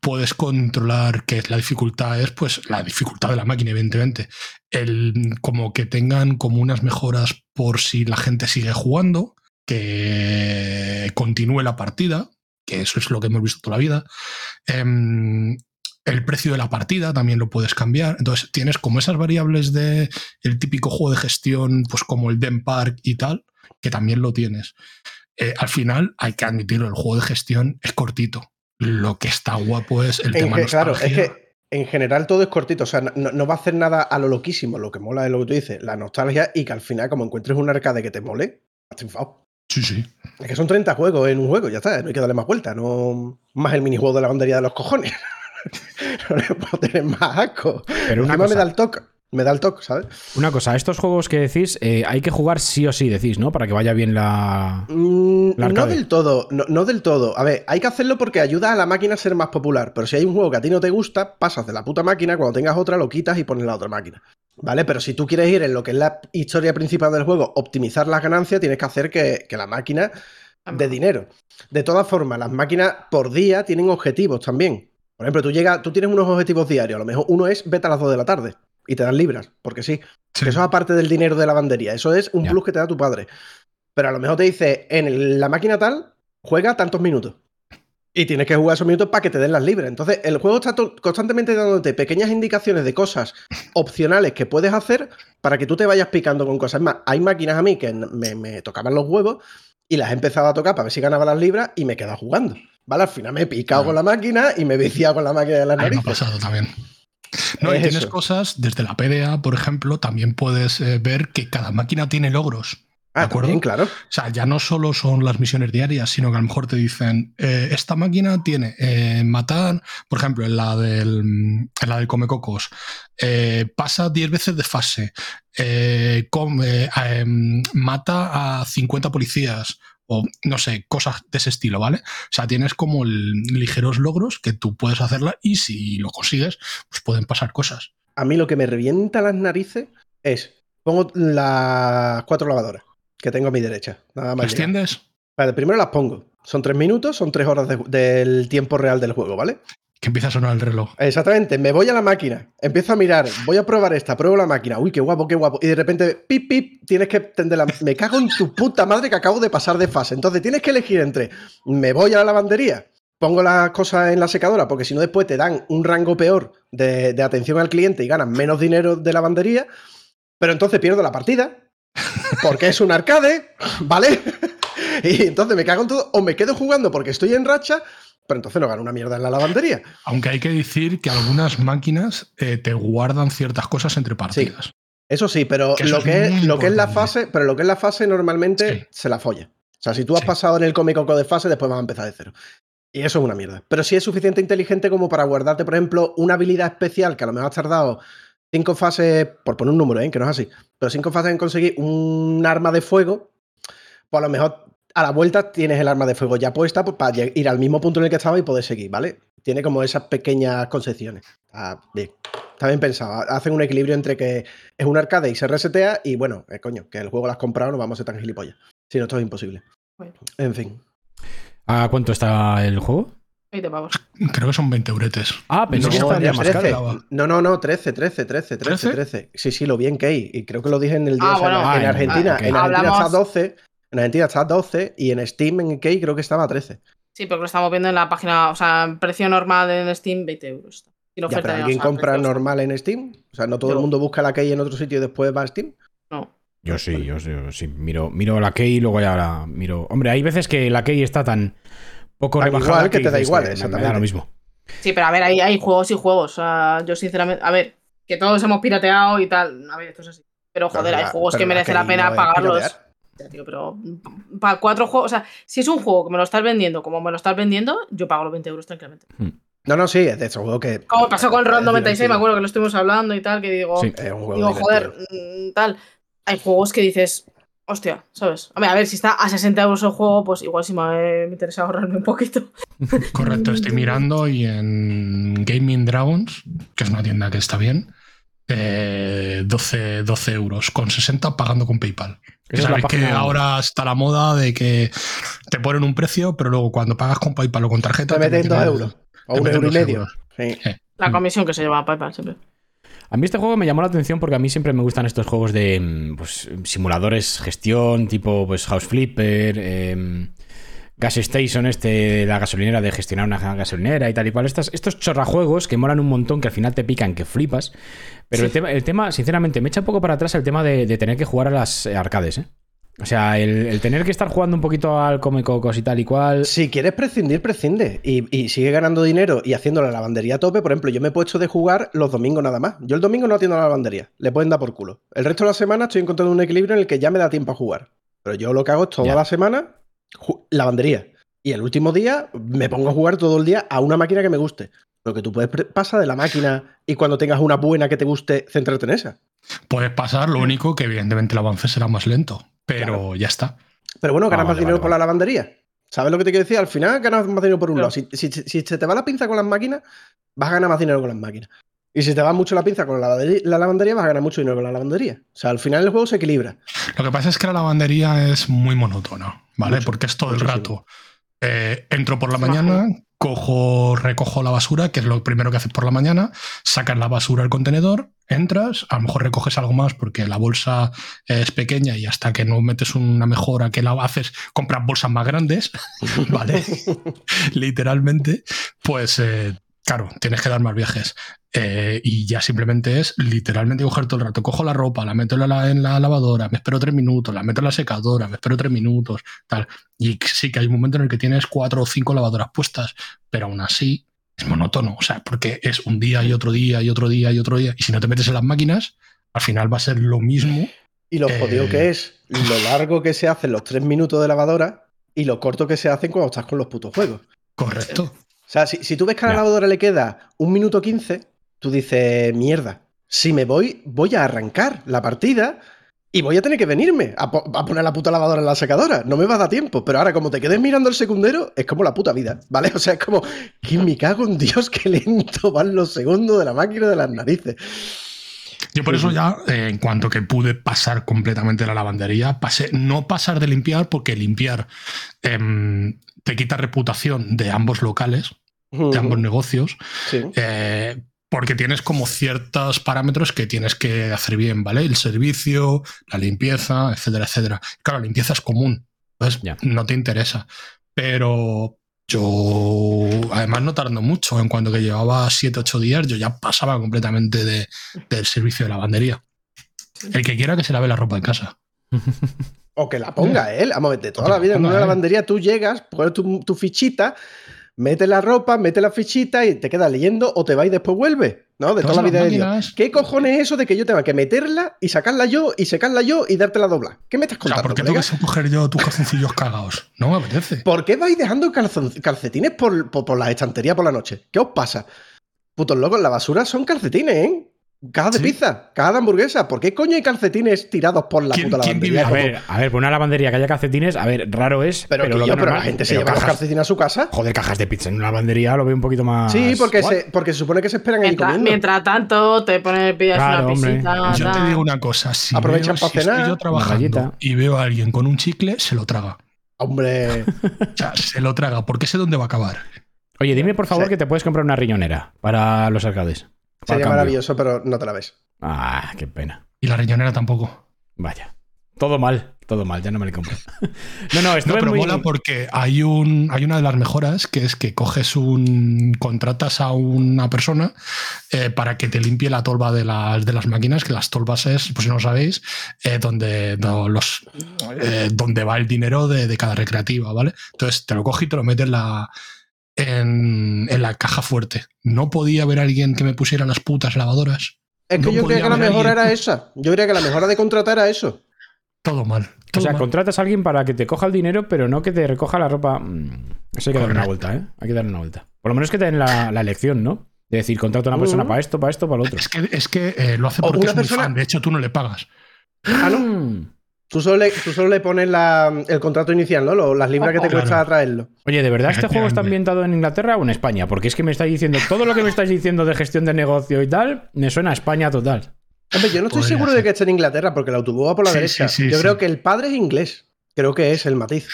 Puedes controlar que la dificultad es, pues, la dificultad de la máquina, evidentemente. El, como que tengan como unas mejoras por si la gente sigue jugando, que continúe la partida, que eso es lo que hemos visto toda la vida. Em, el precio de la partida también lo puedes cambiar. Entonces tienes como esas variables de típico juego de gestión, pues como el Den Park y tal, que también lo tienes. Eh, al final, hay que admitirlo, el juego de gestión es cortito. Lo que está guapo es el En tema ge- claro, es que en general todo es cortito, o sea, no, no va a hacer nada a lo loquísimo. Lo que mola es lo que tú dices, la nostalgia y que al final, como encuentres un arcade que te mole, has triunfado. Sí, sí. Es que son 30 juegos en un juego, ya está, no hay que darle más vuelta, no más el minijuego de la bandería de los cojones. no le puedo tener más asco. Pero una Encima me cosa, da el toque, me da el toque, ¿sabes? una cosa, estos juegos que decís, eh, hay que jugar sí o sí, decís, ¿no? Para que vaya bien la. Mm, La no del todo, no, no del todo. A ver, hay que hacerlo porque ayuda a la máquina a ser más popular. Pero si hay un juego que a ti no te gusta, pasas de la puta máquina, cuando tengas otra lo quitas y pones la otra máquina. ¿Vale? Pero si tú quieres ir en lo que es la historia principal del juego, optimizar las ganancias, tienes que hacer que, que la máquina de dinero. De todas formas, las máquinas por día tienen objetivos también. Por ejemplo, tú llegas, tú tienes unos objetivos diarios. A lo mejor uno es vete a las 2 de la tarde y te dan libras, porque sí. Eso es aparte del dinero de lavandería. Eso es un plus que te da tu padre. Pero a lo mejor te dice, en la máquina tal, juega tantos minutos. Y tienes que jugar esos minutos para que te den las libres. Entonces, el juego está constantemente dándote pequeñas indicaciones de cosas opcionales que puedes hacer para que tú te vayas picando con cosas. Es más, hay máquinas a mí que me, tocaban los huevos y las he empezado a tocar para ver si ganaba las libras y me he quedado jugando. ¿Vale? Al final me he picado con la máquina y me he viciado con la máquina de las narices. Me ha pasado también. No, y tienes cosas, desde la PDA, por ejemplo, también puedes eh, ver que cada máquina tiene logros. Ah, acuerdo? claro. O sea, ya no solo son las misiones diarias, sino que a lo mejor te dicen, eh, esta máquina tiene eh, matar, por ejemplo, en la del, en la del Comecocos, eh, pasa 10 veces de fase, come, em, mata a 50 policías, o no sé, cosas de ese estilo, ¿vale? O sea, tienes como ligeros logros que tú puedes hacerla y si lo consigues, pues pueden pasar cosas. A mí lo que me revienta las narices es, pongo las cuatro lavadoras que tengo a mi derecha. Nada más. ¿Extiendes? Vale, primero las pongo. Son tres minutos, son tres horas del tiempo real del juego, ¿vale? Que empieza a sonar el reloj. Exactamente, me voy a la máquina, empiezo a mirar, voy a probar esta, pruebo la máquina, uy, qué guapo, qué guapo, y de repente, pip, pip, tienes que tender la... Me cago en tu puta madre que acabo de pasar de fase. Entonces tienes que elegir entre, me voy a la lavandería, pongo las cosas en la secadora, porque si no después te dan un rango peor de, de atención al cliente y ganas menos dinero de lavandería, pero entonces pierdo la partida, porque es un arcade, ¿vale? y entonces me cago en todo, o me quedo jugando porque estoy en racha, pero entonces no gano una mierda en la lavandería. Aunque hay que decir que algunas máquinas eh, te guardan ciertas cosas entre partidas. eso sí, pero lo, que es, lo que es la fase, pero lo que es la fase normalmente se la folla. O sea, si tú has pasado en el cómico de fase, después vas a empezar de cero. Y eso es una mierda. Pero sí es suficiente inteligente como para guardarte, por ejemplo, una habilidad especial que a lo mejor has tardado cinco fases, por poner un número, ¿eh? que no es así, pero cinco fases en conseguir un arma de fuego, pues a lo mejor a la vuelta tienes el arma de fuego ya puesta pues, para ir al mismo punto en el que estaba y poder seguir, ¿vale? Tiene como esas pequeñas concepciones. Está bien. Está bien pensado. Hacen un equilibrio entre que es un arcade y se resetea y bueno, eh, coño, que el juego lo has comprado, no vamos a ser tan gilipollas. Si no, esto es imposible. En fin. ¿A cuánto está el juego? Creo que son 20 euretes. Ah, pensé que estaría más caro. No, no, no, 13, 13, 13, 13, 13. Sí, sí, lo vi en Key. Y creo que lo dije en el día. Ah, bueno, en, Argentina. En Argentina está 12. En Argentina está 12 y en Steam, en Key, creo que estaba 13. Sí, porque lo estamos viendo en la página, o sea, precio normal en Steam, 20 euros. Ya, pero ¿Alguien compra normal en Steam? O sea, ¿no todo el mundo busca la Key en otro sitio y después va a Steam? No. Yo sí, yo sí, sí. Miro, miro la Key y luego ya la miro. Hombre, hay veces que la Key está tan poco igual que, te da igual, exactamente. lo mismo. Sí, pero a ver, hay, hay juegos y juegos. O sea, yo sinceramente, a ver, que todos hemos pirateado y tal. A ver, esto es así. Pero joder, hay juegos que merece la pena pagarlos. Pero para cuatro juegos, o sea, si es un juego que me lo estás vendiendo como me lo estás vendiendo, yo pago los 20 euros tranquilamente. Hmm. No, no, sí, es de esos juegos que. Como pasó con Ron 96, me acuerdo que lo estuvimos hablando y tal, que digo, digo joder, mm, tal. Hay juegos que dices, Hostia, ¿sabes? A ver, si está a 60 euros el juego, pues igual sí me, interesa ahorrarme un poquito. Correcto, estoy mirando y en Gaming Dragons, que es una tienda que está bien, 12, eh, 12 euros con 60 pagando con PayPal. Sabes que ahora está la moda de que te ponen un precio, pero luego cuando pagas con PayPal o con tarjeta. Te meten 2 euros. O un euro y medio. La comisión que se lleva a PayPal siempre. A mí este juego me llamó la atención porque a mí siempre me gustan estos juegos de mm, pues, simuladores, gestión, tipo pues, House Flipper, em, Gas Station, este, la gasolinera de gestionar una gasolinera y tal y cual. Estos, estos chorrajuegos que molan un montón, que al final te pican, que flipas. Pero el, tema, el tema, sinceramente, me echa un poco para atrás el tema de, de tener que jugar a las arcades, ¿eh? O sea, el, tener que estar jugando un poquito al come cocos y tal y cual. Si quieres prescindir, prescinde. Y, sigue ganando dinero y haciendo la lavandería a tope. Por ejemplo, yo me he puesto de jugar los domingos nada más. Yo el domingo no atiendo la lavandería. Le pueden dar por culo. El resto de la semana estoy encontrando un equilibrio en el que ya me da tiempo a jugar. Pero yo lo que hago es toda la semana lavandería. Y el último día me pongo a jugar todo el día a una máquina que me guste. Lo que tú puedes pasar de la máquina y cuando tengas una buena que te guste, centrarte en esa. Puedes pasar, lo único que evidentemente el avance será más lento pero ya está. Pero bueno, ganas ah, más dinero por la lavandería. ¿Sabes lo que te quiero decir? Al final ganas más dinero por un lado. Si, se te va la pinza con las máquinas, vas a ganar más dinero con las máquinas. Y si te va mucho la pinza con la, lavandería, vas a ganar mucho dinero con la lavandería. O sea, al final el juego se equilibra. Lo que pasa es que la lavandería es muy monótona, ¿vale? Porque es todo el rato. Eh, entro por la mañana, cojo, recojo la basura, que es lo primero que haces por la mañana, sacas la basura al contenedor, entras, a lo mejor recoges algo más porque la bolsa es pequeña y hasta que no metes una mejora que la haces, compras bolsas más grandes, ¿vale? Literalmente, pues eh, claro, tienes que dar más viajes. Eh, y ya simplemente es literalmente coger todo el rato. Cojo la ropa, la meto en la, en la, lavadora, me espero tres minutos, la meto en la secadora, me espero tres minutos, tal. Y sí que hay un momento en el que tienes cuatro o cinco lavadoras puestas, pero aún así es monótono. O sea, porque es un día y otro día y otro día y otro día. Y si no te metes en las máquinas, al final va a ser lo mismo. Y lo jodido Eh. que es lo largo que se hacen los tres minutos de lavadora y lo corto que se hacen cuando estás con los putos juegos. Correcto. O sea, si, si tú ves que a la lavadora le queda un minuto 15, tú dices, mierda, si me voy, voy a arrancar la partida y voy a tener que venirme a, po- a poner la puta lavadora en la secadora. No me va a dar tiempo. Pero ahora, como te quedes mirando el secundero, es como la puta vida, ¿vale? O sea, es como, que me cago en Dios, qué lento van los segundos de la máquina de las narices. Yo por eso ya, eh, en cuanto que pude pasar completamente la lavandería, pasé, no pasar de limpiar, porque limpiar em, te quita reputación de ambos locales, de ambos negocios, Sí. eh, porque tienes como ciertos parámetros que tienes que hacer bien, ¿vale? El servicio, la limpieza, etcétera, etcétera. Claro, la limpieza es común, entonces no te interesa. Pero yo, además no tardando mucho, en cuanto que llevaba 7, 8 días, yo ya pasaba completamente de- del servicio de lavandería. El que quiera que se lave la ropa en casa. O que la ponga él. Vamos a ver, de toda la vida en una él. lavandería tú llegas, pones tu, tu fichita, metes la ropa, metes la fichita y te quedas leyendo o te vas y después vuelve. ¿No? De toda la vida de Dios. ¿Qué cojones es eso de que yo tenga que meterla y sacarla yo y secarla yo y dártela doblar? ¿Qué me estás O sea, contando? ¿por qué tengo que coger yo tus calzoncillos cagados? No me apetece. ¿Por qué vais dejando calcetines por, por, por las estanterías por la noche? ¿Qué os pasa? Putos locos, la basura son calcetines, ¿eh? Cajas de Sí. pizza, cajas de hamburguesa. ¿Por qué coño hay calcetines tirados por la ¿Quién- puta lavandería? A ver, a ver, por una lavandería que haya calcetines, a ver, raro es. pero, Pero, que lo yo, veo pero la normal. gente se Pero lleva los calcetines a su casa. Joder, cajas de pizza en una lavandería lo veo un poquito más. Sí, porque se, porque se supone que se esperan ahí Mientras, comiendo. mientras tanto, te pones, pillas Claro, una hombre. pisita. Yo te digo una cosa, si, Aprovechan veo- para si estoy cenar, yo una trabajando y veo a alguien con un chicle, se lo traga. Hombre, O sea, se lo traga, porque sé dónde va a acabar. Oye, dime por favor Sí. que te puedes comprar una riñonera para los arcades. Sería cambio. maravilloso, pero no te la ves. Ah, qué pena. Y la riñonera tampoco. Vaya. Todo mal, todo mal, ya no me la compro. no, no, No, estuve pero muy... mola porque hay, un, hay una de las mejoras que es que coges un. contratas a una persona eh, para que te limpie la tolva de las, de las máquinas, que las tolvas es, pues si no sabéis, eh, donde, no, los, eh, donde va el dinero de, de cada recreativa, ¿vale? Entonces te lo coges y te lo metes en la. En, en la caja fuerte. No podía haber alguien que me pusiera las putas lavadoras. Es que No yo creía que la mejor alguien- era esa. Yo creía que la mejora de contratar era eso. Todo mal. O sea, mal. contratas a alguien para que te coja el dinero, pero no que te recoja la ropa. Mm, Eso hay que darle una vuelta, ¿eh? Hay que darle una vuelta. Por lo menos que te den la, la elección, ¿no? De decir, contrata a una persona Mm. para esto, para esto, para lo otro. Es que, es que eh, lo hace porque es muy persona- fan. De hecho, tú no le pagas. Ah, no. Tú solo le, tú solo le pones la- el contrato inicial, ¿no? Lo- las libras que te Claro. cuesta traerlo. Oye, ¿de verdad este juego está ambientado en Inglaterra o en España? Porque es que me estáis diciendo, todo lo que me estáis diciendo de gestión de negocio y tal, me suena a España total. Hombre, yo no estoy Podría seguro ser. de que esté en Inglaterra porque el autobús va por la Sí, derecha. sí, sí, yo sí. creo que el padre es inglés. Creo que es el matiz.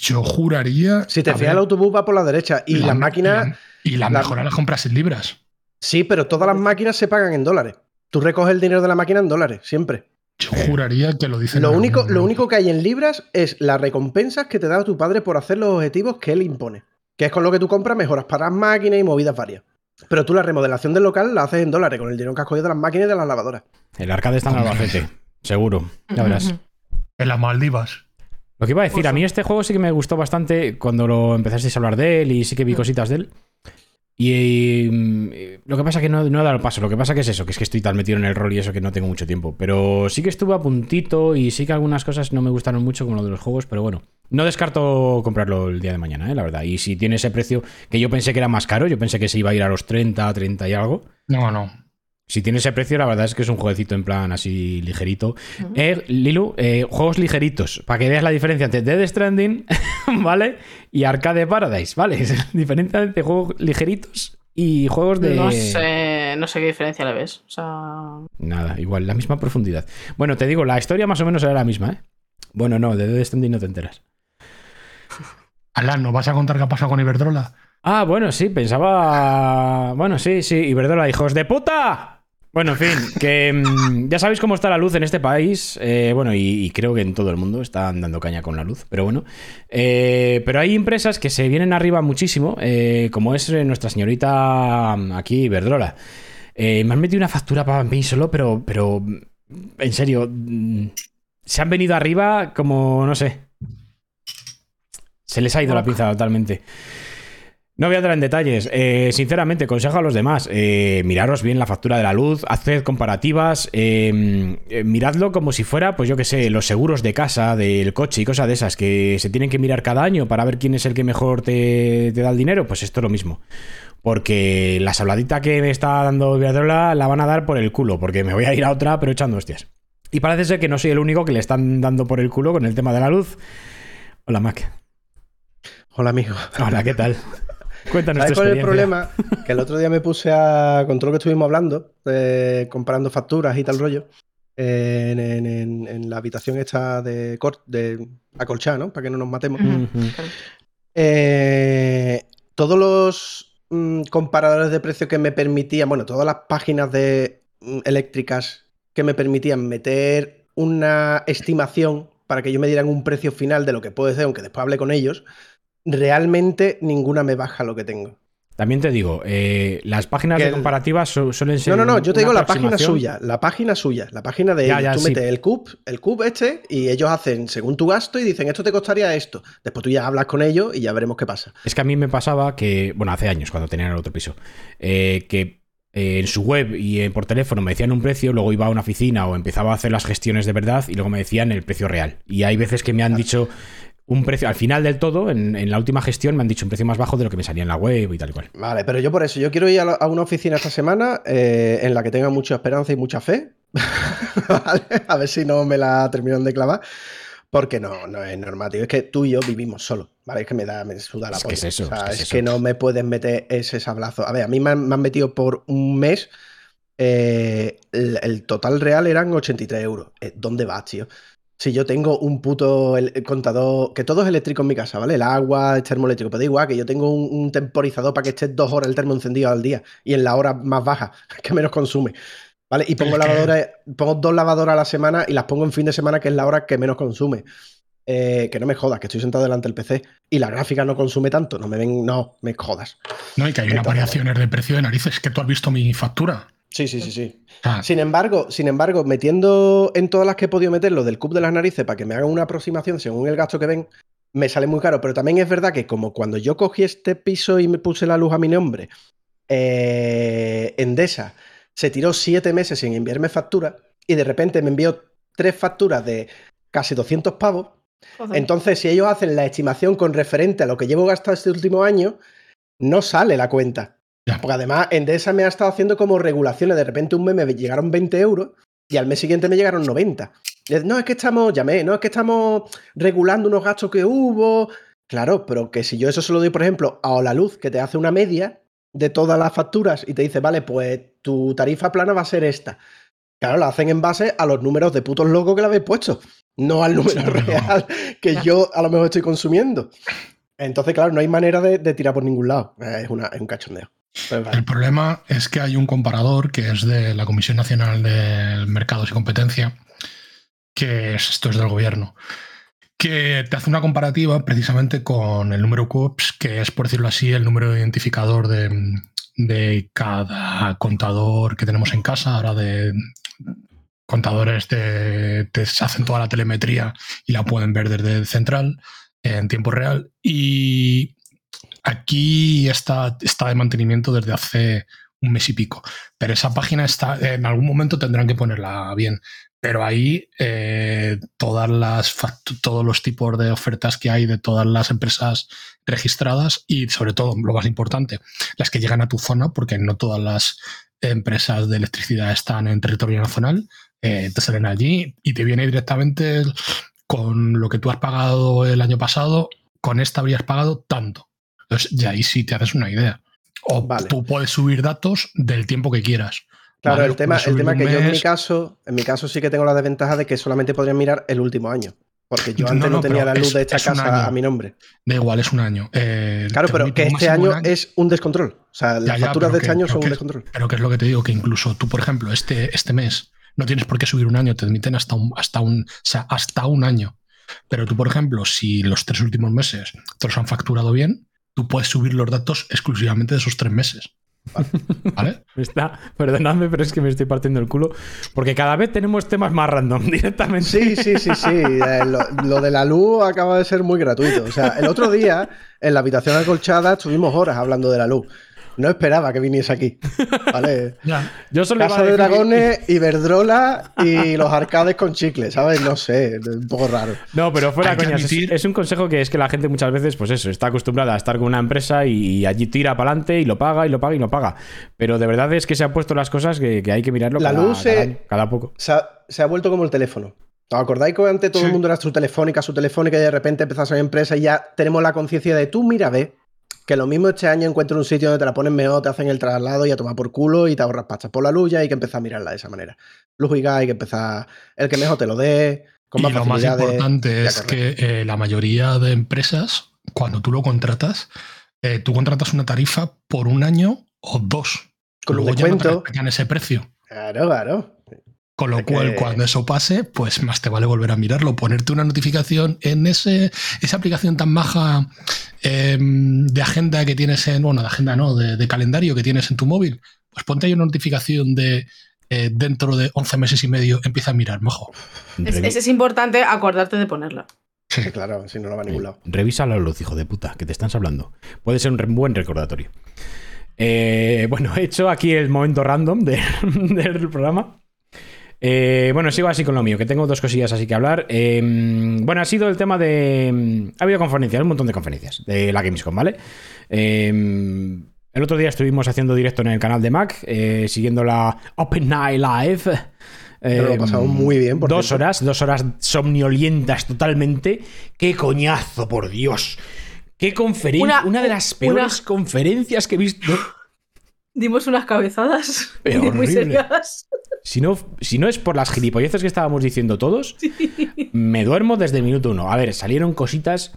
Yo juraría. Si te fijas, el autobús va por la derecha y la- las máquinas. Y la la- mejora las compras en libras. Sí, pero todas las máquinas se pagan en dólares. Tú recoges el dinero de la máquina en dólares, siempre. Yo juraría que lo dicen. Lo único, lo único que hay en libras es las recompensas que te da tu padre por hacer los objetivos que él impone. Que es con lo que tú compras mejoras para las máquinas y movidas varias. Pero tú la remodelación del local la haces en dólares, con el dinero que has cogido de las máquinas y de las lavadoras. El arcade está en Albacete, seguro. Ya verás. En las Maldivas. Lo que iba a decir, a mí este juego sí que me gustó bastante cuando lo empezasteis a hablar de él y sí que vi cositas de él. Y, mm, lo que pasa que no, no he dado el paso. Lo que pasa que es eso, que es que estoy tan metido en el rol y eso que no tengo mucho tiempo. Pero sí que estuve a puntito y sí que algunas cosas no me gustaron mucho como lo de los juegos, pero bueno. No descarto comprarlo el día de mañana, ¿eh? la verdad. Y si tiene ese precio, que yo pensé que era más caro, yo pensé que se iba a ir a los 30, 30 y algo. No, no. Si tiene ese precio, la verdad es que es un jueguecito en plan así ligerito. Eh, Lilu, eh, juegos ligeritos, para que veas la diferencia entre Dead Stranding, ¿vale? Y Arcade Paradise, ¿vale? Es diferencia entre juegos ligeritos y juegos de... No sé, no sé qué diferencia le ves. O sea. Nada, igual, la misma profundidad. Bueno, te digo, la historia más o menos era la misma, ¿eh? Bueno, no, de Dead Stranding no te enteras. Alan, ¿no vas a contar qué ha pasado con Iberdrola? Ah, bueno, sí, pensaba. Bueno, sí, sí. Iberdrola, hijos de puta. Bueno, en fin, que mm, ya sabéis cómo está la luz en este país. eh, bueno, y, y creo que en todo el mundo están dando caña con la luz, pero bueno. Eh, pero hay empresas que se vienen arriba muchísimo, eh, como es eh, nuestra señorita mm, aquí, Iberdrola. Eh, me han metido una factura para mí solo, pero, pero mm, en serio, mm, se han venido arriba como, no sé. Se les ha ido la pinza totalmente. No voy a entrar en detalles. Eh, sinceramente, consejo a los demás. eh, miraros bien la factura de la luz, haced comparativas, eh, miradlo como si fuera, pues yo que sé, los seguros de casa, del coche y cosas de esas que se tienen que mirar cada año para ver quién es el que mejor te, te da el dinero. Pues esto es lo mismo. Porque la sabladita que me está dando Iberdrola la van a dar por el culo, porque me voy a ir a otra, pero echando hostias. Y parece ser que no soy el único que le están dando por el culo con el tema de la luz. Hola, Mac. Hola, amigo. Hola, ¿qué tal? Cuéntanos ¿Sabes cuál es el problema? Que el otro día me puse a. Con todo lo que estuvimos hablando, eh, comparando facturas y tal rollo, eh, en, en- en- en la habitación esta de, cor- de acolchada, ¿no? Para que no nos matemos. Eh, todos los mm, comparadores de precio que me permitían, bueno, todas las páginas de mm, eléctricas que me permitían meter una estimación para que yo me dieran un precio final de lo que puede ser, aunque después hable con ellos, realmente ninguna me baja lo que tengo. También te digo, eh, las páginas Que de comparativas su- suelen ser. No, no, no, yo te digo la página suya, la página suya, la página de Ya, ellos. ya, tú sí. metes el CUP, el CUP este, y ellos hacen según tu gasto y dicen esto te costaría esto. Después tú ya hablas con ellos y ya veremos qué pasa. Es que a mí me pasaba que, bueno, hace años, cuando tenían el otro piso, eh, que eh, en su web y por teléfono me decían un precio, luego iba a una oficina o empezaba a hacer las gestiones de verdad y luego me decían el precio real. Y hay veces que me han dicho un precio, al final del todo, en, en la última gestión, me han dicho un precio más bajo de lo que me salía en la web y tal y cual. Vale, pero yo por eso, yo quiero ir a, la- a una oficina esta semana eh, en la que tenga mucha esperanza y mucha fe. ¿Vale? A ver si no me la terminan de clavar. Porque no, no es normal, tío. Es que tú y yo vivimos solos, ¿vale? Es que me da, me suda la Es que es eso, O sea, es que es, no me puedes meter ese sablazo. A ver, a mí me han, me han metido por un mes. eh, el, el total real eran 83 euros. Eh, ¿Dónde vas, tío? Si yo tengo un puto el- el contador, que todo es eléctrico en mi casa, ¿vale? El agua, el termoeléctrico, pero da igual que yo tengo un, un temporizador para que esté dos horas el termo encendido al día y en la hora más baja, que menos consume, ¿vale? Y pongo lavadoras, pongo dos lavadoras a la semana y las pongo en fin de semana, que es la hora que menos consume. Eh, que no me jodas, que estoy sentado delante del PC y la gráfica no consume tanto, no me ven, no, me jodas. No, y que hay unas variaciones de precio de narices. Que tú has visto mi factura. Sí, sí, sí, sí. Sea, Sin embargo, sin embargo, metiendo en todas las que he podido meter lo del cup de las narices para que me hagan una aproximación según el gasto que ven, me sale muy caro. Pero también es verdad que como cuando yo cogí este piso y me puse la luz a mi nombre, eh, Endesa se tiró siete meses sin enviarme factura y de repente me envió tres facturas de casi 200 pavos. Entonces, si ellos hacen la estimación con referente a lo que llevo gastado este último año, no sale la cuenta. Ya. Porque además, Endesa me ha estado haciendo como regulaciones. De repente, un mes me llegaron 20 euros y al mes siguiente me llegaron 90. Y es, No, es que estamos, llamé, no, es que estamos regulando unos gastos que hubo. Claro, pero que si yo eso se lo doy, por ejemplo, a la luz, que te hace una media de todas las facturas y te dice, vale, pues tu tarifa plana va a ser esta. Claro, la hacen en base a los números de putos locos que le habéis puesto, no al número real que yo a lo mejor estoy consumiendo. Entonces, claro, no hay manera de, de tirar por ningún lado. Es, una, es un cachondeo. Vale. El problema es que hay un comparador que es de la Comisión Nacional de Mercados y Competencia, que es, esto es del gobierno, que te hace una comparativa precisamente con el número CUPS, que es, por decirlo así, el número identificador de, de cada contador que tenemos en casa, ahora de contadores de, te hacen toda la telemetría y la pueden ver desde central en tiempo real. Y aquí está, está de mantenimiento desde hace un mes y pico. Pero esa página está, en algún momento tendrán que ponerla bien. Pero ahí eh, todas las todos los tipos de ofertas que hay de todas las empresas registradas y sobre todo, lo más importante, las que llegan a tu zona, porque no todas las empresas de electricidad están en territorio nacional, eh, te salen allí y te viene directamente con lo que tú has pagado el año pasado, con esta habrías pagado tanto. Entonces, ya ahí sí te haces una idea. O Vale. tú puedes subir datos del tiempo que quieras. Claro, Vale, el tema, el tema que yo en mi caso, en mi caso sí que tengo la desventaja de que solamente podrían mirar el último año. Porque yo antes no, no, tenía la luz es- de esta casa año. a mi nombre. Da igual, es un año. Eh, Claro, pero que este año es un descontrol. O sea, las Ya, ya, facturas de este que- año son un descontrol. Pero que es lo que te digo, que incluso tú, por ejemplo, este, este mes no tienes por qué subir un año, te admiten hasta un, hasta un, o sea, hasta un año. Pero tú, por ejemplo, si los tres últimos meses te los han facturado bien, tú puedes subir los datos exclusivamente de esos tres meses. ¿Vale? Me Está, perdonadme, pero es que me estoy partiendo el culo. Porque cada vez tenemos temas más random directamente. Sí, sí, sí, sí. Eh, Lo, lo de la luz acaba de ser muy gratuito. O sea, el otro día en la habitación acolchada estuvimos horas hablando de la luz. No esperaba que viniese aquí. ¿Vale? Ya. Yo solo iba Casa de Dragones, Iberdrola y los arcades con chicle, ¿sabes? No sé, un poco raro. No, pero fuera que coñas. Es, es un consejo que es que la gente muchas veces, pues eso, está acostumbrada a estar con una empresa y, allí tira para adelante y lo paga y lo paga y lo paga. Pero de verdad es que se han puesto las cosas que, que hay que mirarlo La cada, luz cada año, cada poco. Se ha, se ha vuelto como el teléfono. ¿Os acordáis que antes todo Sí. el mundo era su telefónica, su telefónica y de repente empezó a ser empresa y ya tenemos la conciencia de tú, mira, ve, que lo mismo este año encuentro un sitio donde te la ponen mejor, te hacen el traslado y a tomar por culo y te ahorras pastas por la luz, ya hay que empezar a mirarla de esa manera. Luz y gas, hay que empezar, el que mejor te lo dé, con Y más lo más importante Ya, es que eh, la mayoría de empresas, cuando tú lo contratas, eh, tú contratas una tarifa por un año o dos. Con un Luego ya no te descuento. respetan ese precio. Claro, claro. Con lo cual, que- cuando eso pase, pues más te vale volver a mirarlo, ponerte una notificación en ese, esa aplicación tan maja eh, de agenda que tienes en, bueno, de agenda no, de, de calendario que tienes en tu móvil. Pues ponte ahí una notificación de eh, dentro de 11 meses y medio empieza a mirar, mejor. Es, es- es importante acordarte de ponerla. Sí, claro, si no, no va a ningún lado. Revisa la luz, hijo de puta, que te están hablando. Puede ser un buen recordatorio. Eh, bueno, he hecho aquí el momento random de- del programa. Eh, bueno, sigo así con lo mío, que tengo dos cosillas así que hablar. Eh, bueno, ha sido el tema de... Ha habido conferencias, un montón de conferencias de la Gamescom, ¿vale? Eh, el otro día estuvimos haciendo directo en el canal de Mac, eh, siguiendo la Open Night Live. Pero lo Eh, pasamos muy bien, por Dos cierto. horas, dos horas somnolientas totalmente. ¡Qué coñazo, por Dios! ¡Qué conferencia! Una, Una- de las una- peores conferencias que he visto. Dimos unas cabezadas Pero muy horrible. serias. Si no, si no es por las gilipolleces que estábamos diciendo todos, me duermo desde el minuto uno. A ver, salieron cositas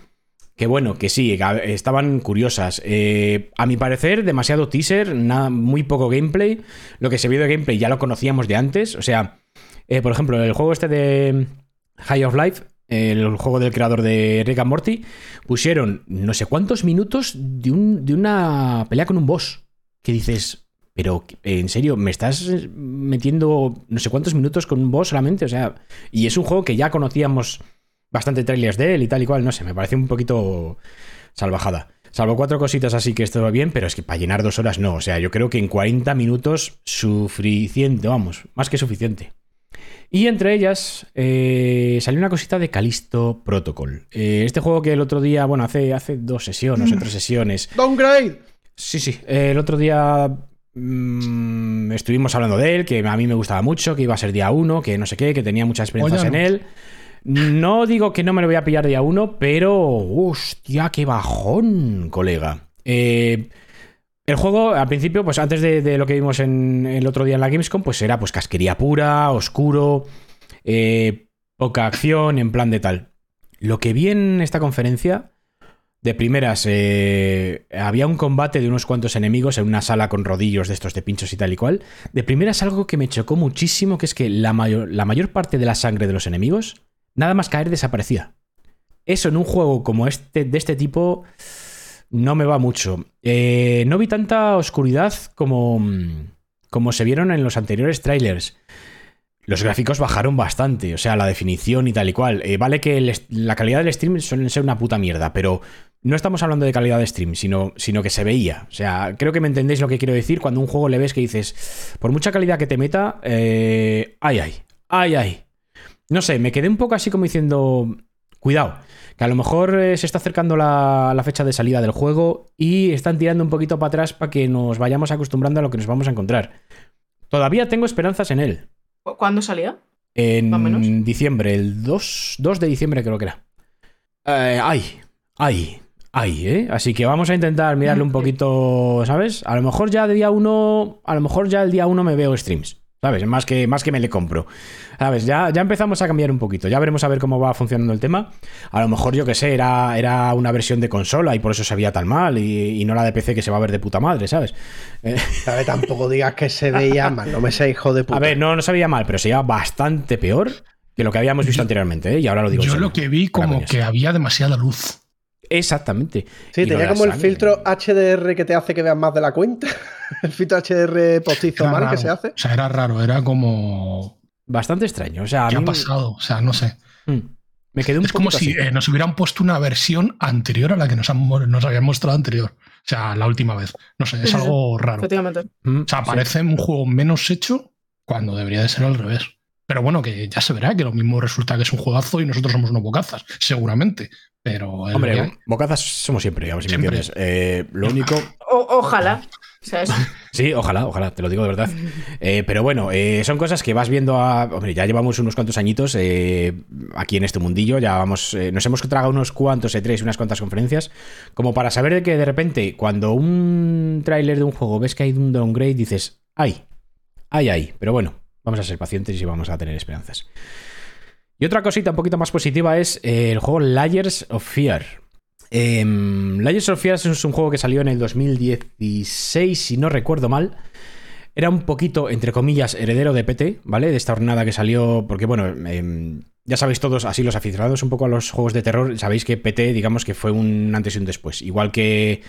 que, bueno, que sí, estaban curiosas. Eh, a mi parecer, demasiado teaser, nada, muy poco gameplay. Lo que se vio de gameplay ya lo conocíamos de antes. O sea, eh, por ejemplo, el juego este de High of Life, el juego del creador de Rick and Morty, pusieron no sé cuántos minutos de, un- de una pelea con un boss. Que dices, pero en serio, ¿me estás metiendo no sé cuántos minutos con un boss solamente? O sea, y es un juego que ya conocíamos bastante trailers de él y tal y cual, no sé, me parece un poquito salvajada. Salvo cuatro cositas así que esto va bien, pero es que para llenar dos horas no. O sea, yo creo que en 40 minutos suficiente, vamos, más que suficiente. Y entre ellas eh, salió una cosita de Callisto Protocol. Eh, este juego que el otro día, bueno, hace, hace dos sesiones o tres sesiones, Downgrade. Sí, sí. Eh, el otro día mm, estuvimos hablando de él, que a mí me gustaba mucho, que iba a ser día uno, que no sé qué, que tenía muchas experiencias en él. No digo que no me lo voy a pillar día uno, pero. ¡Hostia, qué bajón, colega! Eh, el juego, al principio, pues antes de, de lo que vimos en el otro día en la Gamescom, pues era pues casquería pura, oscuro, eh, poca acción, en plan de tal. Lo que vi en esta conferencia, de primeras, eh, había un combate de unos cuantos enemigos en una sala con rodillos de estos de pinchos y tal y cual. De primeras, algo que me chocó muchísimo, que es que la mayor, parte de la sangre de los enemigos, nada más caer, desaparecía. Eso en un juego como este, de este tipo, no me va mucho. Eh, no vi tanta oscuridad como, como se vieron en los anteriores trailers. Los gráficos bajaron bastante, o sea, la definición y tal y cual. Eh, vale que la calidad del stream suelen ser una puta mierda, pero no estamos hablando de calidad de stream, sino, sino que se veía. O sea, creo que me entendéis lo que quiero decir cuando un juego le ves que dices, por mucha calidad que te meta, eh, ay, ay, ay, ay. No sé, me quedé un poco así como diciendo, cuidado, que a lo mejor eh, se está acercando la, la fecha de salida del juego y están tirando un poquito para atrás para que nos vayamos acostumbrando a lo que nos vamos a encontrar. Todavía tengo esperanzas en él. ¿Cu- ¿Cuándo salía? En diciembre, el 2, 2 de diciembre creo que era. Eh, ay, ay, ay, ¿eh? Así que vamos a intentar mirarle un poquito, ¿sabes? A lo mejor ya de día 1, a lo mejor ya el día 1 me veo streams. ¿Sabes? Más que, más que me le compro. ¿Sabes? Ya, ya empezamos a cambiar un poquito. Ya veremos a ver cómo va funcionando el tema. A lo mejor, yo que sé, era, era una versión de consola y por eso se veía tan mal. Y, y no la de PC que se va a ver de puta madre, ¿sabes? Eh, A ver, tampoco digas que se veía mal, no me seas hijo de puta. a ver, no, no se veía mal, pero se veía bastante peor que lo que habíamos visto anteriormente, ¿eh? Y ahora lo digo. Yo lo que vi como que había demasiada luz. Exactamente. Sí, Y tenía como el sangre. filtro HDR que te hace que veas más de la cuenta. el filtro HDR postizo mal que se hace. O sea, era raro, era como. Bastante extraño. O sea, a ¿Qué mí ha pasado? O sea, no sé. Mm. me quedé un Es como si eh, nos hubieran puesto una versión anterior a la que nos, han, nos habían mostrado anterior. O sea, la última vez. No sé, es algo raro. Efectivamente. Mm, O sea, sí. parece un juego menos hecho cuando debería de ser al revés. Pero bueno, que ya se verá que lo mismo resulta que es un juegazo y nosotros somos unos bocazas, seguramente. Pero el Hombre, día- bocazas somos siempre, digamos, si me Siempre. entiendes. Eh, lo único. O- ojalá. Sí, ojalá, ojalá, te lo digo de verdad. Eh, pero bueno, eh, son cosas que vas viendo a. Hombre, ya llevamos unos cuantos añitos eh, aquí en este mundillo, ya vamos. eh, nos hemos tragado unos cuantos E3 y unas cuantas conferencias, como para saber de que de repente, cuando un tráiler de un juego ves que hay un downgrade, dices, ay, ay, ay. Pero bueno, vamos a ser pacientes y vamos a tener esperanzas. Y otra cosita un poquito más positiva es eh, el juego Layers of Fear. Em, Layers of Fear es un juego que salió en el 2016, si no recuerdo mal. Era un poquito, entre comillas, heredero de PT, ¿vale? De esta jornada que salió, porque bueno, em, ya sabéis todos, así los aficionados un poco a los juegos de terror, sabéis que PT, digamos que fue un antes y un después. Igual que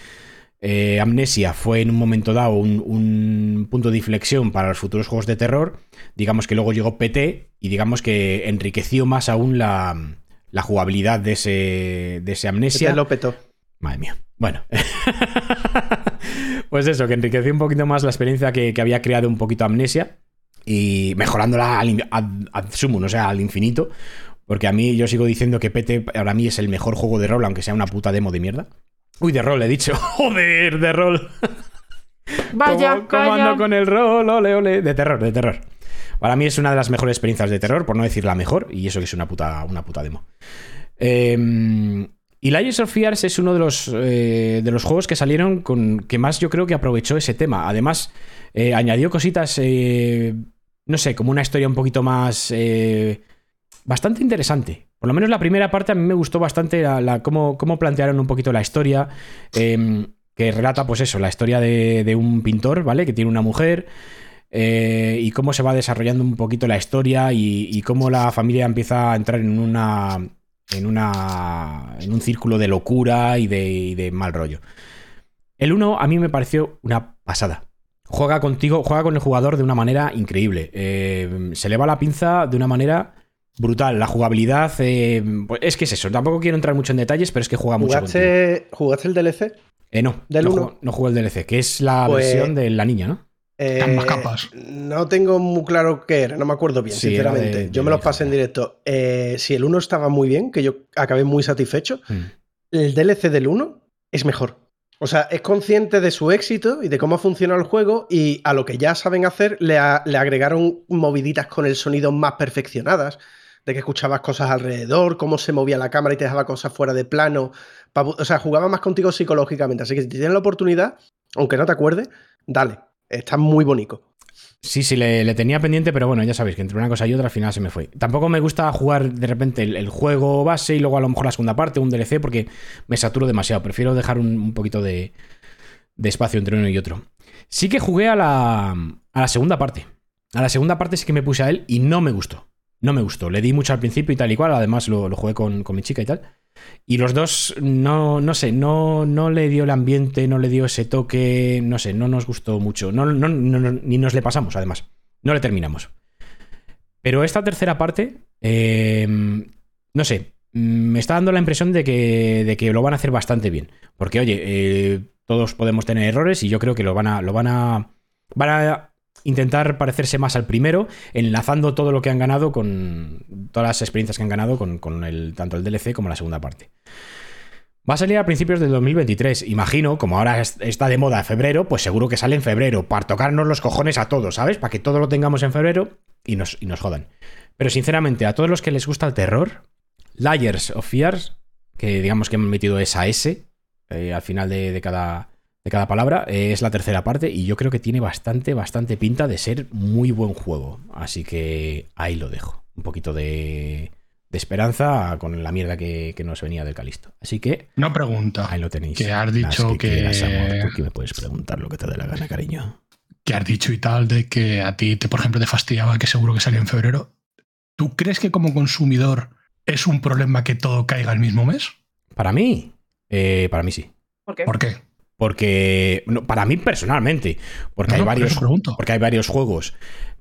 eh, Amnesia fue en un momento dado un, un punto de inflexión para los futuros juegos de terror, digamos que luego llegó PT y digamos que enriqueció más aún la, la jugabilidad de ese, de ese Amnesia. Este lo petó. Madre mía. Bueno. pues eso, que enriqueció un poquito más la experiencia que, que había creado un poquito Amnesia y mejorándola al ad, ad sumum, o sea, al infinito. Porque a mí yo sigo diciendo que PT para mí es el mejor juego de rol, aunque sea una puta demo de mierda. Uy, de rol, he dicho. Joder, de rol. Vaya, ¿Cómo, cómo vaya. ando con el rol? Ole, ole. De terror, de terror. Para mí es una de las mejores experiencias de terror, por no decir la mejor, y eso que es una puta, una puta demo. Eh, y Layers of Fears es uno de los, eh, de los juegos que salieron con que más yo creo que aprovechó ese tema. Además, eh, añadió cositas, eh, no sé, como una historia un poquito más... eh, bastante interesante. Por lo menos la primera parte a mí me gustó bastante la, cómo, cómo plantearon un poquito la historia. eh, que relata, pues eso, la historia de, de un pintor, ¿vale? Que tiene una mujer. eh, y cómo se va desarrollando un poquito la historia y, cómo la familia empieza a entrar en una. en una. en un círculo de locura y de, de mal rollo. El 1 a mí me pareció una pasada. Juega contigo, juega con el jugador de una manera increíble. Eh, se le va la pinza de una manera brutal. La jugabilidad, eh, pues es que es eso. Tampoco quiero entrar mucho en detalles, pero es que juega mucho contigo. ¿Jugaste, ¿Jugaste el DLC? Eh, no, del no, juego, no el DLC, que es la Pues- versión de la niña, ¿no? Eh, capas. No tengo muy claro qué era, no me acuerdo bien, Sí, sinceramente. de- yo de me los pasé en directo. Eh, si el 1 estaba muy bien, que yo acabé muy satisfecho, Mm. el DLC del 1 es mejor. O sea, es consciente de su éxito y de cómo funciona el juego y a lo que ya saben hacer le, a- le agregaron moviditas con el sonido más perfeccionadas, de que escuchabas cosas alrededor, cómo se movía la cámara y te dejaba cosas fuera de plano. O sea, jugaba más contigo psicológicamente. Así que si tienes la oportunidad, aunque no te acuerdes, dale. Está muy bonito. Sí, sí, le, le tenía pendiente, pero bueno, ya sabéis que entre una cosa y otra al final se me fue. Tampoco me gusta jugar de repente el, el juego base y luego a lo mejor la segunda parte, un DLC, porque me saturo demasiado. Prefiero dejar un, un poquito de, de espacio entre uno y otro. Sí que jugué a la, a la segunda parte. A la segunda parte sí que me puse a él y no me gustó. No me gustó. Le di mucho al principio y tal y cual. Además lo, lo jugué con, con mi chica y tal. Y los dos, no, no sé, no, no le dio el ambiente, no le dio ese toque, no sé, no nos gustó mucho. No, no, no- ni nos le pasamos, además. No le terminamos. Pero esta tercera parte, eh, no sé, me está dando la impresión de que, de que lo van a hacer bastante bien. Porque, oye, eh, todos podemos tener errores y yo creo que lo van a, lo van a, van a intentar parecerse más al primero, enlazando todo lo que han ganado con todas las experiencias que han ganado con, con el, tanto el DLC como la segunda parte. Va a salir a principios del 2023. Imagino, como ahora es- está de moda febrero, pues seguro que sale en febrero, para tocarnos los cojones a todos, ¿sabes? Para que todo lo tengamos en febrero y nos, y nos jodan. Pero sinceramente, a todos los que les gusta el terror, Layers of Fears, que digamos que han metido esa S eh, al final de, de cada, de cada palabra. Eh, es la tercera parte y yo creo que tiene bastante, bastante pinta de ser muy buen juego. Así que ahí lo dejo. Un poquito de, de esperanza con la mierda que, que, nos venía del Calisto. Así que... No pregunta. Ahí lo tenéis. Que has dicho que... que... Quieras, amor, ¿Por qué me puedes preguntar lo que te dé la gana, cariño? Que has dicho y tal de que a ti, te, por ejemplo, te fastidiaba que seguro que salía en febrero. ¿Tú crees que como consumidor es un problema que todo caiga el mismo mes? Para mí, eh, para mí sí. ¿Por qué? ¿Por qué? Porque, no, para mí personalmente, porque, No, hay varios, porque hay varios juegos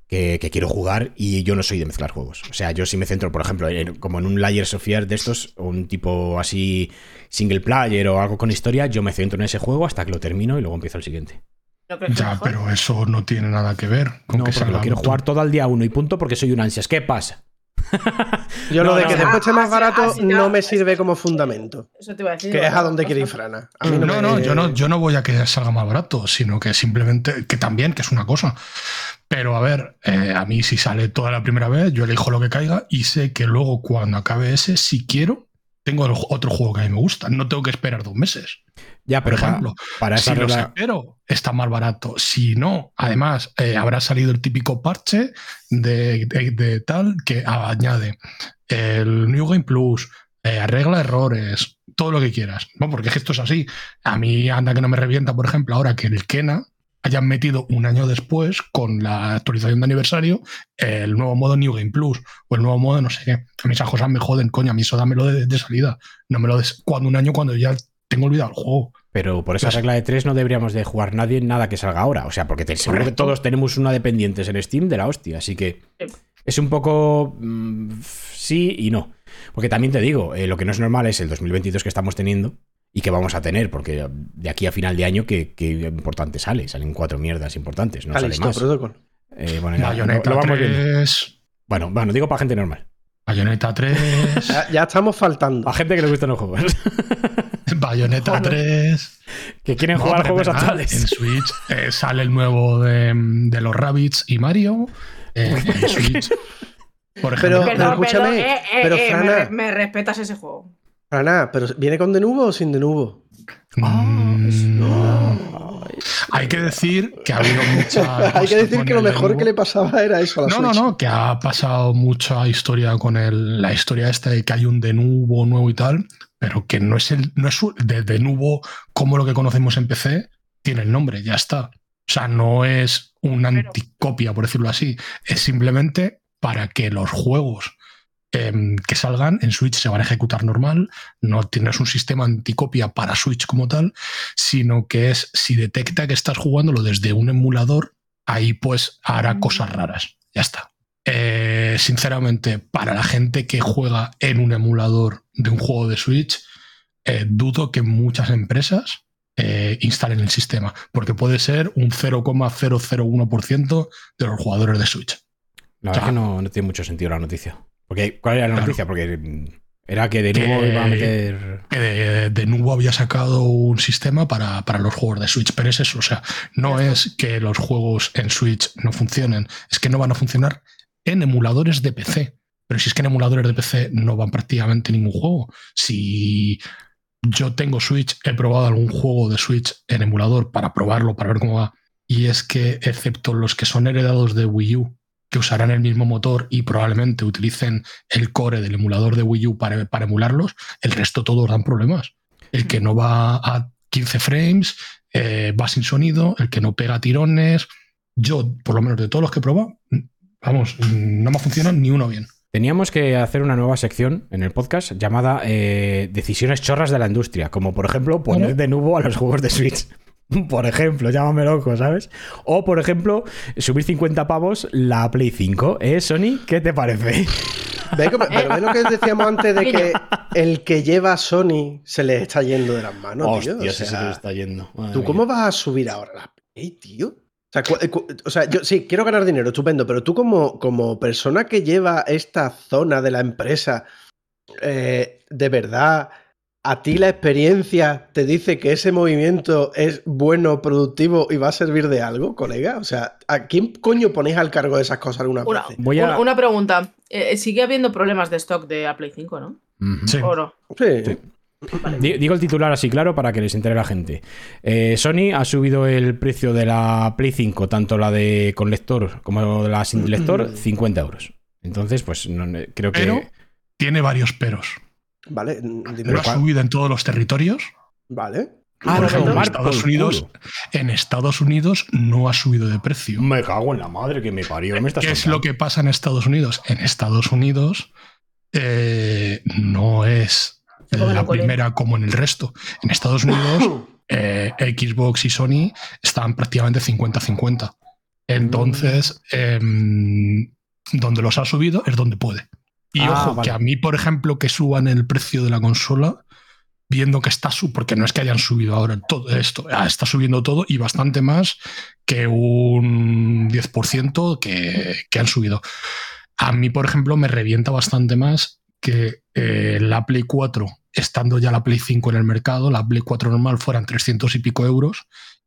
que, que quiero jugar y yo no soy de mezclar juegos. O sea, yo sí me centro, por ejemplo, en- como en un Layers of Fear de estos, un tipo así single player o algo con historia, yo me centro en ese juego hasta que lo termino y luego empiezo el siguiente. ¿No crees que Ya, pero eso no tiene nada que ver con No, que porque lo quiero jugar todo al día uno y punto porque soy un ansias. ¿Qué pasa? Yo No, lo de no, que no. después esté más Ah, barato ah, sí, no me sirve como fundamento. Eso te iba a decir. Que es a donde quiere ir. Frana. A mí No, me- no, yo no, yo no voy a que salga más barato, sino que simplemente, que también, que es una cosa. Pero a ver, eh, a mí si sale toda la primera vez, yo elijo lo que caiga y sé que luego cuando acabe ese, si quiero, tengo otro juego que a mí me gusta. No tengo que esperar dos meses. Ya, Por pero para- ejemplo, para, esa si los regla- espero, está más barato. Si no, además, eh, habrá salido el típico parche de, de- de tal que añade el New Game Plus, eh, arregla errores, todo lo que quieras. No, porque es que esto es así. A mí anda que no me revienta, por ejemplo, ahora que el Kena hayan metido un año después con la actualización de aniversario el nuevo modo New Game Plus o el nuevo modo no sé qué. A mí esas cosas me joden, coño, a mí eso dámelo de, de salida. No me lo des cuando un año cuando ya tengo olvidado el juego. Pero por esa Pues- regla de tres no deberíamos de jugar nadie en nada que salga ahora. O sea, porque te- seguro que todos tenemos una dependientes en Steam de la hostia. Así que Sí. es un poco mm, sí y no. Porque también te digo, eh, lo que no es normal es el 2022 que estamos teniendo y que vamos a tener, porque de aquí a final de año, que, importante sale? Salen cuatro mierdas importantes, no sale Calisto más. Protocol. Eh, bueno, ya, lo, Bayonetta lo vamos viendo. 3, Bueno, bueno, digo para gente normal. Bayonetta 3, Ya, ya estamos faltando. Para gente que le gustan los juegos. Bayonetta Joder. 3. que quieren No, jugar pero juegos verdad, actuales. En Switch eh, sale el nuevo de, de los Rabbits y Mario. eh, en Switch. Por Pero- ejemplo, Perdón, escúchame, perdón, eh, eh, pero, eh, me Frana. re- me, respetas ese juego. Para nada, pero ¿viene con de nuevo o sin de nuevo? mm, hay que decir que ha habido mucha. Hay que decir que lo mejor que le pasaba era eso a la No, no, Switch. no, que ha pasado mucha historia con el, la historia esta de que hay un Denuvo nuevo y tal, pero que no es el no es de Denuvo como lo que conocemos en PC, tiene el nombre, ya está. O sea, no es una anticopia, por decirlo así. Es simplemente para que los juegos em, que salgan en Switch se van a ejecutar normal. No tienes un sistema anticopia para Switch como tal, sino que es si detecta que estás jugándolo desde un emulador, ahí pues hará cosas raras. Ya está. Eh, sinceramente, para la gente que juega en un emulador de un juego de Switch, eh, dudo que muchas empresas eh, instalen el sistema, porque puede ser un 0,001% de los jugadores de Switch. La verdad que no, no tiene mucho sentido la noticia. Porque, ¿Cuál era la noticia? Porque mm, era que de nuevo iba a meter. que de, de nuevo había sacado un sistema para, para los juegos de Switch, pero es eso, o sea, no es que los juegos en Switch no funcionen, es que no van a funcionar en emuladores de PC. Pero si es que en emuladores de PC no van prácticamente ningún juego. Si yo tengo Switch, he probado algún juego de Switch en emulador para probarlo, para ver cómo va, y es que excepto los que son heredados de Wii U, que usarán el mismo motor y probablemente utilicen el core del emulador de Wii U para, para emularlos, el resto todos dan problemas. El que no va a 15 frames, eh, va sin sonido, el que no pega tirones. Yo, por lo menos de todos los que he probado, vamos, no me funciona ni uno bien. Teníamos que hacer una nueva sección en el podcast llamada eh, Decisiones chorras de la industria. Como por ejemplo, poner ¿Cómo? de nuevo a los juegos de Switch. Por ejemplo, llámame loco, ¿sabes? O por ejemplo, subir 50 pavos la Play 5. ¿Eh, Sony? ¿Qué te parece? Pero ve lo que decíamos antes de que el que lleva a Sony se le está yendo de las manos, tío. O Hostia, sí se sea, nos está yendo. Madre ¿Tú mía. cómo vas a subir ahora la Play, tío? O sea, o sea, yo sí, quiero ganar dinero, estupendo, pero tú como, como persona que lleva esta zona de la empresa, eh, de verdad, a ti la experiencia te dice que ese movimiento es bueno, productivo y va a servir de algo, colega. O sea, ¿a quién coño ponéis al cargo de esas cosas alguna Una, vez? Voy a- una, una pregunta. Eh, sigue habiendo problemas de stock de la Play 5, ¿no? Sí. ¿O no? Sí. Sí. Di- Digo el titular así claro para que les entere la gente. Eh, Sony ha subido el precio de la Play 5, tanto la de con lector como la sin lector, 50 euros. Entonces, pues no- creo que. Pero tiene varios peros. Vale, mm, Lo ha subido en todos los territorios. Vale. Ah, por no, ejemplo, en Estados Unidos, en Estados Unidos no ha subido de precio. Me cago en la madre que me parió. ¿Qué me estás ¿Qué es lo que pasa en Estados Unidos? En Estados Unidos eh, no es la primera como en el resto. En Estados Unidos, eh, Xbox y Sony están prácticamente 50-50. Entonces, em, donde los ha subido es donde puede. Y Ah, ojo, vale. que a mí, por ejemplo, que suban el precio de la consola, viendo que está su, porque no es que hayan subido ahora todo esto, ah, está subiendo todo y bastante más que un 10% que, que han subido. A mí, por ejemplo, me revienta bastante más que eh, la Play 4, estando ya la Play 5 en el mercado, la Play 4 normal fueran 300 y pico euros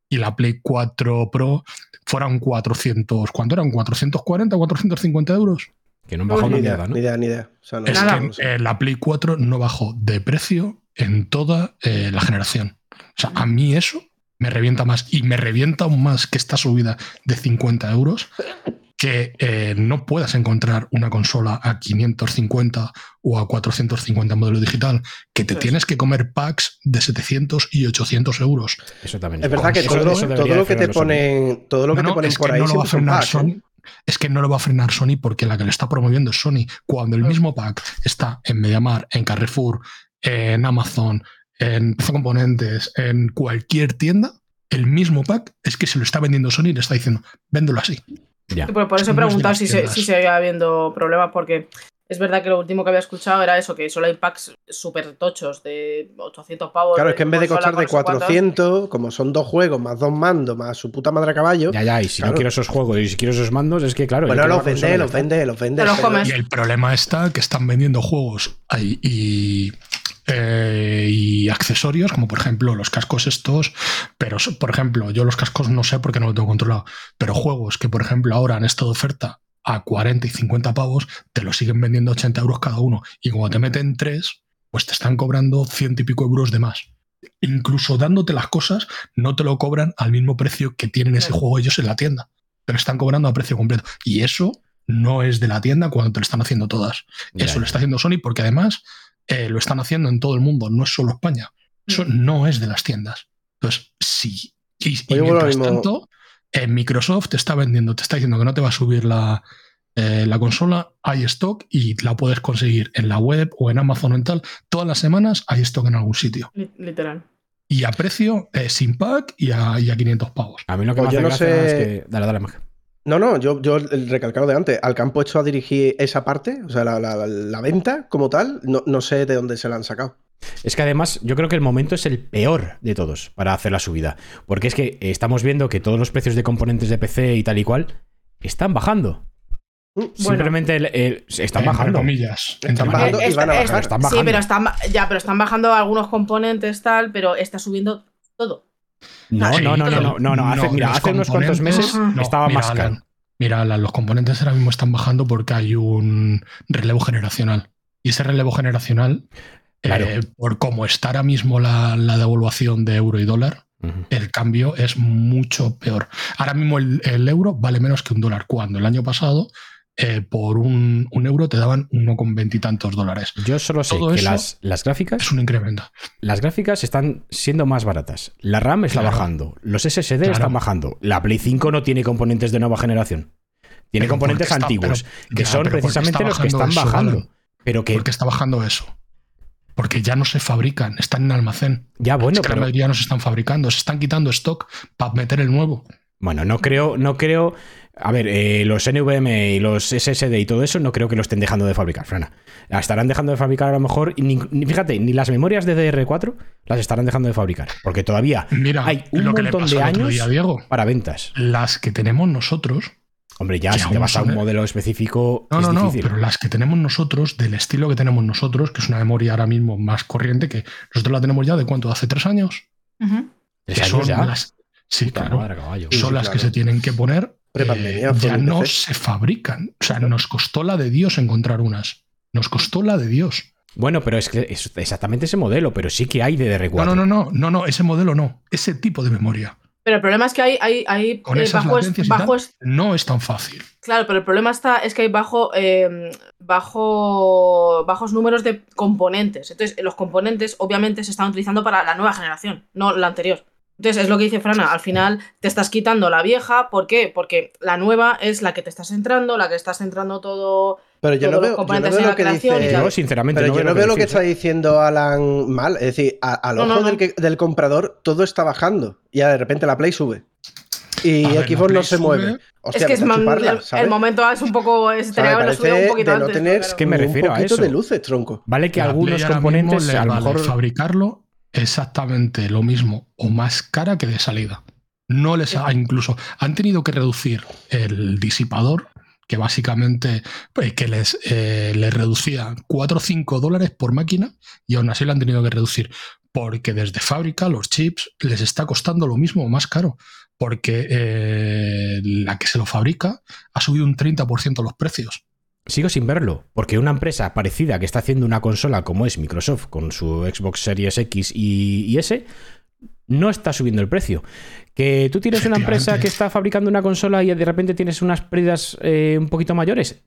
y la Play 4 Pro fueran 400, ¿cuánto eran? ¿440, 450 euros? Que no han bajado Ni una idea, mierda, ¿no? ni idea, ni idea. O sea, no- Es Nada. no sé. que eh, la Play 4 no bajó de precio en toda eh, la generación. O sea, a mí eso me revienta más y me revienta aún más que esta subida de 50 euros que eh, no puedas encontrar una consola a 550 o a 450 modelo digital, que te Eso tienes que comer packs de 700 y 800 euros. Eso también Es verdad que todo, lo- todo que te ponen, todo lo que No, te no, ponen es por ahí no lo va a siempre son frenar packs, ¿eh? Sony. Es que no lo va a frenar Sony porque la que le está promoviendo es Sony. Cuando el mismo pack está en Mediamar, en Carrefour, en Amazon, en Componentes, en cualquier tienda, el mismo pack es que se lo está vendiendo Sony y le está diciendo, véndelo así. Ya. Sí, por, por eso he preguntado si se, si problemas, porque es verdad que lo último que había escuchado era eso, que solo hay packs súper tochos de 800 pavos. Claro, es que en vez de costar de con no sé cuántos, 400, como son dos juegos, más dos mandos, más su puta madre a caballo, Ya, ya, y si Claro. no quiero esos juegos y si quiero esos mandos, es que claro. bueno, los vende, los vende, los vende. Te los pero- comes. Y el problema está que están vendiendo juegos ahí y, eh, y accesorios, como por ejemplo los cascos estos, pero por ejemplo, yo los cascos no sé porque no lo tengo controlado, pero juegos que por ejemplo ahora han estado de oferta a 40 y 50 pavos, te los siguen vendiendo a 80 euros cada uno. Y como te meten tres, pues te están cobrando ciento y pico euros de más. Incluso dándote las cosas, no te lo cobran al mismo precio que tienen ese juego ellos en la tienda. Te lo están cobrando a precio completo. Y eso no es de la tienda cuando te lo están haciendo todas. Ya, Eso ya. lo está haciendo Sony porque además eh, lo están haciendo en todo el mundo, no es solo España. Eso no es de las tiendas. Entonces, sí. Y, mientras mismo- tanto, eh, Microsoft te está vendiendo, te está diciendo que no te va a subir la, eh, la consola, hay stock y la puedes conseguir en la web o en Amazon o en tal. Todas las semanas hay stock en algún sitio. li- Literal. Y a precio eh, sin pack y a, y a 500 pavos. A mí lo que Pues me hace no gracia sé- es que. Dale, dale, Mac. No, no, yo, yo el recalcado de antes, al que han puesto a dirigir esa parte, o sea, la, la- la venta como tal, no, no sé de dónde se la han sacado. Es que además yo creo que el momento es el peor de todos para hacer la subida. Porque es que estamos viendo que todos los precios de componentes de PC y tal y cual están bajando. Simplemente el- el- están Entre bajando. comillas. Están Entre bajando. y van a bajar. Están sí, bajando. pero están, ya, pero están bajando algunos componentes tal, pero está subiendo todo. No, Sí, no, no, no, no, no, no, hace, mira, hace unos cuantos meses No, estaba mira, más caro. Alan, Mira, Alan, los componentes ahora mismo están bajando porque hay un relevo generacional. Y ese relevo generacional, Claro. eh, por cómo está ahora mismo la, la devaluación de euro y dólar, el cambio es mucho peor. Ahora mismo el, el euro vale menos que un dólar, cuando el año pasado eh, por un, un euro te daban uno con veintitantos dólares. Yo solo sé Todo que las, las gráficas Es un incremento. las gráficas están siendo más baratas. La RAM está Claro. bajando. Los SSD Claro. están bajando. La Play 5 no tiene componentes de nueva generación. Tiene Pero componentes está- antiguos, pero- que ya, son precisamente los que están bajando eso, bajando. Alan. Pero que, ¿Por qué está bajando eso? Porque ya no se fabrican, están en almacén. ya bueno, es que la pero, mayoría no se están fabricando, se están quitando stock para meter el nuevo. bueno, no creo, no creo. A ver, eh, los NVMe y los SSD y todo eso, no creo que lo estén dejando de fabricar, Frana. La Estarán dejando de fabricar a lo mejor, y ni, ni- fíjate, ni las memorias de DR4 las estarán dejando de fabricar. Porque todavía Mira, hay un lo que le montón pasó de años día a Diego. para ventas. Las que tenemos nosotros, Hombre, ya, si te vas a un modelo específico, no, es no, no, difícil. pero las que tenemos nosotros, del estilo que tenemos nosotros, que es una memoria ahora mismo más corriente, que nosotros la tenemos ya de cuánto, de hace tres años. Ujú. ¿Tres Que años son ya? las- sí, Puta claro. madre, caballo. Sí, son sí, las que se tienen que poner. Eh, ya no PC. se fabrican. O sea, nos costó la de Dios encontrar unas. Nos costó la de Dios. Bueno, pero es que es exactamente ese modelo, pero sí que hay DDR4. No, no, no, no, no, no, ese modelo no, ese tipo de memoria. Pero el problema es que hay, hay, hay Con eh, esas bajo, latencias y tal, no es tan fácil. Claro, pero el problema está es que hay bajo, eh, bajo bajos números de componentes. Entonces, los componentes obviamente se están utilizando para la nueva generación, no la anterior. Entonces, es lo que dice Frana, al final te estás quitando la vieja, ¿por qué? Porque la nueva es la que te estás centrando, la que estás centrando todo. Pero yo no veo, yo no veo lo que dice. Yo, sinceramente, Pero yo no veo lo que está diciendo Alan mal. Es decir, a- al No, ojo no, no. Del, que- del comprador todo está bajando. Y de repente la Play sube. Y A ver, Xbox no se sube. mueve. Hostia, es que es a chuparla, el, el momento es un poco. Es, O sea, un poquito de no antes, tener pero que me un refiero a poquito eso. de luces, tronco. Vale que La algunos componentes a lo vale mejor. fabricarlo exactamente lo mismo o más cara que de salida. No les ha incluso han tenido que reducir el disipador que básicamente pues, que les, eh, les reducía 4 o 5 dólares por máquina y aún así lo han tenido que reducir porque desde fábrica los chips les está costando lo mismo o más caro porque eh, la que se lo fabrica ha subido un 30% los precios. Sigo sin verlo, porque una empresa parecida que está haciendo una consola como es Microsoft con su Xbox Series X y, y S, no está subiendo el precio. Que tú tienes una empresa que está fabricando una consola y de repente tienes unas pérdidas eh, un poquito mayores,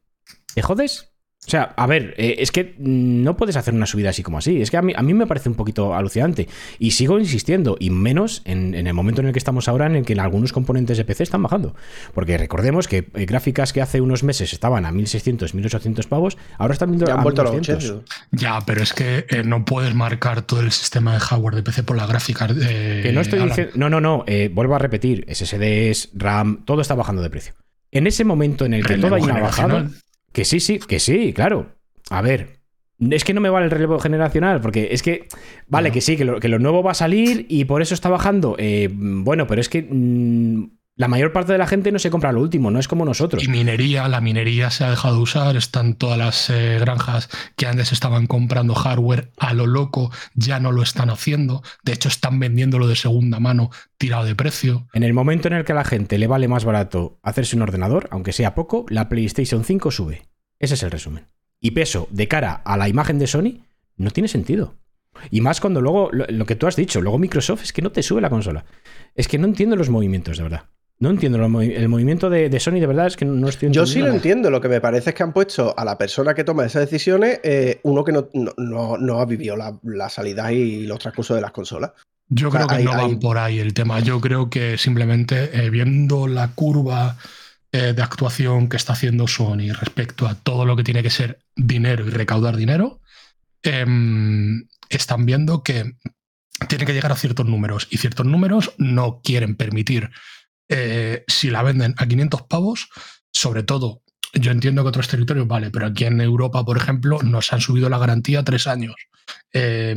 ¿te jodes? O sea, a ver, eh, es que no puedes hacer una subida así como así. Es que a mí, a mí me parece un poquito alucinante. Y sigo insistiendo, y menos en, en el momento en el que estamos ahora, en el que en algunos componentes de PC están bajando. Porque recordemos que eh, gráficas que hace unos meses estaban a 1600, 1800 pavos, ahora están viendo Ya han a vuelto a los 1200. 80. Ya, pero es que eh, no puedes marcar todo el sistema de hardware de PC por las gráficas. eh, Que no estoy diciendo. No, no, no. eh, vuelvo a repetir. SSDs, RAM, todo está bajando de precio. En ese momento en el que todo Relevo haya bajado. Que sí, sí, que sí, claro. A ver. Es que no me vale el relevo generacional, porque es que. Vale, No. que sí, que lo, que lo nuevo va a salir y por eso está bajando. Eh, bueno, pero es que. mm, la mayor parte de la gente no se compra lo último, no es como nosotros. Y minería, la minería se ha dejado de usar, están todas las eh, granjas que antes estaban comprando hardware a lo loco, ya no lo están haciendo, de hecho están vendiéndolo de segunda mano tirado de precio. En el momento en el que a la gente le vale más barato hacerse un ordenador, aunque sea poco, la PlayStation 5 sube. Ese es el resumen. Y peso de cara a la imagen de Sony no tiene sentido. Y más cuando luego, lo, lo que tú has dicho, luego Microsoft es que no te sube la consola. Es que no entiendo los movimientos, de verdad. No entiendo lo el movimiento de, de Sony, de verdad, es que no estoy Yo entendiendo. sí lo nada. entiendo. Lo que me parece es que han puesto a la persona que toma esas decisiones eh, uno que no, no- no- no ha vivido la, la salida y los transcursos de las consolas. Yo O sea, creo que hay- no hay- van por ahí el tema, yo creo que simplemente eh, viendo la curva eh, de actuación que está haciendo Sony respecto a todo lo que tiene que ser dinero y recaudar dinero, em, están viendo que tiene que llegar a ciertos números y ciertos números no quieren permitir, eh, si la venden a 500 pavos, sobre todo, yo entiendo que otros territorios vale, pero aquí en Europa, por ejemplo, nos han subido la garantía tres años. Eh,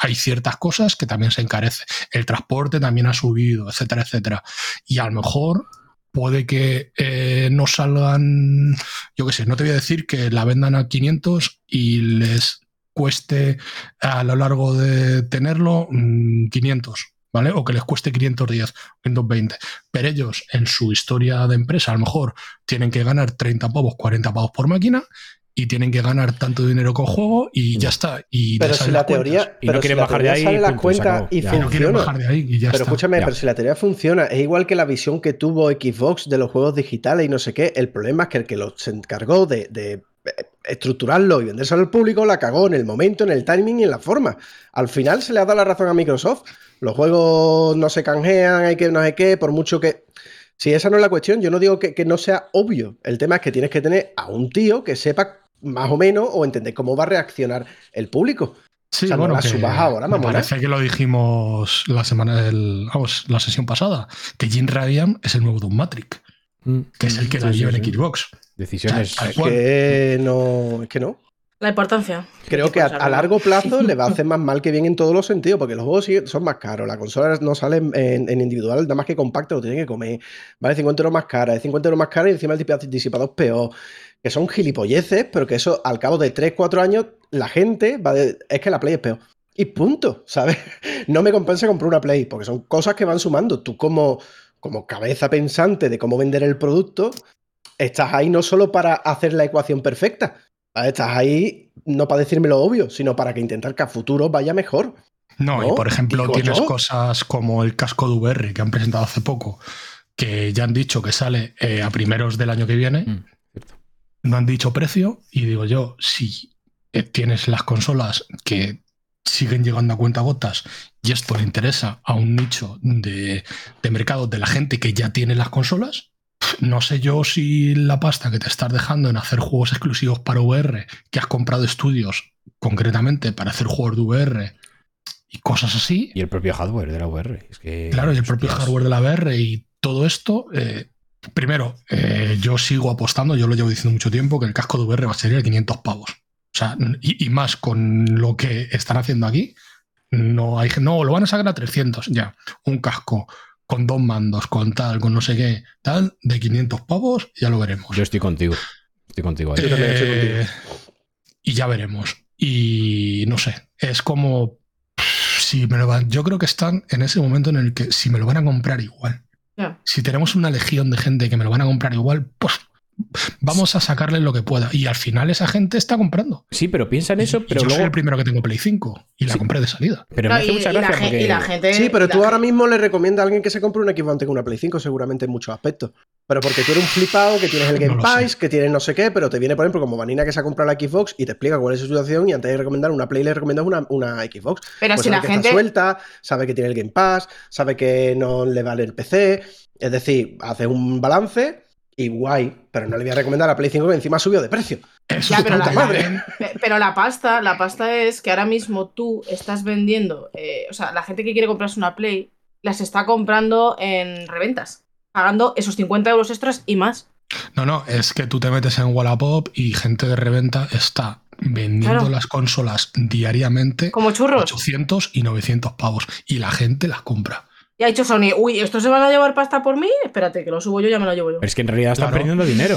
hay ciertas cosas que también se encarece. El transporte también ha subido, etcétera, etcétera. Y a lo mejor puede que eh, no salgan, yo qué sé, no te voy a decir que la vendan a 500 y les cueste a lo largo de tenerlo mm, 500, ¿vale? O que les cueste 510, 520. Pero ellos en su historia de empresa a lo mejor tienen que ganar 30 pavos, 40 pavos por máquina y tienen que ganar tanto dinero con juego y ya está. Y Pero si la teoría, Y no pero si quieren la bajar de teoría ahí, sale las cuentas y funciona. bajar de ahí y ya Pero está. escúchame, ya. pero si la teoría funciona, es igual que la visión que tuvo Xbox de los juegos digitales y no sé qué. El problema es que el que lo, se encargó de, de, estructurarlo y vendérselo al público la cagó en el momento, en el timing y en la forma. Al final se le ha dado la razón a Microsoft. Los juegos no se canjean, hay que no sé qué, por mucho que. Si esa no es la cuestión, yo no digo que, que no sea obvio. El tema es que tienes que tener a un tío que sepa más o menos o entender cómo va a reaccionar el público. Sí, O sea, no bueno, que subas ahora, me parece que lo dijimos la semana del, vamos, la sesión pasada, que Jim Ryan es el nuevo Doom Matrix, Mm. que es el que la sí, lleva en. Xbox. Decisiones. Es que no. Es que no. La importancia. Creo que a, a largo plazo le va a hacer más mal que bien en todos los sentidos, porque los juegos son más caros, la consola no sale en, en individual, nada más que compacto, lo tienen que comer, vale 50 euros más cara, es 50 euros más cara y encima el disipa- disipador es peor, que son gilipolleces, pero que eso al cabo de 3, 4 años la gente va de, es que la Play es peor. Y punto, ¿sabes? No me compensa comprar una Play, porque son cosas que van sumando. Tú como, como cabeza pensante de cómo vender el producto, estás ahí no solo para hacer la ecuación perfecta, Estás ahí no para decirme lo obvio, sino para que intentar que a futuro vaya mejor. No, y por ejemplo, Digo tienes yo. cosas como el casco de VR que han presentado hace poco, que ya han dicho que sale eh, a primeros del año que viene. Mm. No han dicho precio, y digo yo, si eh, tienes las consolas que siguen llegando a cuentagotas y esto le interesa a un nicho de, de mercado de la gente que ya tiene las consolas, no sé yo si la pasta que te estás dejando en hacer juegos exclusivos para VR, que has comprado estudios concretamente para hacer juegos de VR y cosas así, Y el propio hardware de la VR. Es que, Claro, y el propio hardware de la VR y todo esto. eh, primero, eh, yo sigo apostando, yo lo llevo diciendo mucho tiempo, que el casco de VR va a salir a 500 pavos. O sea, y, y más con lo que están haciendo aquí, no hay no, lo van a sacar a 300 ya. Un casco con dos mandos, con tal, con no sé qué, tal, de 500 pavos, ya lo veremos. Yo estoy contigo. Estoy contigo ahí. Yo también estoy Eh, y ya veremos. Y no sé, es como si me lo van. Yo creo que están en ese momento en el que si me lo van a comprar igual. Si tenemos una legión de gente que me lo van a comprar igual, pues vamos a sacarle lo que pueda. Y al final esa gente está comprando. Sí, pero piensa en eso, pero yo soy el primero que tengo Play 5 y la Sí. compré de salida. Pero No, me hace y, mucha y la gracia gen- porque. y la gente. Sí, pero tú la ahora mismo le recomiendas a alguien que se compre un Xbox antes que una Play 5, seguramente en muchos aspectos. Pero porque tú eres un flipado, que tienes el Game Pass, que tienes no sé qué, pero te viene, por ejemplo, como Vanina que se ha comprado la Xbox y te explica cuál es su situación y antes de recomendar una Play le recomiendas una, una Xbox. Pero Pues si sabe la que gente. está suelta, sabe que tiene el Game Pass, sabe que no le vale el PC. Es decir, hace un balance y guay, pero no le voy a recomendar la Play 5 que encima subió de precio. Eso Ya, pero la, madre. Pero la pasta, la pasta es que ahora mismo tú estás vendiendo, eh, o sea, la gente que quiere comprarse una Play las está comprando en reventas, pagando esos 50 euros extras y más. No, no, es que tú te metes en Wallapop y gente de reventa está vendiendo Claro. las consolas diariamente Como churros. 800 y 900 pavos y la gente las compra. Y ha dicho Sony, uy, ¿estos se van a llevar pasta por mí? Espérate, que lo subo yo, ya me lo llevo yo. Pero es que en realidad están Claro. perdiendo dinero.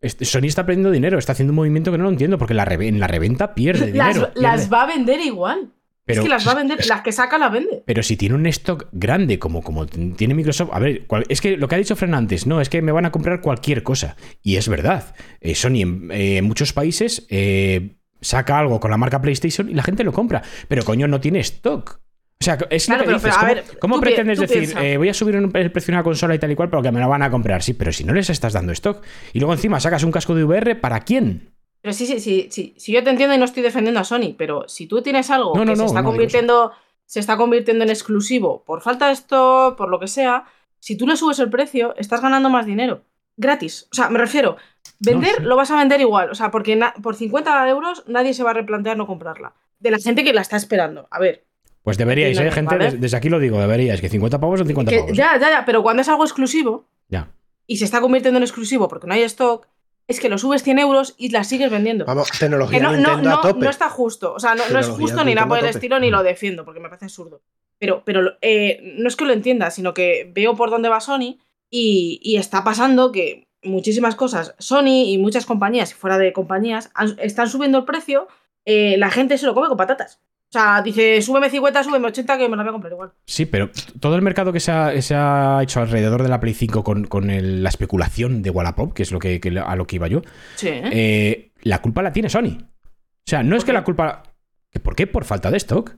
Este- Sony está perdiendo dinero, está haciendo un movimiento que no lo entiendo, porque la en la reventa pierde dinero. las pierde. va a vender igual. Pero, es que las va a vender, las que saca las vende. pero si tiene un stock grande como, como tiene Microsoft, a ver, cual- es que lo que ha dicho Fran antes, no, es que me van a comprar cualquier cosa. Y es verdad. Eh, Sony en, eh, en muchos países eh, saca algo con la marca PlayStation y la gente lo compra. Pero coño, no tiene stock. O sea, es Claro, lo que pero- dices. pero, a ¿Cómo, ver, cómo pretendes decir, eh, voy a subir un- el precio de una consola y tal y cual, pero que me la van a comprar? Sí, pero si no les estás dando stock. Y luego encima sacas un casco de VR, ¿para quién? Pero sí, sí, sí, sí, sí, yo te entiendo y no estoy defendiendo a Sony, pero si tú tienes algo No, no, que se está convirtiendo, se está convirtiendo en exclusivo por falta de esto, por lo que sea, si tú le subes el precio, estás ganando más dinero. Gratis. O sea, me refiero, vender sí. lo vas a vender igual. O sea, porque por 50 euros nadie se va a replantear no comprarla. De la gente que la está esperando. A ver. Pues deberíais, ¿eh, gente? Desde aquí lo digo, deberíais. Que 50 pavos son 50 que- pavos. ya, ya, ya, pero cuando es algo exclusivo Ya. y se está convirtiendo en exclusivo porque no hay stock, es que lo subes 100 euros y la sigues vendiendo. Vamos, tecnología Que no, no, Nintendo no, a tope. no está justo. O sea, no, no es justo ni nada por el estilo, ni lo defiendo, porque me parece absurdo. Pero, pero eh, no es que lo entienda, sino que veo por dónde va Sony y, y está pasando que muchísimas cosas, Sony y muchas compañías, y fuera de compañías, han- están subiendo el precio, eh, la gente se lo come con patatas. O sea, dice, súbeme 50, súbeme 80, que me la voy a comprar igual. Sí, pero todo el mercado que se ha, se ha hecho alrededor de la Play 5 con, con el- la especulación de Wallapop, que es lo que, que- a lo que iba yo, Sí. eh, la culpa la tiene Sony. O sea, no es ¿Por que la culpa. ¿Que ¿Por qué? Por falta de stock.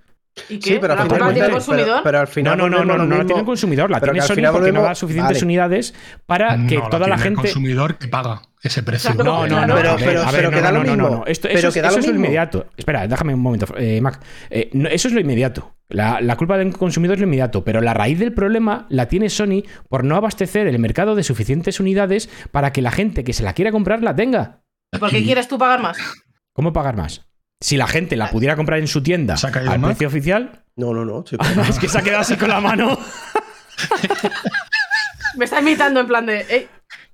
¿Y qué? Sí, pero ¿La al culpa final la tiene consumidor? pero- pero al No, final no, no, no, no, no la tiene el consumidor, la tiene Sony porque no da suficientes vale. unidades para que No, la toda la tiene gente. El consumidor que paga ese precio. No, no, no, pero- pero- a ver, pero no, que da no, lo no, mismo. Esto, Pero eso, es- que da eso lo es lo mismo. inmediato. Espera, déjame un momento, eh, Mac. Eh, no, eso es lo inmediato. La, la culpa del consumidor es lo inmediato, pero la raíz del problema la tiene Sony por no abastecer el mercado de suficientes unidades para que la gente que se la quiera comprar la tenga. ¿Y por qué quieres tú pagar más? ¿Cómo pagar más? Si la gente la pudiera comprar en su tienda ¿Se ha caído al Mac? precio oficial, No, no, no. chico. es que se ha quedado así con la mano. Me está imitando en plan de. "Ey,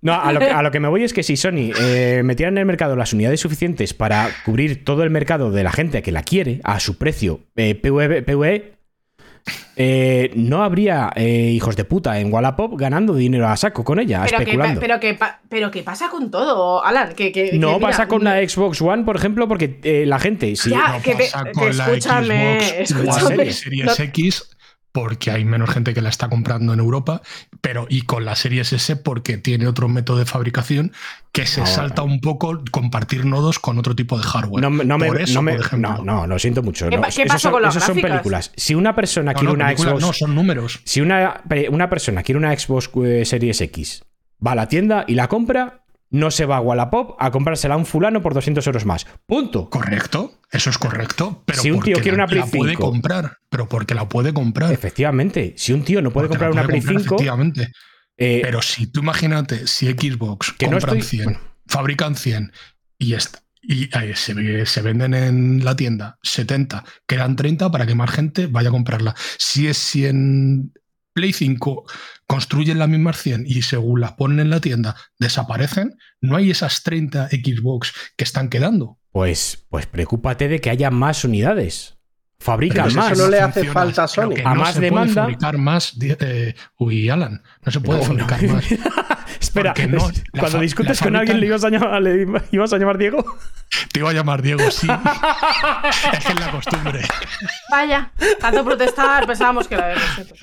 No, a lo, que, a lo que me voy es que si Sony eh, metiera en el mercado las unidades suficientes para cubrir todo el mercado de la gente que la quiere a su precio eh, PVE, PVE, eh, no habría eh, hijos de puta en Wallapop ganando dinero a saco con ella, pero, que, especulando. pero, que, pero que pasa con todo, Alan. Que, que- que no mira, pasa con la Xbox One, por ejemplo, porque eh, la gente. sí, Ya, No que te- pasa que con la escúchame, Xbox escúchame. One Series No- X porque hay menos gente que la está comprando en Europa, pero y con la Series S porque tiene otro método de fabricación que se Ahora. salta un poco compartir nodos con otro tipo de hardware. No, me- no me- por eso, no me- por ejemplo. no, no, lo siento mucho. ¿Qué no. qué Esos pasó son- con las esos son gráficas? películas. Si una persona No, quiere no, una Xbox. no, son números. Si una, una persona quiere una Xbox eh, Series X, va a la tienda y la compra, no se va a Wallapop a comprársela a un fulano por 200 euros más. Punto. Correcto, eso es correcto. Pero Si un tío quiere la, una Play la puede 5. comprar, pero porque la puede comprar. Efectivamente, si un tío no puede Porque comprar la una puede Play comprar, 5, Efectivamente. eh, Pero si tú imagínate, si Xbox Que no compran estoy- 100, bueno. fabrican 100 y, est- y eh, se, se venden en la tienda 70, quedan 30 para que más gente vaya a comprarla. Si es si en Play 5 construyen las mismas 100 y según las ponen en la tienda desaparecen, no hay esas 30 Xbox que están quedando. pues, pues preocúpate de que haya más unidades. Fabrican Pero más. eso no le hace funciona. falta a Sony. A no más se demanda- Puede fabricar más. eh, uy, Alan, no se puede No, no. fabricar más. Espera, no, la cuando discutes la con alguien, ¿le ibas a llamar, le ibas a llamar Diego? Te iba a llamar Diego, sí. es que es la costumbre. Vaya, tanto protestar, pensábamos que era de respeto.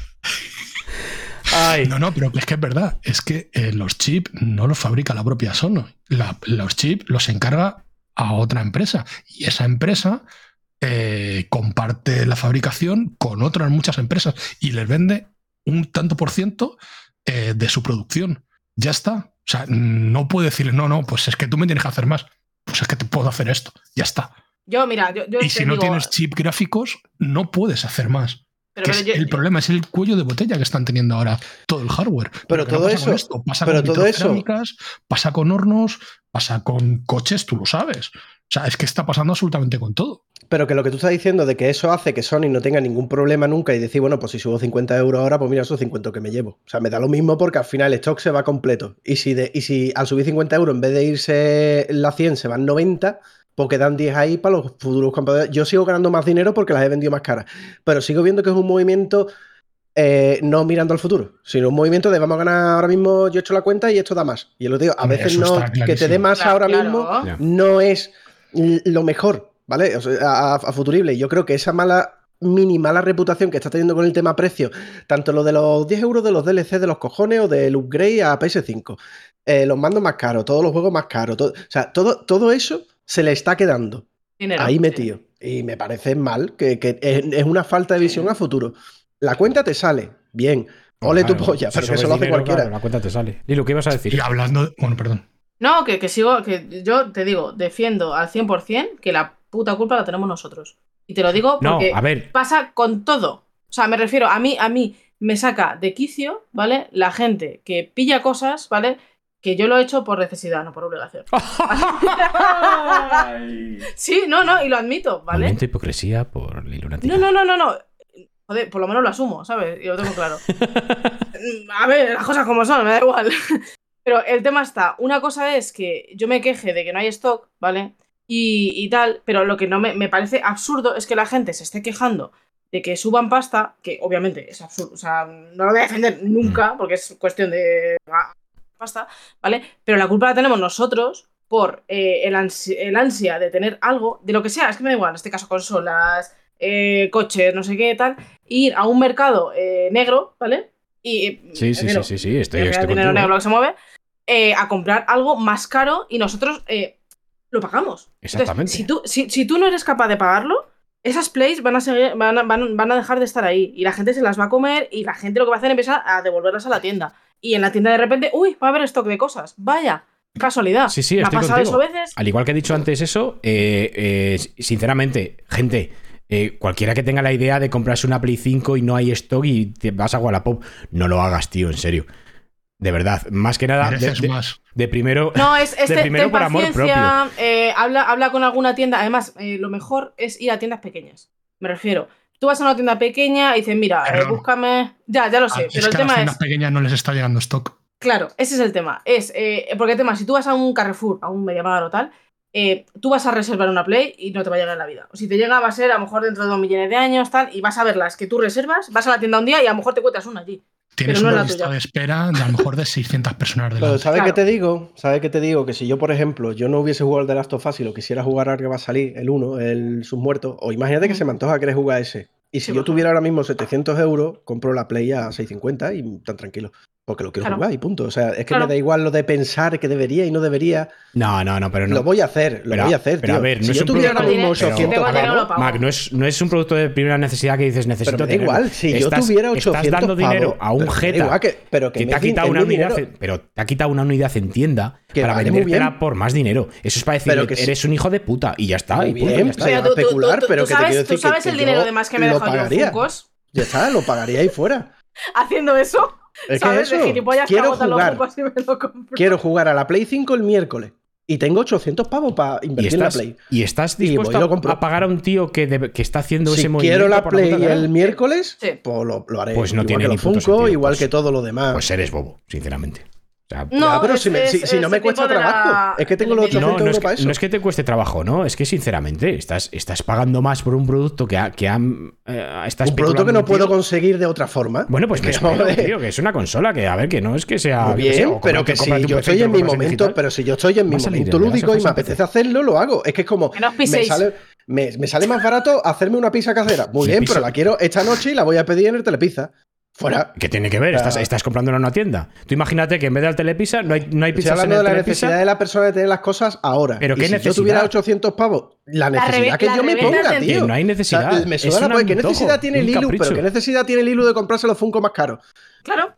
Ay, No, no, pero es que es verdad. Es que eh, los chips no los fabrica la propia Sono. La- los chips los encarga a otra empresa. Y esa empresa eh, comparte la fabricación con otras muchas empresas y les vende un tanto por ciento eh, de su producción. Ya está. O sea, no puede decir, no, no, pues es que tú me tienes que hacer más. Pues es que te puedo hacer esto. Ya está. Yo, mira, yo, yo Y si no digo, tienes chip gráficos, no puedes hacer más. Pero- Que pero es yo- el yo- problema es el cuello de botella que están teniendo ahora todo el hardware. Pero no todo pasa con eso- esto, pasa pero con todo eso- pasa con hornos, pasa con coches, tú lo sabes. O sea, es que está pasando absolutamente con todo. Pero que lo que tú estás diciendo de que eso hace que Sony no tenga ningún problema nunca y decir, bueno, pues si subo 50 euros ahora, pues mira, esos 50 que me llevo. O sea, me da lo mismo porque al final el stock se va completo. Y si, de, y si al subir 50 euros, en vez de irse la 100, se van 90, pues quedan 10 ahí para los futuros compradores. Yo sigo ganando más dinero porque las he vendido más caras. Pero sigo viendo que es un movimiento eh, no mirando al futuro, sino un movimiento de vamos a ganar ahora mismo, yo he hecho la cuenta y esto da más. Y yo lo digo, a veces no, que te dé más Claro, ahora claro. mismo no es lo mejor, ¿vale? O sea, a, a futurible. Yo creo que esa mala, mini mala reputación que está teniendo con el tema precio, tanto lo de los 10 euros de los DLC de los cojones o del upgrade a PS5, eh, los mandos más caros, todos los juegos más caros, todo- o sea, todo, todo eso se le está quedando dinero, ahí sí. metido. Y me parece mal, que, que es, es una falta de visión a futuro. La cuenta te sale, bien. Ole tu Claro, polla, si pero que eso lo hace dinero, cualquiera. claro, la cuenta te sale. Lilo, ¿qué ibas a decir? Y hablando, de- bueno, perdón. No, que, que sigo, que yo te digo, defiendo al 100% que la puta culpa la tenemos nosotros. Y te lo digo No, porque a ver, pasa con todo. O sea, me refiero, a mí, a mí me saca de quicio, ¿vale? La gente que pilla cosas, ¿vale? Que yo lo he hecho por necesidad, no por obligación. sí, no, no, y lo admito, ¿vale? Movimiento de hipocresía por. No, no, no, no, no. Joder, por lo menos lo asumo, ¿sabes? Y lo tengo claro. A ver, las cosas como son, me da igual. Pero el tema está, una cosa es que yo me queje de que no hay stock, ¿vale? Y, y tal, pero lo que no me, me parece absurdo es que la gente se esté quejando de que suban pasta, que obviamente es absurdo, o sea, no lo voy a defender nunca, porque es cuestión de pasta, ¿vale? Pero la culpa la tenemos nosotros por eh, el, ansi- el ansia de tener algo, de lo que sea, es que me da igual, en este caso consolas, eh, coches, no sé qué, tal, ir a un mercado eh, negro, ¿vale? Y, Sí, sí, prefiero- sí, sí, sí, estoy, estoy dinero negro que se mueve, a comprar algo más caro y nosotros lo pagamos. Entonces, Exactamente. si, tú, si, si tú no eres capaz de pagarlo, esas plays van a, seguir, van, a, van, van a dejar de estar ahí y la gente se las va a comer y la gente lo que va a hacer es empezar a devolverlas a la tienda. Y en la tienda de repente, uy, va a haber stock de cosas. Vaya, casualidad. Sí, sí, Me ha estoy pasado contigo. eso veces. Al igual que he dicho antes eso, eh, eh, sinceramente, gente, eh, cualquiera que tenga la idea de comprarse una Play 5 y no hay stock y te vas a Wallapop, no lo hagas, tío, en serio. De verdad, más que nada, de, más. de primero... No, es, es De te- primero ten por amor eh, habla, habla con alguna tienda. Además, eh, lo mejor es ir a tiendas pequeñas. Me refiero. Tú vas a una tienda pequeña y dices, mira, eh, búscame. Ya, ya lo sé. Ah, pero es el que a las tema tiendas es. pequeñas no les está llegando stock. Claro, ese es el tema. Es, eh, porque el tema, si tú vas a un Carrefour, a un Mediamar o tal, eh, tú vas a reservar una Play y no te va a llegar en la vida. O si te llega, va a ser a lo mejor dentro de dos millones de años, tal, y vas a ver las que tú reservas, vas a la tienda un día y a lo mejor te encuentras una allí. Tienes Pero no una la lista tuya. de espera de a lo mejor de 600 personas Pero delante. ¿sabes Claro. qué te digo? ¿Sabes qué te digo? Que si yo, por ejemplo, yo no hubiese jugado el The Last of Us y lo quisiera jugar ahora que va a salir, el 1, el Submuerto, o imagínate que se me antoja querer jugar ese. Y si Sí, yo tuviera ahora mismo 700 euros, compro la Play a 650 y tan tranquilo. Porque lo quiero Claro. jugar y punto. O sea, es que Claro. me da igual lo de pensar que debería y no debería. No, no, no, pero no. Lo voy a hacer, lo Pero- voy a hacer, pero tío. a ver, no si es yo un tuviera producto- ahora mismo Pero- 800 Tengo dinero, pavos. Mac, no es, no es un producto de primera necesidad que dices necesito pero me da tenerlo. igual. Si yo Estás- tuviera 800 Estás dando dinero pavos, a un pero jeta que, pero que, que te ha quitado una unidad, dinero. en- pero te ha quitado una unidad en tienda Que para vale vendértela por más dinero. Eso es para decir, Pero que sí. eres un hijo de puta y ya está. Y punto, bien, ya está. especular, tú- pero que te tú sabes el dinero yo de más que me he lo dejado yo Ya está, lo pagaría ahí fuera. haciendo eso. Es que ¿Sabes? De eso, gilipollas que quiero los jugar, me lo compro. quiero jugar a la Play 5 el miércoles y tengo 800 pavos para invertir en la estás, Play. y estás Y voy y dispuesto lo a- a pagar a un tío que, debe- que está haciendo Si ese movimiento. quiero la Play cara? el miércoles, Sí. pues lo, lo haré. Pues no igual tiene que ni Funko, sentido, igual pues. que todo lo demás. Pues eres bobo, sinceramente. Sea, No, Ya, pero es- si, me- es- si- si no me el cuesta la- trabajo. Es que tengo los envío. 800 no, no es, para que, eso. no es que te cueste trabajo, ¿no? Es que sinceramente estás, estás pagando más por un producto que, ha, que han, eh, está un producto que no puedo conseguir de otra forma. Bueno, pues me Que, espero, joder, tío, que es una consola que, a ver, que no es que sea. Muy bien, o pero cómprate- que si yo estoy en mi momento, digital. pero si yo estoy en mi momento lúdico y me apetece hacerlo, lo hago. Es que es como me sale, me, me sale más barato hacerme una pizza casera. Muy Sí, bien, pizza. pero la quiero esta noche y la voy a pedir en el Telepizza. Fuera. ¿Qué tiene que ver? Estás, estás comprándola en una tienda. Tú imagínate que en vez del Telepizza no hay, no hay Estoy pizzas en hablando el de la Telepizza. necesidad de la persona de tener las cosas ahora. Pero Y ¿qué si yo necesidad? tuviera 800 pavos, la necesidad reve- que la yo me ponga, de- tío. Que no hay necesidad. O sea, me Es suda la un polla. ¿Qué necesidad tiene Lilu? capricho. Pero ¿qué necesidad tiene Lilu de comprarse los Funko más caros? Claro.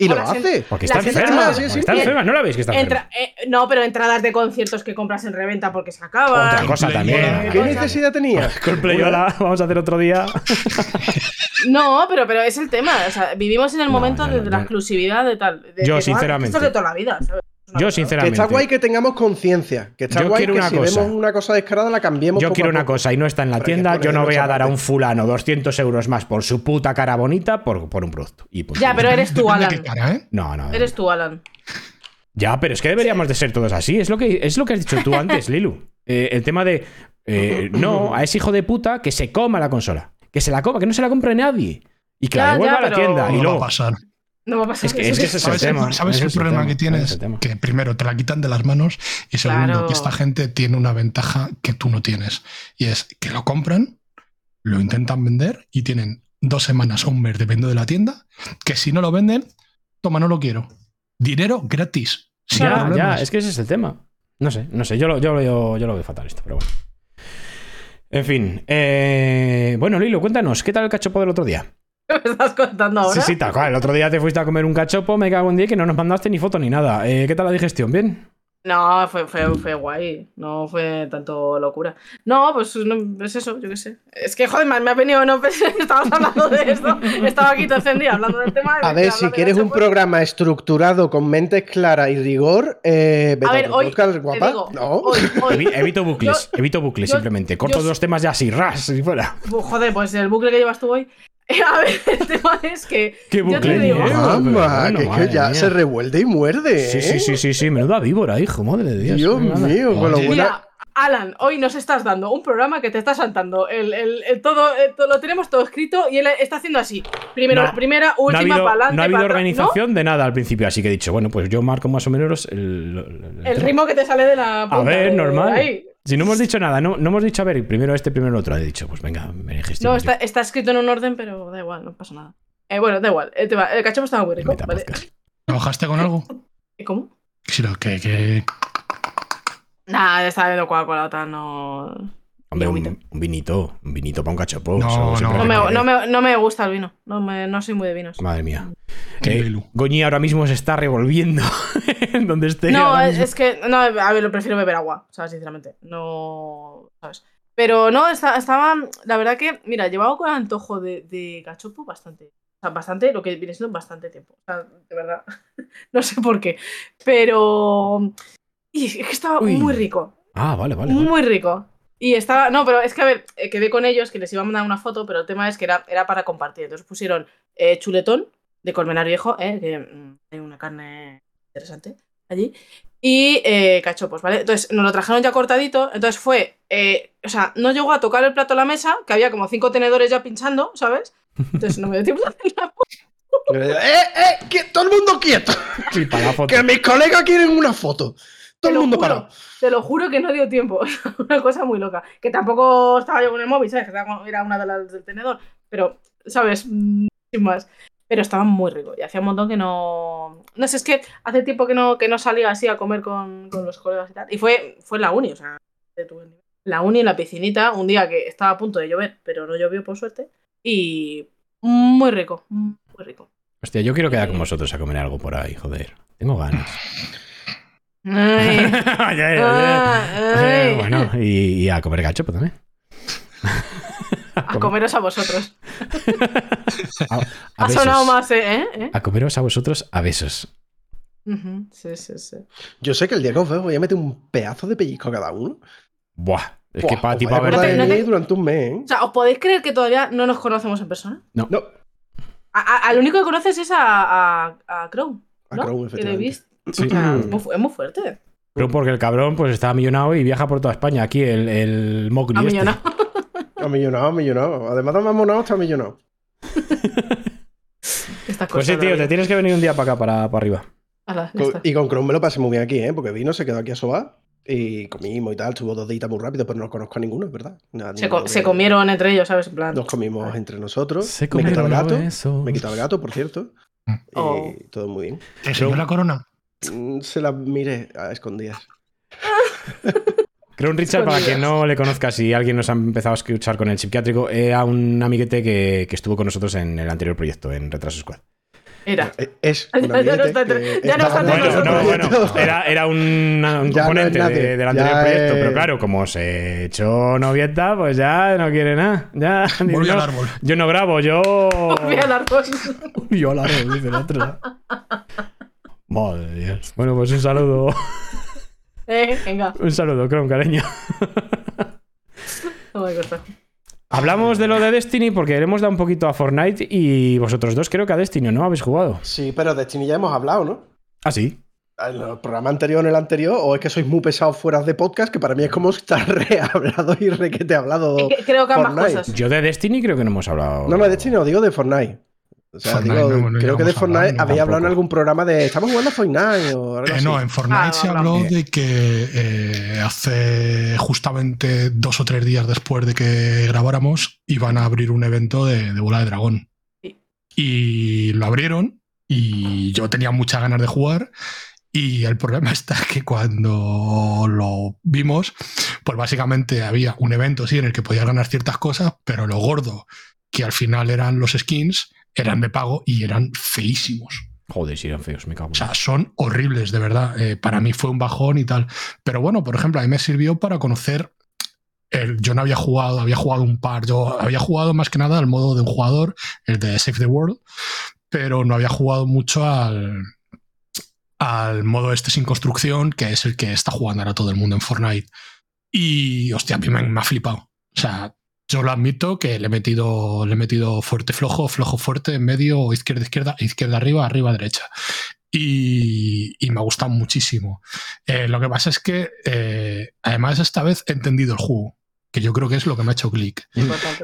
Y lo hace. Porque está enferma. Sí, porque sí. está enferma. ¿No la veis que está enferma? Entra- eh, no, pero entradas de conciertos que compras en reventa porque se acaban. Otra cosa también. ¿Qué necesidad tenía? Coldplay, hola, vamos a hacer otro día. No, pero, pero es el tema. O sea, vivimos en el No, momento de, no, la exclusividad de tal. de- Yo, de sinceramente. Esto es de toda la vida. ¿sabes? Yo, cosa. Que sinceramente. está guay que tengamos conciencia. Que está Yo guay quiero que una si cosa. vemos una cosa descarada la cambiemos. Yo poco quiero a una cosa y no está en la Pero tienda. Yo no voy a dar a un fulano 200 euros más por su puta cara bonita por, por un producto. Y punto. Ya, pero eres tú, Alan. cara, ¿eh? No, no. Eres tú, Alan. Ya, pero es que deberíamos de ser todos así. Es lo que, es lo que has dicho tú antes, Lilu. Eh, el tema de. eh, no, a ese hijo de puta que se coma la consola. Que se la coma, que no se la compre nadie. Y que Ya, la devuelva ya, a la pero- tienda. Y No va a luego. pasar. No va a pasar Es que, eso. es que ese es el ¿Sabes, tema. el, ¿sabes ese el problema tema, que tienes? Que primero te la quitan de las manos y segundo Claro. que esta gente tiene una ventaja que tú no tienes. Y es que lo compran, lo intentan vender y tienen dos semanas o un mes dependiendo de la tienda, que si no lo venden, toma, no lo quiero. Dinero gratis. sin Ya, problemas. ya, es que ese es el tema. No sé, no sé, yo lo, yo lo, veo- yo lo veo fatal esto, pero bueno. En fin, eh, bueno, Lilo, cuéntanos, ¿qué tal el cachopo del otro día? ¿Me estás contando ahora? Sí, sí, tal cual. El otro día te fuiste a comer un cachopo, me cago en día que no nos mandaste ni foto ni nada. Eh, ¿Qué tal la digestión? ¿Bien? No, fue, fue, fue guay. No fue tanto locura. No, pues no, es eso, yo qué sé. Es que, joder, me me ha venido, no pensé que estabas hablando de esto. Estaba aquí todo encendido hablando del tema. A ver, si quieres un cachopos. programa estructurado con mentes claras y rigor, eh, vete A ver, hoy. guapa. digo, no. hoy, hoy. Evi- evito bucles, evito bucles yo- simplemente. Corto yo- dos temas ya así, ras, y fuera. Joder, pues el bucle que llevas tú hoy. A ver, el tema es que. ¿Qué yo te digo. Bueno, que es madre que ya mía. se revuelve y muerde. Sí, sí, ¿eh? sí, sí, sí, menuda víbora, hijo, madre de Dios. Dios mío, con lo buena. Mira, Alan, hoy nos estás dando un programa que te está saltando. El, el- el todo, el to- lo tenemos todo escrito y él está haciendo así. Primero No, la primera, No ha última, habido, no ha habido organización de nada al principio, así que he dicho, bueno, pues yo marco más o menos el, el- El ritmo que te sale de la. A punta ver, de normal. ahí. Si no hemos dicho nada, no, no hemos dicho, a ver, primero este, primero el otro. He dicho, pues venga, me No, está, está escrito en un orden, pero da igual, no pasa nada. Eh, bueno, da igual. El, tema, el cachopo estaba muy rico. ¿vale? ¿Trabajaste con algo? ¿Cómo? Sí, lo que, que Nada, estaba viendo Coca-Cola, no. Hombre, un, un vinito, un vinito para un cachopo. No, no. Me, no, me, no me gusta el vino. No, me, no soy muy de vinos. Madre mía. que Eh. Goñi ahora mismo se está revolviendo en donde esté. No, es, que. No, a ver, lo prefiero beber agua, ¿sabes? Sinceramente. No. ¿Sabes? Pero no, esta- estaba. La verdad que, mira, llevaba con antojo de, de cachopo bastante. O sea, bastante, lo que viene siendo bastante tiempo. O sea, de verdad. no sé por qué. Pero. Y es que estaba Uy. muy rico. Ah, vale, vale. vale. Muy rico. Y estaba. No, pero es que a ver, eh, quedé con ellos que les iba a mandar una foto, pero el tema es que era, era para compartir. Entonces pusieron eh, chuletón de colmenar viejo, eh, que mm, hay una carne interesante allí. Y eh, cachopos, ¿vale? Entonces nos lo trajeron ya cortadito. Entonces fue. eh, o sea, no llegó a tocar el plato a la mesa, que había como cinco tenedores ya pinchando, ¿sabes? Entonces no me dio tiempo de hacer la foto. ¡Eh, eh! que ¡Todo el mundo quieto! Sí, para la foto. ¡Que mis colegas quieren una foto! Todo Te el mundo juro, parado. Te lo juro que no dio tiempo. Una cosa muy loca. Que tampoco estaba yo con el móvil, ¿sabes? Era una de las del tenedor. Pero, ¿sabes? Mm, Sin más. Pero estaba muy rico. Y hacía un montón que no. No sé, es que hace tiempo que no, que no salía así a comer con, con los colegas y tal. Y fue, fue en la uni, o sea, de tu nivel. La uni en la piscinita, un día que estaba a punto de llover, pero no llovió por suerte. Y muy rico, muy rico. Hostia, yo quiero quedar con vosotros a comer algo por ahí, joder. Tengo ganas. Ay, Ay, ay, ay, ah, ay. Bueno, y, y a comer gachopo también. A comeros a vosotros. A, a Ha besos. sonado más, ¿eh? ¿Eh? A comeros a vosotros a besos. Sí, sí, sí. Yo sé que el día que os veo voy a meter un pedazo de pellizco a cada uno. Buah. Es Buah, que para ti, vais a verte- de No te- durante un mes, ¿eh? O sea, ¿os podéis creer que todavía no nos conocemos en persona? No, A- a- Al único que conoces es a, a, a Crow. a ¿no? Chrome, Que le efectivamente. Viste. Sí. O sea, es, muy, fu- es muy fuerte. Pero porque el cabrón pues está millonado y viaja por toda España. Aquí el, el Mowgli este. millonado. A millonado, a millonado. Además de más monado, está millonado. Estas Pues sí, tío, te tienes que venir un día para acá, para, para arriba. Ala. Y con Chrome me lo pasé muy bien aquí, ¿eh? Porque vino, se quedó aquí a sobar y comimos y tal. Estuvo dos días muy rápido, pero no conozco a ninguno, es verdad. Nada, Se, co- comieron entre ellos, ¿sabes? En plan. Nos comimos entre nosotros. Se me quitó el comieron gato. eso. Me quitó el gato, por cierto. Mm. Y Oh. todo muy bien. ¿Te enseñó la corona? Mm, Se la miré a escondidas. Creo un Richard, para quien no le conozca, si alguien nos ha empezado a escuchar con el psiquiátrico, era un amiguete que, que estuvo con nosotros en el anterior proyecto, en Retraso Squad. Era. Eh, Es Ya no está que ya no Bueno, no, era, era un, no componente de- del anterior ya proyecto, es- pero claro, como se echó novieta, pues ya no quiere nada. Ya, Volvió yo, al árbol. yo no grabo, yo. Voy a dar dos. yo al árbol, dice el otro. Madre de Dios. Bueno, pues un saludo. Eh, venga. Un saludo, Chrome, cariño. No me gusta. Hablamos de lo de Destiny porque le hemos dado un poquito a Fortnite y vosotros dos creo que a Destiny no habéis jugado. Sí, pero de Destiny ya hemos hablado, ¿no? Ah, sí. En el programa anterior o en el anterior, o es que sois muy pesados fuera de podcast, que para mí es como estar rehablado y requete hablado. Es que creo que ambas Fortnite. cosas. Yo de Destiny creo que no hemos hablado. No, no, de Destiny no, digo de Fortnite. O sea, Fortnite, digo, no, no creo que de Fortnite no, habéis hablado en tampoco. algún programa de estamos jugando a Fortnite o algo Eh, así. no, en Fortnite Ah, se habló de que eh, hace justamente dos o tres días después de que grabáramos iban a abrir un evento de, de bola de dragón. Sí. Y lo abrieron y yo tenía muchas ganas de jugar. Y el problema está que cuando lo vimos, pues básicamente había un evento sí, en el que podías ganar ciertas cosas, pero lo gordo, que al final eran los skins, eran de pago y eran feísimos. Joder, si eran feos, me cago. en O sea, son horribles, de verdad. Eh, para mí fue un bajón y tal. Pero bueno, por ejemplo, a mí me sirvió para conocer. El, yo no había jugado, había jugado un par. Yo había jugado más que nada al modo de un jugador, el de Save the World, pero no había jugado mucho al, al modo este sin construcción, que es el que está jugando ahora todo el mundo en Fortnite. Y, hostia, a mí me, me ha flipado. O sea, yo lo admito que le he metido, le he metido fuerte, flojo, flojo, fuerte, en medio, izquierda, izquierda, izquierda, arriba, arriba, derecha. Y, y me ha gustado muchísimo. Eh, lo que pasa es que, eh, además, esta vez he entendido el juego, que yo creo que es lo que me ha hecho clic.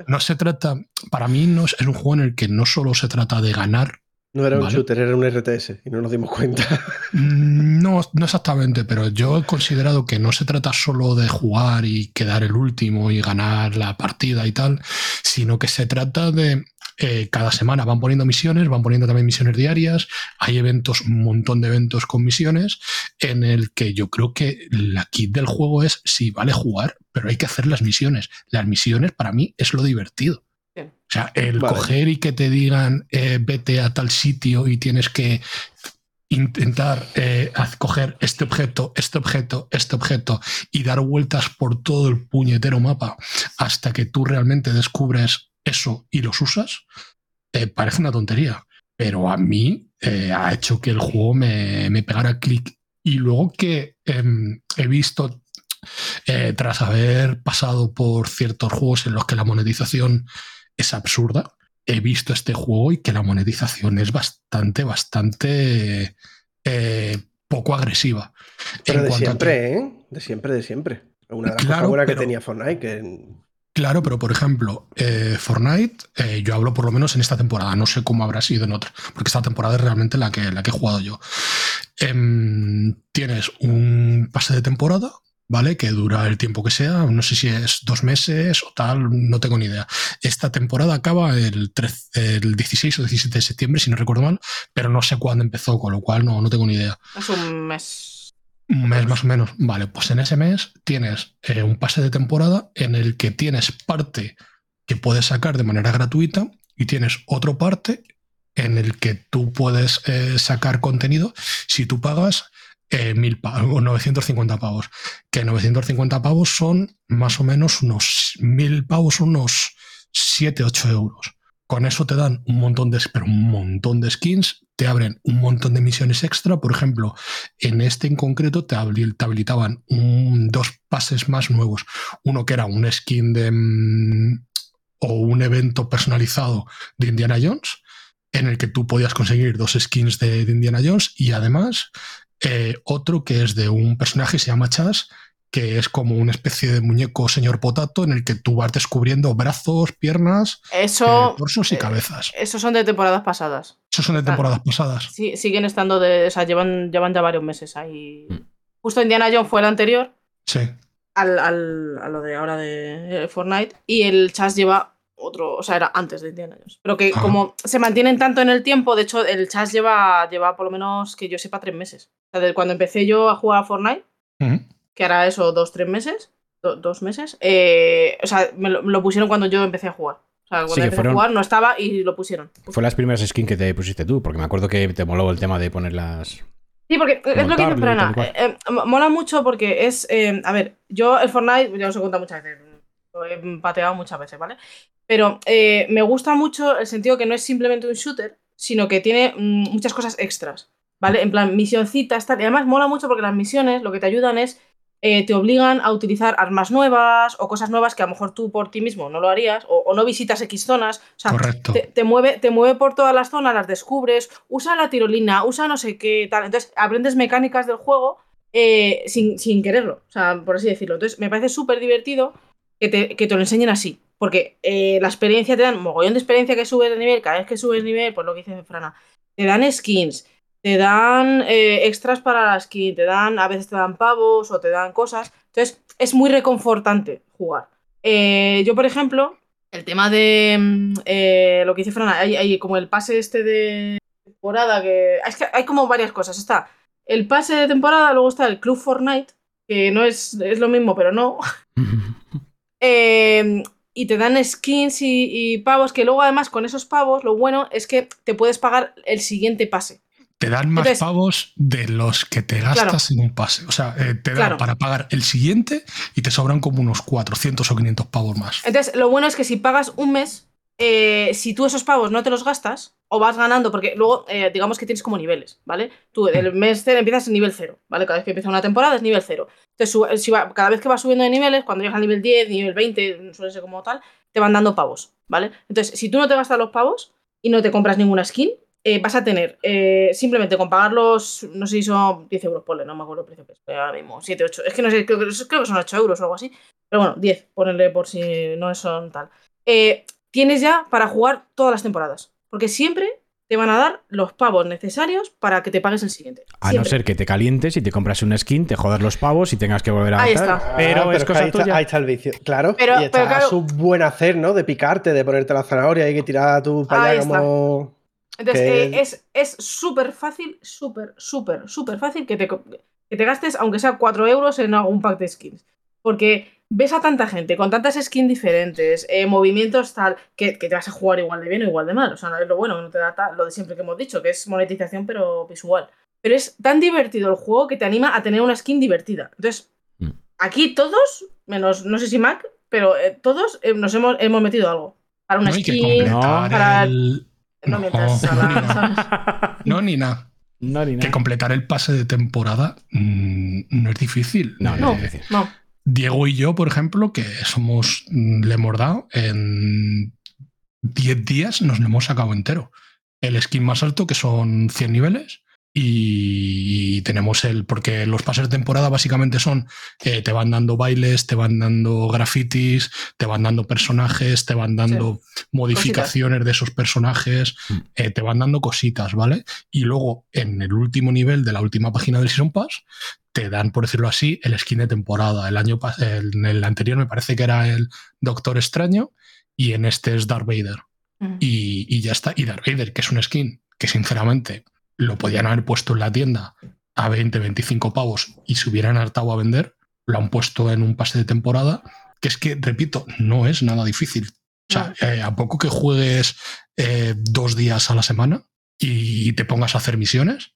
No se trata, para mí no es, es un juego en el que no solo se trata de ganar, No era un Vale. shooter, era un RTS y no nos dimos cuenta. Mm, No, no exactamente, pero yo he considerado que no se trata solo de jugar y quedar el último y ganar la partida y tal, sino que se trata de eh, cada semana van poniendo misiones, van poniendo también misiones diarias, hay eventos, un montón de eventos con misiones, en el que yo creo que la kit del juego es, sí, vale jugar, pero hay que hacer las misiones. Las misiones para mí es lo divertido. Bien. O sea, el Vale. coger y que te digan eh, vete a tal sitio y tienes que intentar eh, coger este objeto, este objeto, este objeto y dar vueltas por todo el puñetero mapa hasta que tú realmente descubres eso y los usas, eh, parece una tontería. Pero a mí eh, ha hecho que el juego me, me pegara clic. Y luego que em, he visto, eh, tras haber pasado por ciertos juegos en los que la monetización es absurda, he visto este juego y que la monetización es bastante, bastante eh, poco agresiva. Pero En de siempre, ¿eh? De siempre, de siempre. Una de las Claro, cosas que tenía Fortnite, que Claro, pero por ejemplo, eh, Fortnite, eh, yo hablo por lo menos en esta temporada, no sé cómo habrá sido en otra, porque esta temporada es realmente la que, la que he jugado yo. em, tienes un pase de temporada, ¿vale? Que dura el tiempo que sea, no sé si es dos meses o tal, no tengo ni idea. Esta temporada acaba el, 13 el 16 o 17 de septiembre, si no recuerdo mal, pero no sé cuándo empezó, con lo cual no, no tengo ni idea. Es un mes. Un mes más o menos. Vale, pues en ese mes tienes eh, un pase de temporada en el que tienes parte que puedes sacar de manera gratuita y tienes otro parte en el que tú puedes eh, sacar contenido si tú pagas eh, mil pavos, 950 pavos. Que 950 pavos son más o menos unos mil pavos, unos 7, 8 euros. Con eso te dan un montón de, pero un montón de skins, te abren un montón de misiones extra. Por ejemplo, en este en concreto te, habil- te habilitaban dos pases más nuevos. Uno que era un skin de mm, o un evento personalizado de Indiana Jones, en el que tú podías conseguir dos skins de Indiana Jones y además eh, otro que es de un personaje que se llama Chas, que es como una especie de muñeco señor potato en el que tú vas descubriendo brazos, piernas, Eso. eh, torsos y eh, cabezas. Esos son de temporadas pasadas. Esos son de temporadas pasadas. Sí, siguen estando de. O sea, llevan, llevan ya varios meses ahí. Mm. Justo Indiana Jones fue el anterior Sí. al, al- a lo de ahora de eh, Fortnite. Y el Chas lleva otro. O sea, era antes de Indiana Jones. Pero que Ajá. como se mantienen tanto en el tiempo, de hecho, el Chas lleva, lleva por lo menos que yo sepa tres meses. O sea, desde cuando empecé yo a jugar a Fortnite, que era eso, dos, tres meses. do- dos meses. eh, o sea, me lo, me lo pusieron cuando yo empecé a jugar. O sea, cuando Sí, empecé fueron- a jugar no estaba y lo pusieron. Fue las primeras skins que te pusiste tú, porque me acuerdo que te moló el tema de ponerlas. Sí, porque es lo que dice cual. eh, eh, mola mucho porque es. eh, a ver, yo el Fortnite, ya os he contado muchas veces, lo he pateado muchas veces, ¿vale? Pero eh, me gusta mucho el sentido que no es simplemente un shooter, sino que tiene mm, muchas cosas extras, ¿vale? En plan, misioncitas, tal. Y además mola mucho porque las misiones lo que te ayudan es. eh, te obligan a utilizar armas nuevas o cosas nuevas que a lo mejor tú por ti mismo no lo harías o, o no visitas X zonas. O sea, Correcto. te, te mueve, te mueve por todas las zonas, las descubres, usa la tirolina, usa no sé qué, tal. Entonces aprendes mecánicas del juego eh, sin, sin quererlo, o sea, por así decirlo. Entonces me parece súper divertido que te, que te lo enseñen así. Porque eh, la experiencia te dan mogollón de experiencia que subes de nivel, cada vez que subes de nivel, pues lo que dice Frana, te dan skins, te dan eh, extras para la skin, te dan, a veces te dan pavos o te dan cosas. Entonces es muy reconfortante jugar. Eh, yo, por ejemplo, el tema de mm, eh, lo que dice Frana, hay, hay como el pase este de temporada que. Es que hay como varias cosas. Está el pase de temporada, luego está el Club Fortnite, que no es, es lo mismo, pero no. Eh, y te dan skins y, y pavos, que luego además con esos pavos lo bueno es que te puedes pagar el siguiente pase. Te dan más Entonces- pavos de los que te gastas en un pase. O sea, eh, te dan Claro. para pagar el siguiente y te sobran como unos 400 o 500 pavos más. Entonces, lo bueno es que si pagas un mes, eh, si tú esos pavos no te los gastas, o vas ganando, porque luego, eh, digamos que tienes como niveles, ¿vale? Tú el mes cero empiezas en nivel cero, ¿vale? Cada vez que empieza una temporada es nivel cero. Entonces, su- si va- cada vez que vas subiendo de niveles, cuando llegas al nivel 10, nivel 20, suele ser como tal, te van dando pavos, ¿vale? Entonces, si tú no te gastas los pavos y no te compras ninguna skin, eh, vas a tener eh, simplemente con pagar los, no sé si son 10 euros, ponle, no me acuerdo el precio que es, pero ahora mismo, 7, 8, es que no sé, creo, que- creo que son 8 euros o algo así, pero bueno, 10, ponerle por si no son tal. Eh, tienes ya para jugar todas las temporadas, porque siempre te van a dar los pavos necesarios para que te pagues el siguiente. A no ser que te calientes y te compras una skin, te jodas los pavos y tengas que volver a Ahí está. Pero Ah, es que cosa ahí, está, tuya. ahí está el vicio. Claro, Pero- y está pero claro- su buen hacer, ¿no? De picarte, de ponerte la zanahoria y que tirar tú para está. como. Entonces, que- eh, es es súper fácil, súper, súper, súper fácil que te, que te gastes, aunque sea 4 euros, en algún pack de skins. Porque ves a tanta gente con tantas skins diferentes, eh, movimientos tal, que, que te vas a jugar igual de bien o igual de mal. O sea, no es lo bueno, que no te da tal- lo de siempre que hemos dicho, que es monetización, pero visual. Pero es tan divertido el juego que te anima a tener una skin divertida. Entonces, Mm. aquí todos, menos no sé si Mac, pero eh, todos eh, nos hemos, hemos metido algo. Para una No skin. para- el. No mientras No, la- ni nada. No, ni nada. No, ni Que completar el pase de temporada mm, no es difícil. No, Eh, no, No, es decir. no. Diego y yo, por ejemplo, que somos. mm, Le hemos dado en 10 días, nos lo hemos sacado entero. El skin más alto, que son 100 niveles, y tenemos el, porque los pases de temporada básicamente son, eh, te van dando bailes, te van dando grafitis, te van dando personajes, te van dando modificaciones de esos personajes, Mm. eh, te van dando cositas, ¿vale? Y luego en el último nivel de la última página del Season Pass, te dan, por decirlo así, el skin de temporada. El año pas- en el anterior me parece que era el Doctor Extraño y en este es Darth Vader Mm. y, y ya está. Y Darth Vader, que es un skin que sinceramente lo podían haber puesto en la tienda a 20, 25 pavos y se hubieran hartado a vender, lo han puesto en un pase de temporada, que es que, repito, no es nada difícil. O sea, eh, a poco que juegues eh, dos días a la semana y te pongas a hacer misiones,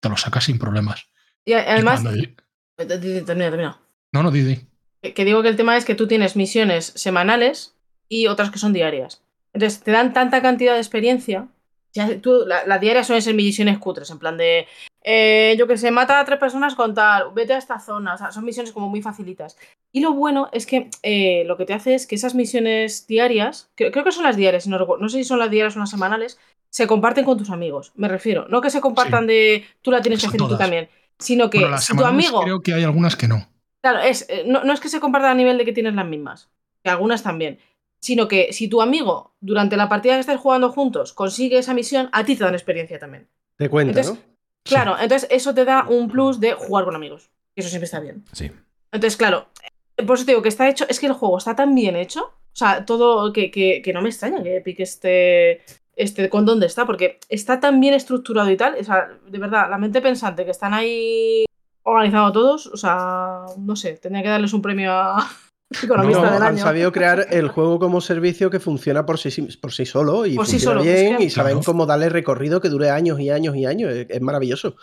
te lo sacas sin problemas. Y además, cuando- termina, termina. No, no, Didi. Que, digo que el tema es que tú tienes misiones semanales y otras que son diarias. Entonces te dan tanta cantidad de experiencia. Ya, tú, la- las diarias suelen ser misiones cutres, en plan de. eh, yo que sé, mata a tres personas con tal, vete a esta zona. O sea, son misiones como muy facilitas. Y lo bueno es que eh, lo que te hace es que esas misiones diarias, que- creo que son las diarias, no, no sé si son las diarias o las semanales, se comparten con tus amigos. Me refiero. No que se compartan de tú la tienes que hacer tú también. Sino que Bueno, las si tu amigo. creo que hay algunas que no. Claro, es, eh, no, no es que se compartan a nivel de que tienes las mismas, que algunas también, sino que si tu amigo durante la partida que estés jugando juntos consigue esa misión, a ti te dan experiencia también. Te cuenta, Entonces, ¿no? Claro, entonces eso te da un plus de jugar con amigos. Eso siempre está bien. Sí. Entonces, claro, eh, por eso te digo que está hecho, es que el juego está tan bien hecho, o sea, todo que, que, que no me extraña que Epic esté, esté con dónde está, porque está tan bien estructurado y tal, o sea, de verdad, la mente pensante que están ahí organizando todos, o sea, no sé, tendría que darles un premio a economista No, del han año. sabido crear el juego como servicio que funciona por sí, por sí solo y Por sí funciona solo, bien es que- y saben Claro. cómo darle recorrido que dure años y años y años. Es, es maravilloso.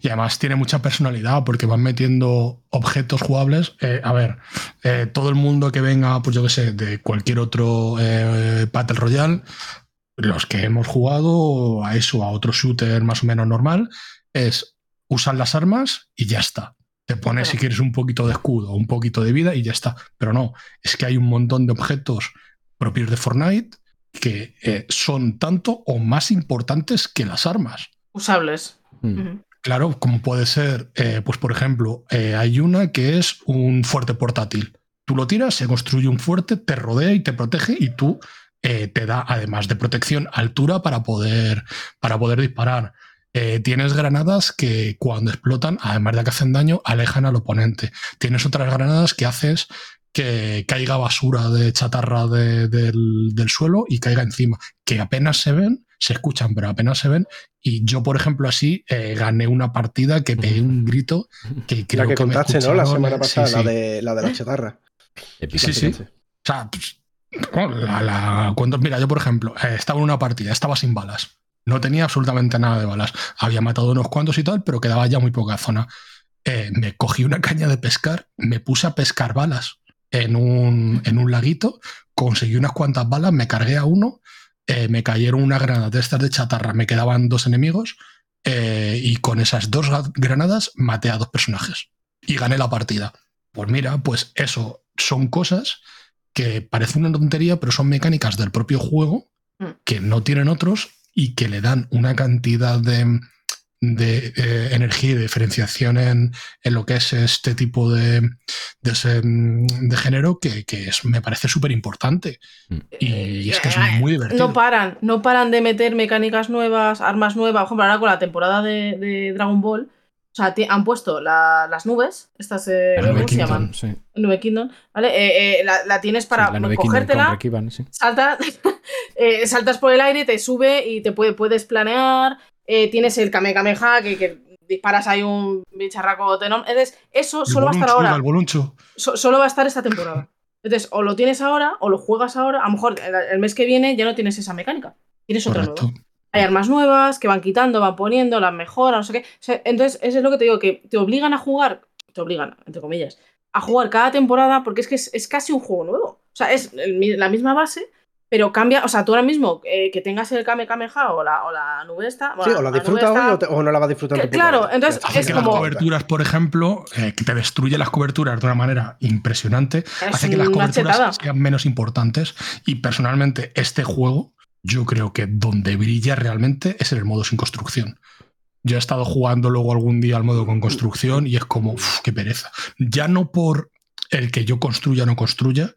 Y además tiene mucha personalidad porque van metiendo objetos jugables. Eh, a ver, eh, todo el mundo que venga, pues yo qué sé, de cualquier otro eh, Battle Royale, los que hemos jugado a eso, a otro shooter más o menos normal, es usar las armas y ya está. Te pones si quieres un poquito de escudo, un poquito de vida y ya está. Pero no, es que hay un montón de objetos propios de Fortnite que eh, son tanto o más importantes que las armas. Usables. Mm. Ujú. Claro, como puede ser, eh, pues por ejemplo, eh, hay una que es un fuerte portátil. Tú lo tiras, se construye un fuerte, te rodea y te protege y tú eh, te da, además de protección, altura para poder, para poder disparar. Eh, tienes granadas que cuando explotan, además de que hacen daño, alejan al oponente. Tienes otras granadas que haces que caiga basura de chatarra de- del, del suelo y caiga encima, que apenas se ven, se escuchan, pero apenas se ven. Y yo, por ejemplo, así eh, gané una partida que pegué un grito que creo la que, me contaste, ¿no? La semana pasada, sí. La, de, la de la chatarra. Sí, sí. O sea, pues, cuando- mira, yo por ejemplo, eh, estaba en una partida, estaba sin balas. No tenía absolutamente nada de balas. Había matado unos cuantos y tal, pero quedaba ya muy poca zona. Eh, me cogí una caña de pescar, me puse a pescar balas en un, en un laguito, conseguí unas cuantas balas, me cargué a uno, eh, me cayeron unas granadas de estas de chatarra, me quedaban dos enemigos y con esas dos granadas maté a dos personajes y gané la partida. Pues mira, pues eso son cosas que parecen una tontería, pero son mecánicas del propio juego Mm. que no tienen otros y que le dan una cantidad de, de, eh, energía y de diferenciación en, en lo que es este tipo de, de, ese, mm, de género que, que es, me parece súper importante. Mm. Y es que es Eh, muy divertido. No paran, no paran de meter mecánicas nuevas, armas nuevas. Por ejemplo, ahora con la temporada de, de Dragon Ball, o sea, han puesto la- las nubes, estas, eh, La ¿cómo Nube se llaman? sí. Nube Kingdom, ¿vale? Eh, eh, la, la tienes para Sí, la Kingdom cogértela, sí. salta- eh, saltas por el aire, te sube y te puede, puedes planear. eh, tienes el Kame Kameha, que, que disparas ahí un bicharraco enorme. Entonces, eso El solo va a estar ahora. iba, el boluncho. So- solo va a estar esta temporada. Entonces, o lo tienes ahora, o lo juegas ahora. A lo mejor el, el mes que viene ya no tienes esa mecánica. Tienes otra nueva. Hay armas nuevas que van quitando, van poniendo, las mejoran, no sé qué. O sea, entonces, eso es lo que te digo, que te obligan a jugar, te obligan, entre comillas, a jugar cada temporada porque es que es, es casi un juego nuevo. O sea, es el la misma base, pero cambia. O sea, tú ahora mismo eh, que tengas el Kame Kameha o la, o la nube esta. Sí, bueno, o la nube disfrutas hoy o, te- o no la vas disfrutando. Que- claro, entonces Hace es que como- las coberturas, por ejemplo, eh, que te destruye las coberturas de una manera impresionante, hace que las coberturas chetada. sean menos importantes. Y personalmente, este juego, yo creo que donde brilla realmente es en el modo sin construcción. Yo he estado jugando luego algún día al modo con construcción y es como, uff, qué pereza. Ya no por el que yo construya o no construya,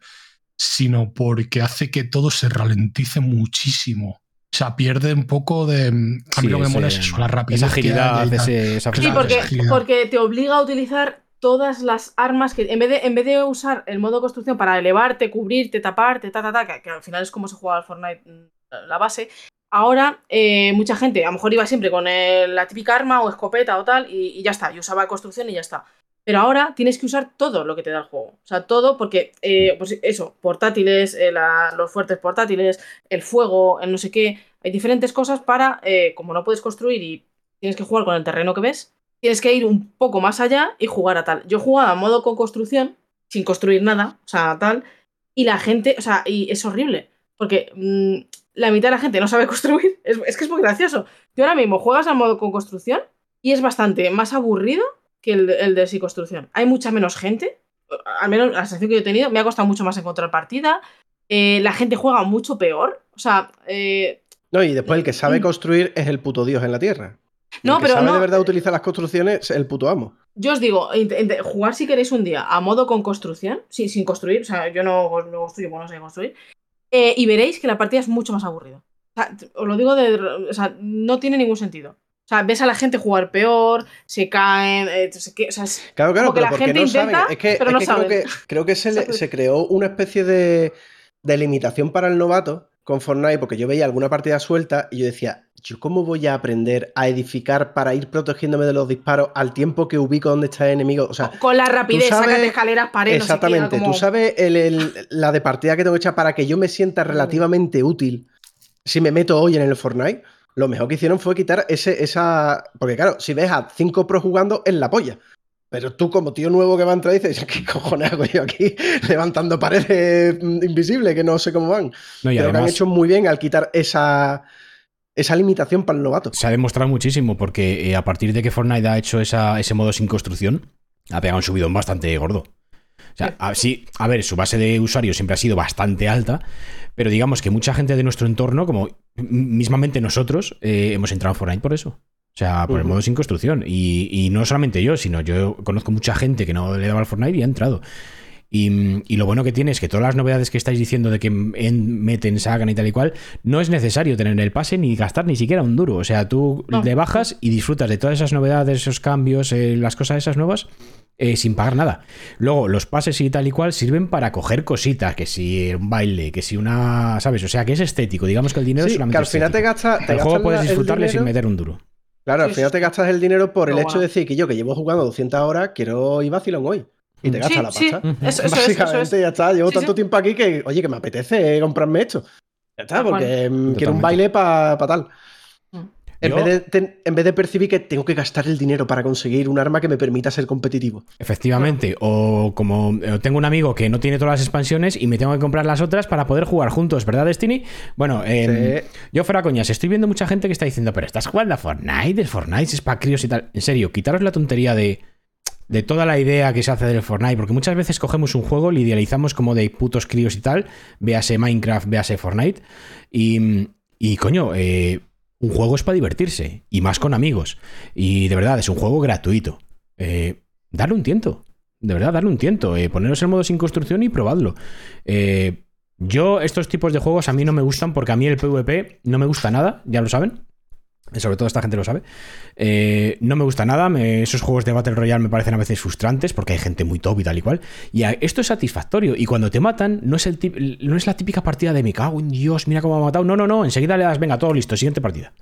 sino porque hace que todo se ralentice muchísimo. O sea, pierde un poco de. A mí Sí, lo que me mola es eso, la rapidez. Esa que agilidad, ese- esa Sí, porque, esa agilidad. porque te obliga a utilizar todas las armas que. En vez de, en vez de usar el modo construcción para elevarte, cubrirte, taparte, ta, ta, ta, que, que al final es como se juega al Fortnite la base. Ahora, eh, mucha gente, a lo mejor iba siempre con la típica arma o escopeta o tal, y, ya está, y usaba construcción y ya está. Pero ahora tienes que usar todo lo que te da el juego. O sea, todo, porque, eh, pues eso, portátiles, eh, los fuertes portátiles, el fuego, el no sé qué. Hay diferentes cosas para, como no puedes construir y tienes que jugar con el terreno que ves, tienes que ir un poco más allá y jugar a tal. Yo jugaba a modo con construcción, sin construir nada, o sea, tal, y la gente, o sea, y es horrible, porque mm, la mitad de la gente no sabe construir, es, es que es muy gracioso. Yo ahora mismo juegas a modo con construcción y es bastante más aburrido que el, el de sin construcción. Hay mucha menos gente, al menos la sensación que yo he tenido, me ha costado mucho más encontrar partida, eh, la gente juega mucho peor, o sea, eh, No, y después el que sabe Mm. construir es el puto dios en la tierra. No, el que pero sabe no- de verdad utilizar las construcciones es el puto amo. Yo os digo, jugar si queréis un día a modo con construcción, sí, sin construir, o sea, yo no, no construyo, porque no sé construir, eh, y veréis que la partida es mucho más aburrida. O sea, os lo digo de. O sea, no tiene ningún sentido. O sea, ves a la gente jugar peor, se caen, eh, se que- o sea, es- Claro, claro, Como que pero la porque gente no saben. intenta, Es que, pero es no que creo saben. que creo que se, se creó una especie de, de limitación para el novato con Fortnite, porque yo veía alguna partida suelta y yo decía, ¿yo cómo voy a aprender a edificar para ir protegiéndome de los disparos al tiempo que ubico dónde está el enemigo? O sea, con la rapidez, sabes- sácate escaleras, pared, no sé qué, Exactamente. como- Tú sabes el- el- la de partida que tengo hecha para que yo me sienta relativamente útil si me meto hoy en el Fortnite. Lo mejor que hicieron fue quitar ese, esa. Porque claro, si ves a cinco pros jugando, es la polla. Pero tú, como tío nuevo que va a entrar, dices, ¿qué cojones hago yo aquí levantando paredes mm, invisibles que no sé cómo van? No, y Creo que han hecho muy bien al quitar esa, esa limitación para el novato. se ha demostrado muchísimo porque eh, a partir de que Fortnite ha hecho esa- ese modo sin construcción, ha pegado un subidón bastante gordo. O sea, a, sí, a ver, su base de usuarios siempre ha sido bastante alta, pero digamos que mucha gente de nuestro entorno, como mismamente nosotros, eh, hemos entrado en Fortnite por eso. O sea, por el modo sin construcción. Y, y no solamente yo, sino yo conozco mucha gente que no le daba al Fortnite y ha entrado. Y, y lo bueno que tiene es que todas las novedades que estáis diciendo de que en- meten, sacan y tal y cual, no es necesario tener el pase ni gastar ni siquiera un duro. O sea, tú No. le bajas y disfrutas de todas esas novedades, esos cambios, eh, las cosas esas nuevas, eh, sin pagar nada. Luego, los pases y tal y cual sirven para coger cositas, que si un baile, que si una. ¿Sabes? O sea, que es estético. Digamos que el dinero es Sí, solamente. que al final te gastas. Te el juego gastas puedes disfrutarle sin meter un duro. Claro, al final te gastas el dinero por el hecho de decir que yo, que llevo jugando 200 horas, quiero ir vacilón hoy. Y te gastas Sí, la sí, pasta. Ujú. eso, eso es, eso Básicamente es. ya está. Llevo Sí, tanto sí. tiempo aquí que, oye, que me apetece comprarme esto. Ya está, porque mm, quiero un baile para tal. Mm. En vez, de, ten- en vez de percibir que tengo que gastar el dinero para conseguir un arma que me permita ser competitivo. Efectivamente, o como eh, tengo un amigo que no tiene todas las expansiones y me tengo que comprar las otras para poder jugar juntos, ¿verdad, Destiny? Bueno, eh, Sí. yo fuera coñas, estoy viendo mucha gente que está diciendo, pero estás jugando a Fortnite, el Fortnite es para críos y tal. En serio, quitaros la tontería de, de toda la idea que se hace del Fortnite, porque muchas veces cogemos un juego, lo idealizamos como de putos críos y tal, véase Minecraft, véase Fortnite, y, y coño, eh, un juego es para divertirse, y más con amigos. Y de verdad, es un juego gratuito. Eh, darle un tiento. De verdad, darle un tiento. Eh, poneros el modo sin construcción y probadlo. Eh, yo, estos tipos de juegos a mí no me gustan porque a mí el PvP no me gusta nada, ya lo saben. Sobre todo esta gente lo sabe. Eh, no me gusta nada. me- esos juegos de Battle Royale me parecen a veces frustrantes porque hay gente muy top y tal y cual. Y a- esto es satisfactorio. Y cuando te matan, no es, el tip- no es la típica partida de me cago en Dios, mira cómo me ha matado. No, no, no. Enseguida le das, venga, todo listo, siguiente partida.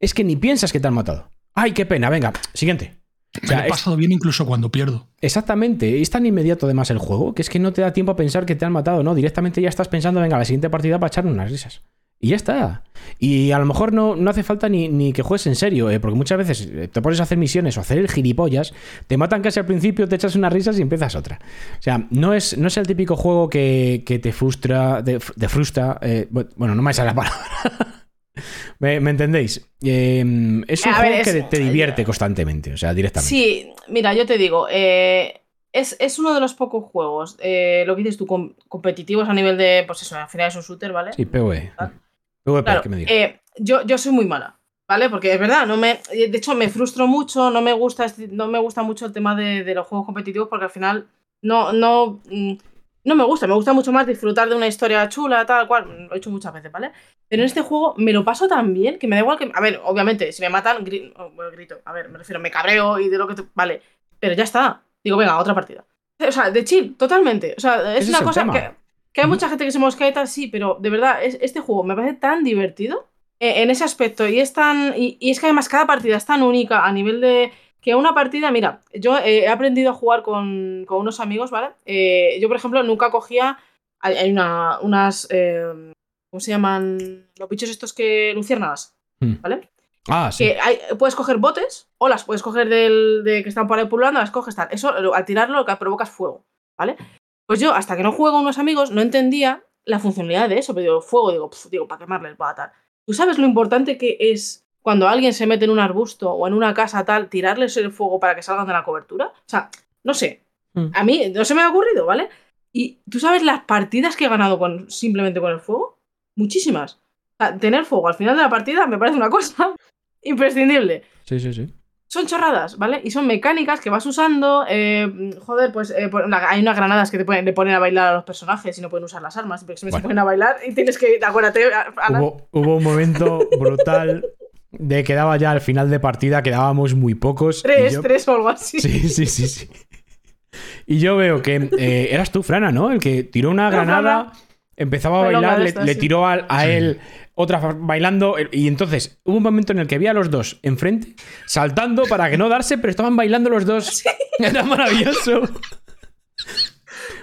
Es que ni piensas que te han matado. Ay, qué pena, venga, siguiente. O Me sea, lo he es- pasado bien incluso cuando pierdo. Exactamente, es tan inmediato además el juego que es que no te da tiempo a pensar que te han matado, ¿no? Directamente ya estás pensando, venga, la siguiente partida para echar unas risas. Y ya está. Y a lo mejor no, no hace falta ni, ni que juegues en serio, ¿eh? porque muchas veces eh, te pones a hacer misiones o hacer el gilipollas, te matan casi al principio, te echas unas risas y empiezas otra. O sea, no es, no es el típico juego que, que te frustra, te, te frustra. eh, bueno, no me sale la palabra. ¿Me, me entendéis? Eh, es un A ver, juego es- que te divierte constantemente, o sea, directamente. Sí, mira, yo te digo, eh, es, es uno de los pocos juegos, eh, lo que dices tú, com- competitivos a nivel de, pues eso, al final es un shooter, ¿vale? Sí, PvE. Ah. PvP, Claro, que me digas. eh, yo, yo soy muy mala, ¿vale? Porque es verdad, no me, de hecho me frustro mucho, no me gusta, este- no me gusta mucho el tema de, de los juegos competitivos porque al final no, no, mm, no me gusta, me gusta mucho más disfrutar de una historia chula, tal cual, lo he hecho muchas veces, ¿vale? Pero en este juego me lo paso tan bien que me da igual que, a ver, obviamente, si me matan, oh, bueno, grito, a ver, me refiero, me cabreo y de lo que, te- vale, pero ya está, digo, venga, otra partida. O sea, de chill, totalmente, o sea, es Ese una es cosa tema. que, que hay mucha gente que se mosquea y tal, sí, pero de verdad, es- este juego me parece tan divertido eh, en ese aspecto y es tan y, y es que además cada partida es tan única a nivel de que una partida mira yo eh, he aprendido a jugar con, con unos amigos vale Eh, yo por ejemplo nunca cogía hay, hay una, unas eh, cómo se llaman los bichos estos que luciérnagas Hmm. vale Ah, sí. que hay- puedes coger botes o las puedes coger del de que están por ahí pululando las coges tal. Eso al tirarlo lo que provoca es fuego vale pues yo hasta que no juego con unos amigos no entendía la funcionalidad de eso pero digo fuego digo pf, digo para quemarles va tal ¿Tú sabes lo importante que es cuando alguien se mete en un arbusto o en una casa tal, tirarles el fuego para que salgan de la cobertura? O sea, no sé. Mm. A mí no se me ha ocurrido, ¿vale? Y tú sabes las partidas que he ganado con, simplemente con el fuego? Muchísimas. O sea, tener fuego al final de la partida me parece una cosa imprescindible Sí, sí, sí. Son chorradas, ¿vale? Y son mecánicas que vas usando. eh, joder, pues eh, hay unas granadas que te ponen, le ponen a bailar a los personajes y no pueden usar las armas. Porque se Bueno. ponen a bailar y tienes que. Acuérdate, Hubo, hubo un momento brutal de que daba ya al final de partida, quedábamos muy pocos. y tres, yo- tres o algo así. Sí, sí, sí, sí. Y yo veo que eh, eras tú, Frana, ¿no? El que tiró una Era granada, empezaba a bailar, le, estas, le sí. tiró a, a Sí. él otra bailando. Y entonces hubo un momento en el que vi a los dos enfrente, saltando para que no darse, pero estaban bailando los dos. Era maravilloso.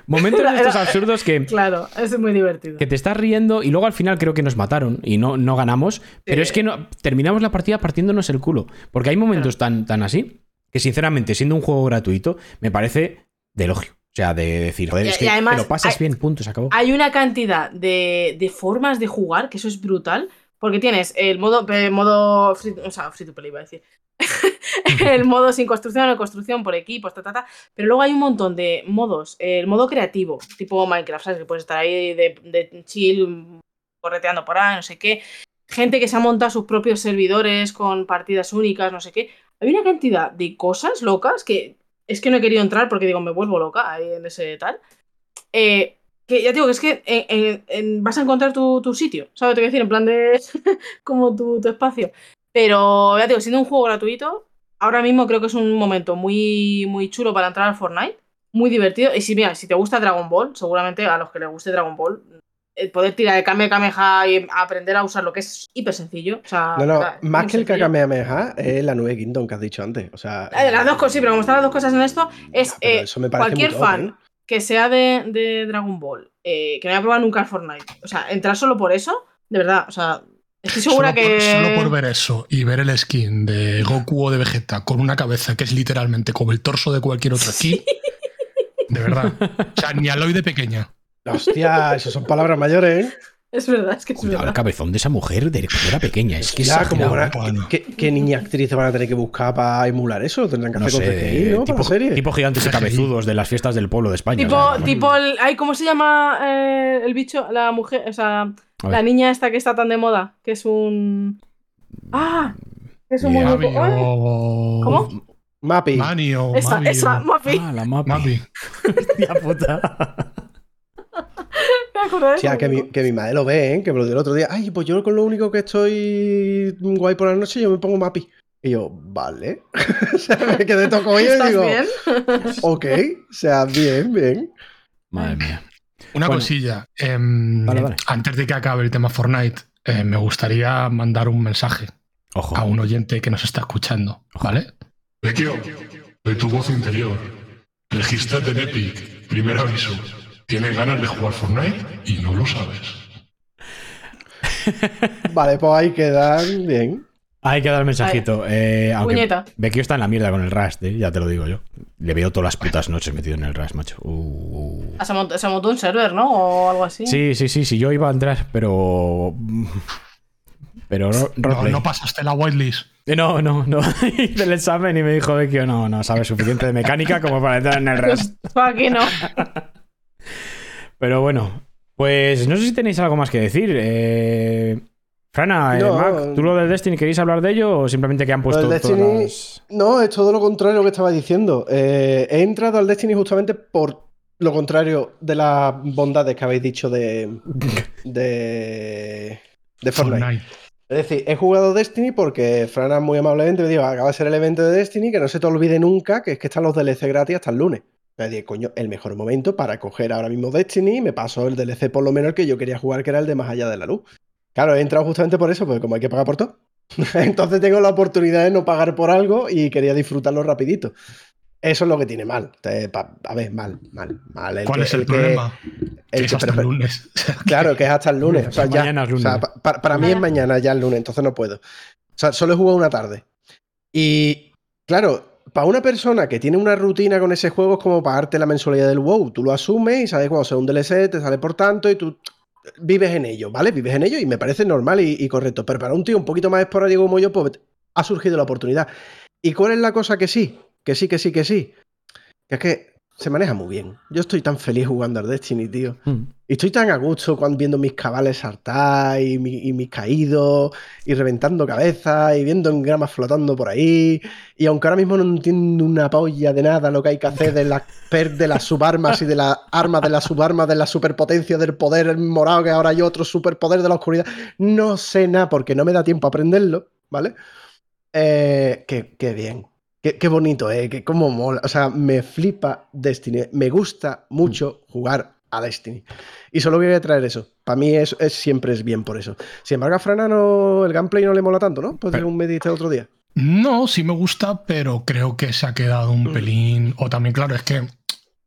Momentos de Era- estos absurdos que, Claro, es muy divertido. que te estás riendo y luego al final creo que nos mataron y no, no ganamos. Pero es que no, terminamos la partida partiéndonos el culo. Porque hay momentos tan, tan así que, sinceramente, siendo un juego gratuito, me parece de elogio. O sea, de decir, joder, Y- es que y además te lo pasas hay- bien, punto, se acabó. Hay una cantidad de, de formas de jugar que eso es brutal. Porque tienes el modo, modo free, o sea, free to play, iba a decir. el modo sin construcción o construcción por equipos, ta, ta, ta. Pero luego hay un montón de modos. El modo creativo, tipo Minecraft, ¿sabes? Que puedes estar ahí de, de chill, correteando por ahí, no sé qué. Gente que se ha montado sus propios servidores con partidas únicas, no sé qué. Hay una cantidad de cosas locas que es que no he querido entrar porque digo, me vuelvo loca ahí en ese tal. Eh, que ya digo que es que en- en- vas a encontrar tu, sitio, ¿sabes? Te voy a decir, en plan de como tu, espacio. Pero ya digo, siendo un juego gratuito, ahora mismo creo que es un momento muy, muy chulo para entrar al Fortnite. Muy divertido. Y si, mira, si te gusta Dragon Ball, seguramente a los que les guste Dragon Ball, poder tirar el Kame Kameha y aprender a usar lo que es hiper sencillo. O sea, No, no, más que el sencillo. Kamehameha es la nube Kingdom que has dicho antes. O sea, Eh, Las dos cosas, sí, pero como están las dos cosas en esto, es Ah, eh, eso me parece cualquier top, fan ¿eh? que sea de, de Dragon Ball, eh, que no haya probado nunca el Fortnite, o sea, entrar solo por eso, de verdad, o sea, estoy segura solo, que. por, solo por ver eso y ver el skin de Goku o de Vegeta con una cabeza que es literalmente como el torso de cualquier otro skin. De verdad. O sea, ni Aloy de pequeña. Hostia, eso son palabras mayores, ¿eh? Es verdad, es que es Cuidado el verdad. cabezón de esa mujer de cuando era pequeña. Es que Ya, es como. ¿qué, qué niña actriz van a tener que buscar para emular eso? Tendrán que No hacer sé, con CGI, ¿no? Tipo, la serie. tipo gigantes y cabezudos de las fiestas del pueblo de España. Tipo, o sea, tipo el. Ay, ¿cómo se llama eh, el bicho? La mujer. O sea, la niña esta que está tan de moda. Que es un. ¡Ah! Es un. Mavi muñeco. ¿Cómo? O Esa, esa, Mafi. Ah, la. Mavi. Hostia puta. Me acordé de que mi, que mi madre lo ve, ¿eh? Que me lo dio el otro día. Ay, pues yo con lo único que estoy guay por la noche, yo me pongo Mappy. Y yo, vale. o sea, me quedé toco y ¿Estás digo, bien? ok, o sea, bien, bien. Madre mía. Una Bueno. cosilla. em, Vale, vale. Antes de que acabe el tema Fortnite, eh, me gustaría mandar un mensaje Ojo. a un oyente que nos está escuchando, ¿vale? Vecchio, de tu voz interior. Regístrate en Epic. Primer aviso. Tienes ganas de jugar Fortnite y no lo sabes. Vale, pues ahí quedan bien. Hay que dar el mensajito. Eh, aunque. Vecchio está en la mierda con el Rust, eh, ya te lo digo yo. Le veo todas las putas noches metido en el Rust, macho. Uh. Ah, Se montó, se montó un server, ¿no? O algo así. Sí, sí, sí, sí. Yo iba a entrar, pero. Pero ro- No, pasaste la whitelist. Eh, No, no, no. Hice el examen y me dijo Vecchio, no, no sabes suficiente de mecánica como para entrar en el Rust. Aquí no. Pero bueno, pues no sé si tenéis algo más que decir. Eh, Frana, eh, No, Mac, ¿tú lo del Destiny queréis hablar de ello o simplemente que han puesto todas las- No, es todo lo contrario a lo que estaba diciendo. Eh, he entrado al Destiny justamente por lo contrario de las bondades que habéis dicho de. de. de Fortnite. Fortnite. Es decir, he jugado Destiny porque Frana muy amablemente me dijo, acaba de ser el evento de Destiny, que no se te olvide nunca que es que están los DLC gratis hasta el lunes. Me dije, coño, el mejor momento para coger ahora mismo Destiny y me pasó el DLC por lo menos el que yo quería jugar, que era el de Más Allá de la Luz. Claro, he entrado justamente por eso, porque como hay que pagar por todo. Entonces tengo la oportunidad de no pagar por algo y quería disfrutarlo rapidito. Eso es lo que tiene mal. A ver, mal, mal, mal. El ¿Cuál que- es el, que- problema? el que es que- hasta pero- el lunes. Claro, que es hasta el lunes. O sea, ya, Mañana es lunes. o sea, pa- pa- para, mí es mañana ya el lunes, entonces no puedo. O sea, solo he jugado una tarde. Y claro, para una persona que tiene una rutina con ese juego es como pagarte la mensualidad del WoW. Tú lo asumes y sabes cuando sea un DLC, te sale por tanto y tú vives en ello, ¿vale? Vives en ello y me parece normal y, correcto. Pero para un tío un poquito más esporádico como yo, pues ha surgido la oportunidad. ¿Y cuál es la cosa que sí? Que sí, que sí, que sí. Que es que se maneja muy bien. Yo estoy tan feliz jugando al Destiny, tío. Mm. Y estoy tan a gusto cuando viendo mis cabales saltar y, mi- y mis caídos y reventando cabezas y viendo engramas flotando por ahí. Y aunque ahora mismo no entiendo una polla de nada lo que hay que hacer de las de las subarmas y de las armas de las subarmas, de la superpotencia del poder morado, que ahora hay otro superpoder de la oscuridad, no sé nada porque no me da tiempo a aprenderlo, ¿vale? Eh, qué, qué bien. Qué, qué bonito, ¿eh? Que cómo mola. O sea, me flipa Destiny. Me gusta mucho jugar a Destiny. Y solo quería traer eso. Para mí es, es- siempre es bien por eso. Sin embargo, a Frana no, el gameplay no le mola tanto, ¿no? Pues Pero- según me dijiste el otro día. No, sí me gusta, pero creo que se ha quedado un Mm. pelín. O también, claro, es que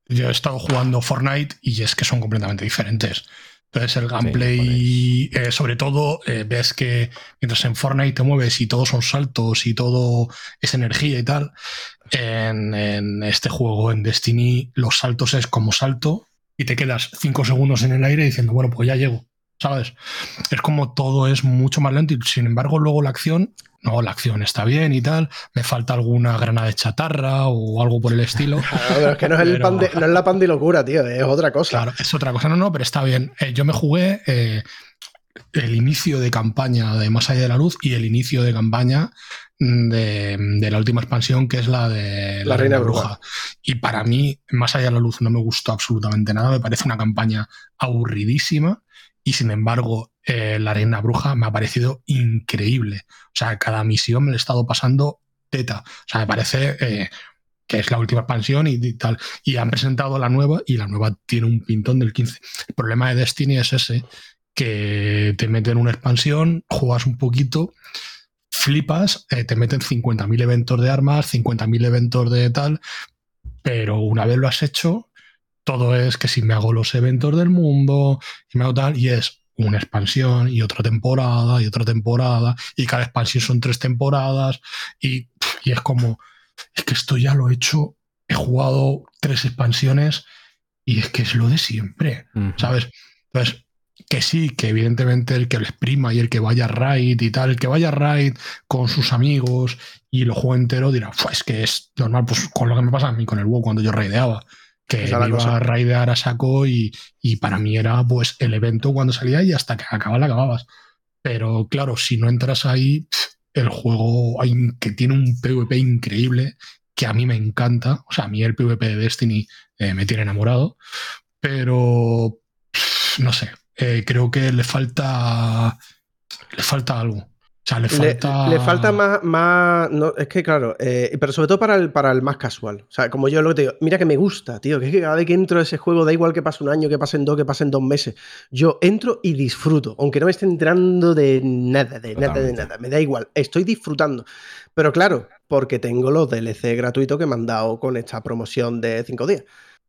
yo he estado jugando Fortnite y es que son completamente diferentes. Entonces, el gameplay, eh, sobre todo, eh, ves que mientras en Fortnite te mueves y todos son saltos y todo es energía y tal, en, en este juego, en Destiny, los saltos es como salto y te quedas cinco segundos en el aire diciendo, bueno, pues ya llego. ¿Sabes? Es como todo es mucho más lento y sin embargo luego la acción no, la acción está bien y tal, me falta alguna granada de chatarra o algo por el estilo. Claro, pero es que no es, el Pero- pan de- no es la pandilocura, tío, es otra cosa. Claro, es otra cosa, no, no, pero está bien. Eh, yo me jugué eh, el inicio de campaña de Más allá de la luz y el inicio de campaña mm, de, de la última expansión, que es la de La Reina Bruja. Y para mí, Más allá de la luz no me gustó absolutamente nada, me parece una campaña aburridísima y sin embargo, eh, la Reina Bruja me ha parecido increíble. O sea, cada misión me la he estado pasando teta. O sea, me parece eh, que es la última expansión y, y tal. Y han presentado la nueva y la nueva tiene un pintón del 15. El problema de Destiny es ese, que te meten una expansión, juegas un poquito, flipas, eh, te meten 50.000 eventos de armas, 50.000 eventos de tal, pero una vez lo has hecho, todo es que si me hago los eventos del mundo y me hago tal, y es una expansión y otra temporada y otra temporada, y cada expansión son tres temporadas, y, y es como, es que esto ya lo he hecho, he jugado tres expansiones y es que es lo de siempre. ¿sabes? Entonces, que sí, que evidentemente el que les prima y el que vaya a raid y tal, el que vaya a raid con sus amigos y lo juegue entero dirá, pues es que es normal, pues con lo que me pasa a mí con el WoW cuando yo raideaba, que iba cosa. a raidear a saco y, y para mí era pues el evento cuando salía y hasta que acababa la acababas. Pero claro, si no entras ahí, el juego que tiene un PvP increíble que a mí me encanta. O sea, a mí el PvP de Destiny eh, me tiene enamorado, pero no sé, eh, creo que le falta le falta algo. O sea, le Le, falta le falta más, más no, es que claro, eh, pero sobre todo para el, para el más casual. O sea, como yo lo que te digo, mira que me gusta, tío, que es que cada vez que entro a ese juego, da igual que pase un año, que pasen dos, que pasen dos meses, yo entro y disfruto, aunque no me esté entrando de nada, de nada, de Totalmente. nada, me da igual, estoy disfrutando. Pero claro, porque tengo los DLC gratuitos que me han dado con esta promoción de cinco días.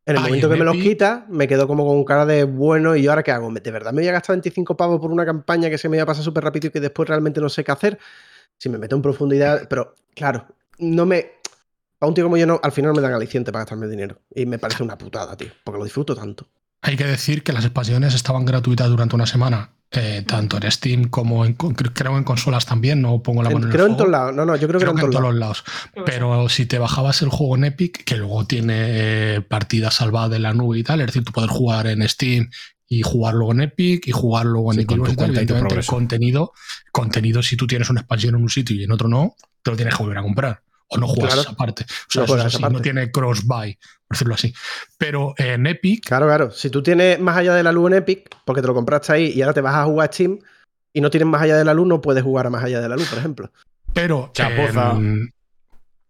En el momento en que me los quita, me quedo como con cara de bueno, ¿y yo ahora qué hago? ¿De verdad me voy a gastar 25 pavos por una campaña que se me va a pasar súper rápido y que después realmente no sé qué hacer? Si me meto en profundidad, pero claro, no me. A un tío como yo, no, al final me dan aliciente para gastarme el dinero. Y me parece una putada, tío, porque lo disfruto tanto. Hay que decir que las expansiones estaban gratuitas durante una semana, eh, tanto en Steam como en, creo en consolas también, no pongo la En- mano en el creo en fuego. todos lados. No, no, yo creo que Creo en que en todos lados. los lados. Pero si te bajabas el juego en Epic, que luego tiene eh, partidas salvadas de la nube y tal, es decir, tú puedes jugar en Steam y jugar luego en Epic y jugar luego en Sí, con tu Xbox y tal. cuenta y tu Evidentemente, el progreso. contenido, contenido, si tú tienes una expansión en un sitio y en otro no, te lo tienes que volver a comprar. O no juegas Claro. esa parte. O sea, No eso es así, no tiene cross-buy, por decirlo así. Pero en Epic, Claro, claro. Si tú tienes más allá de la luz en Epic, porque te lo compraste ahí y ahora te vas a jugar a Steam y no tienes más allá de la luz, no puedes jugar a más allá de la luz, por ejemplo. pero Chapuza. en-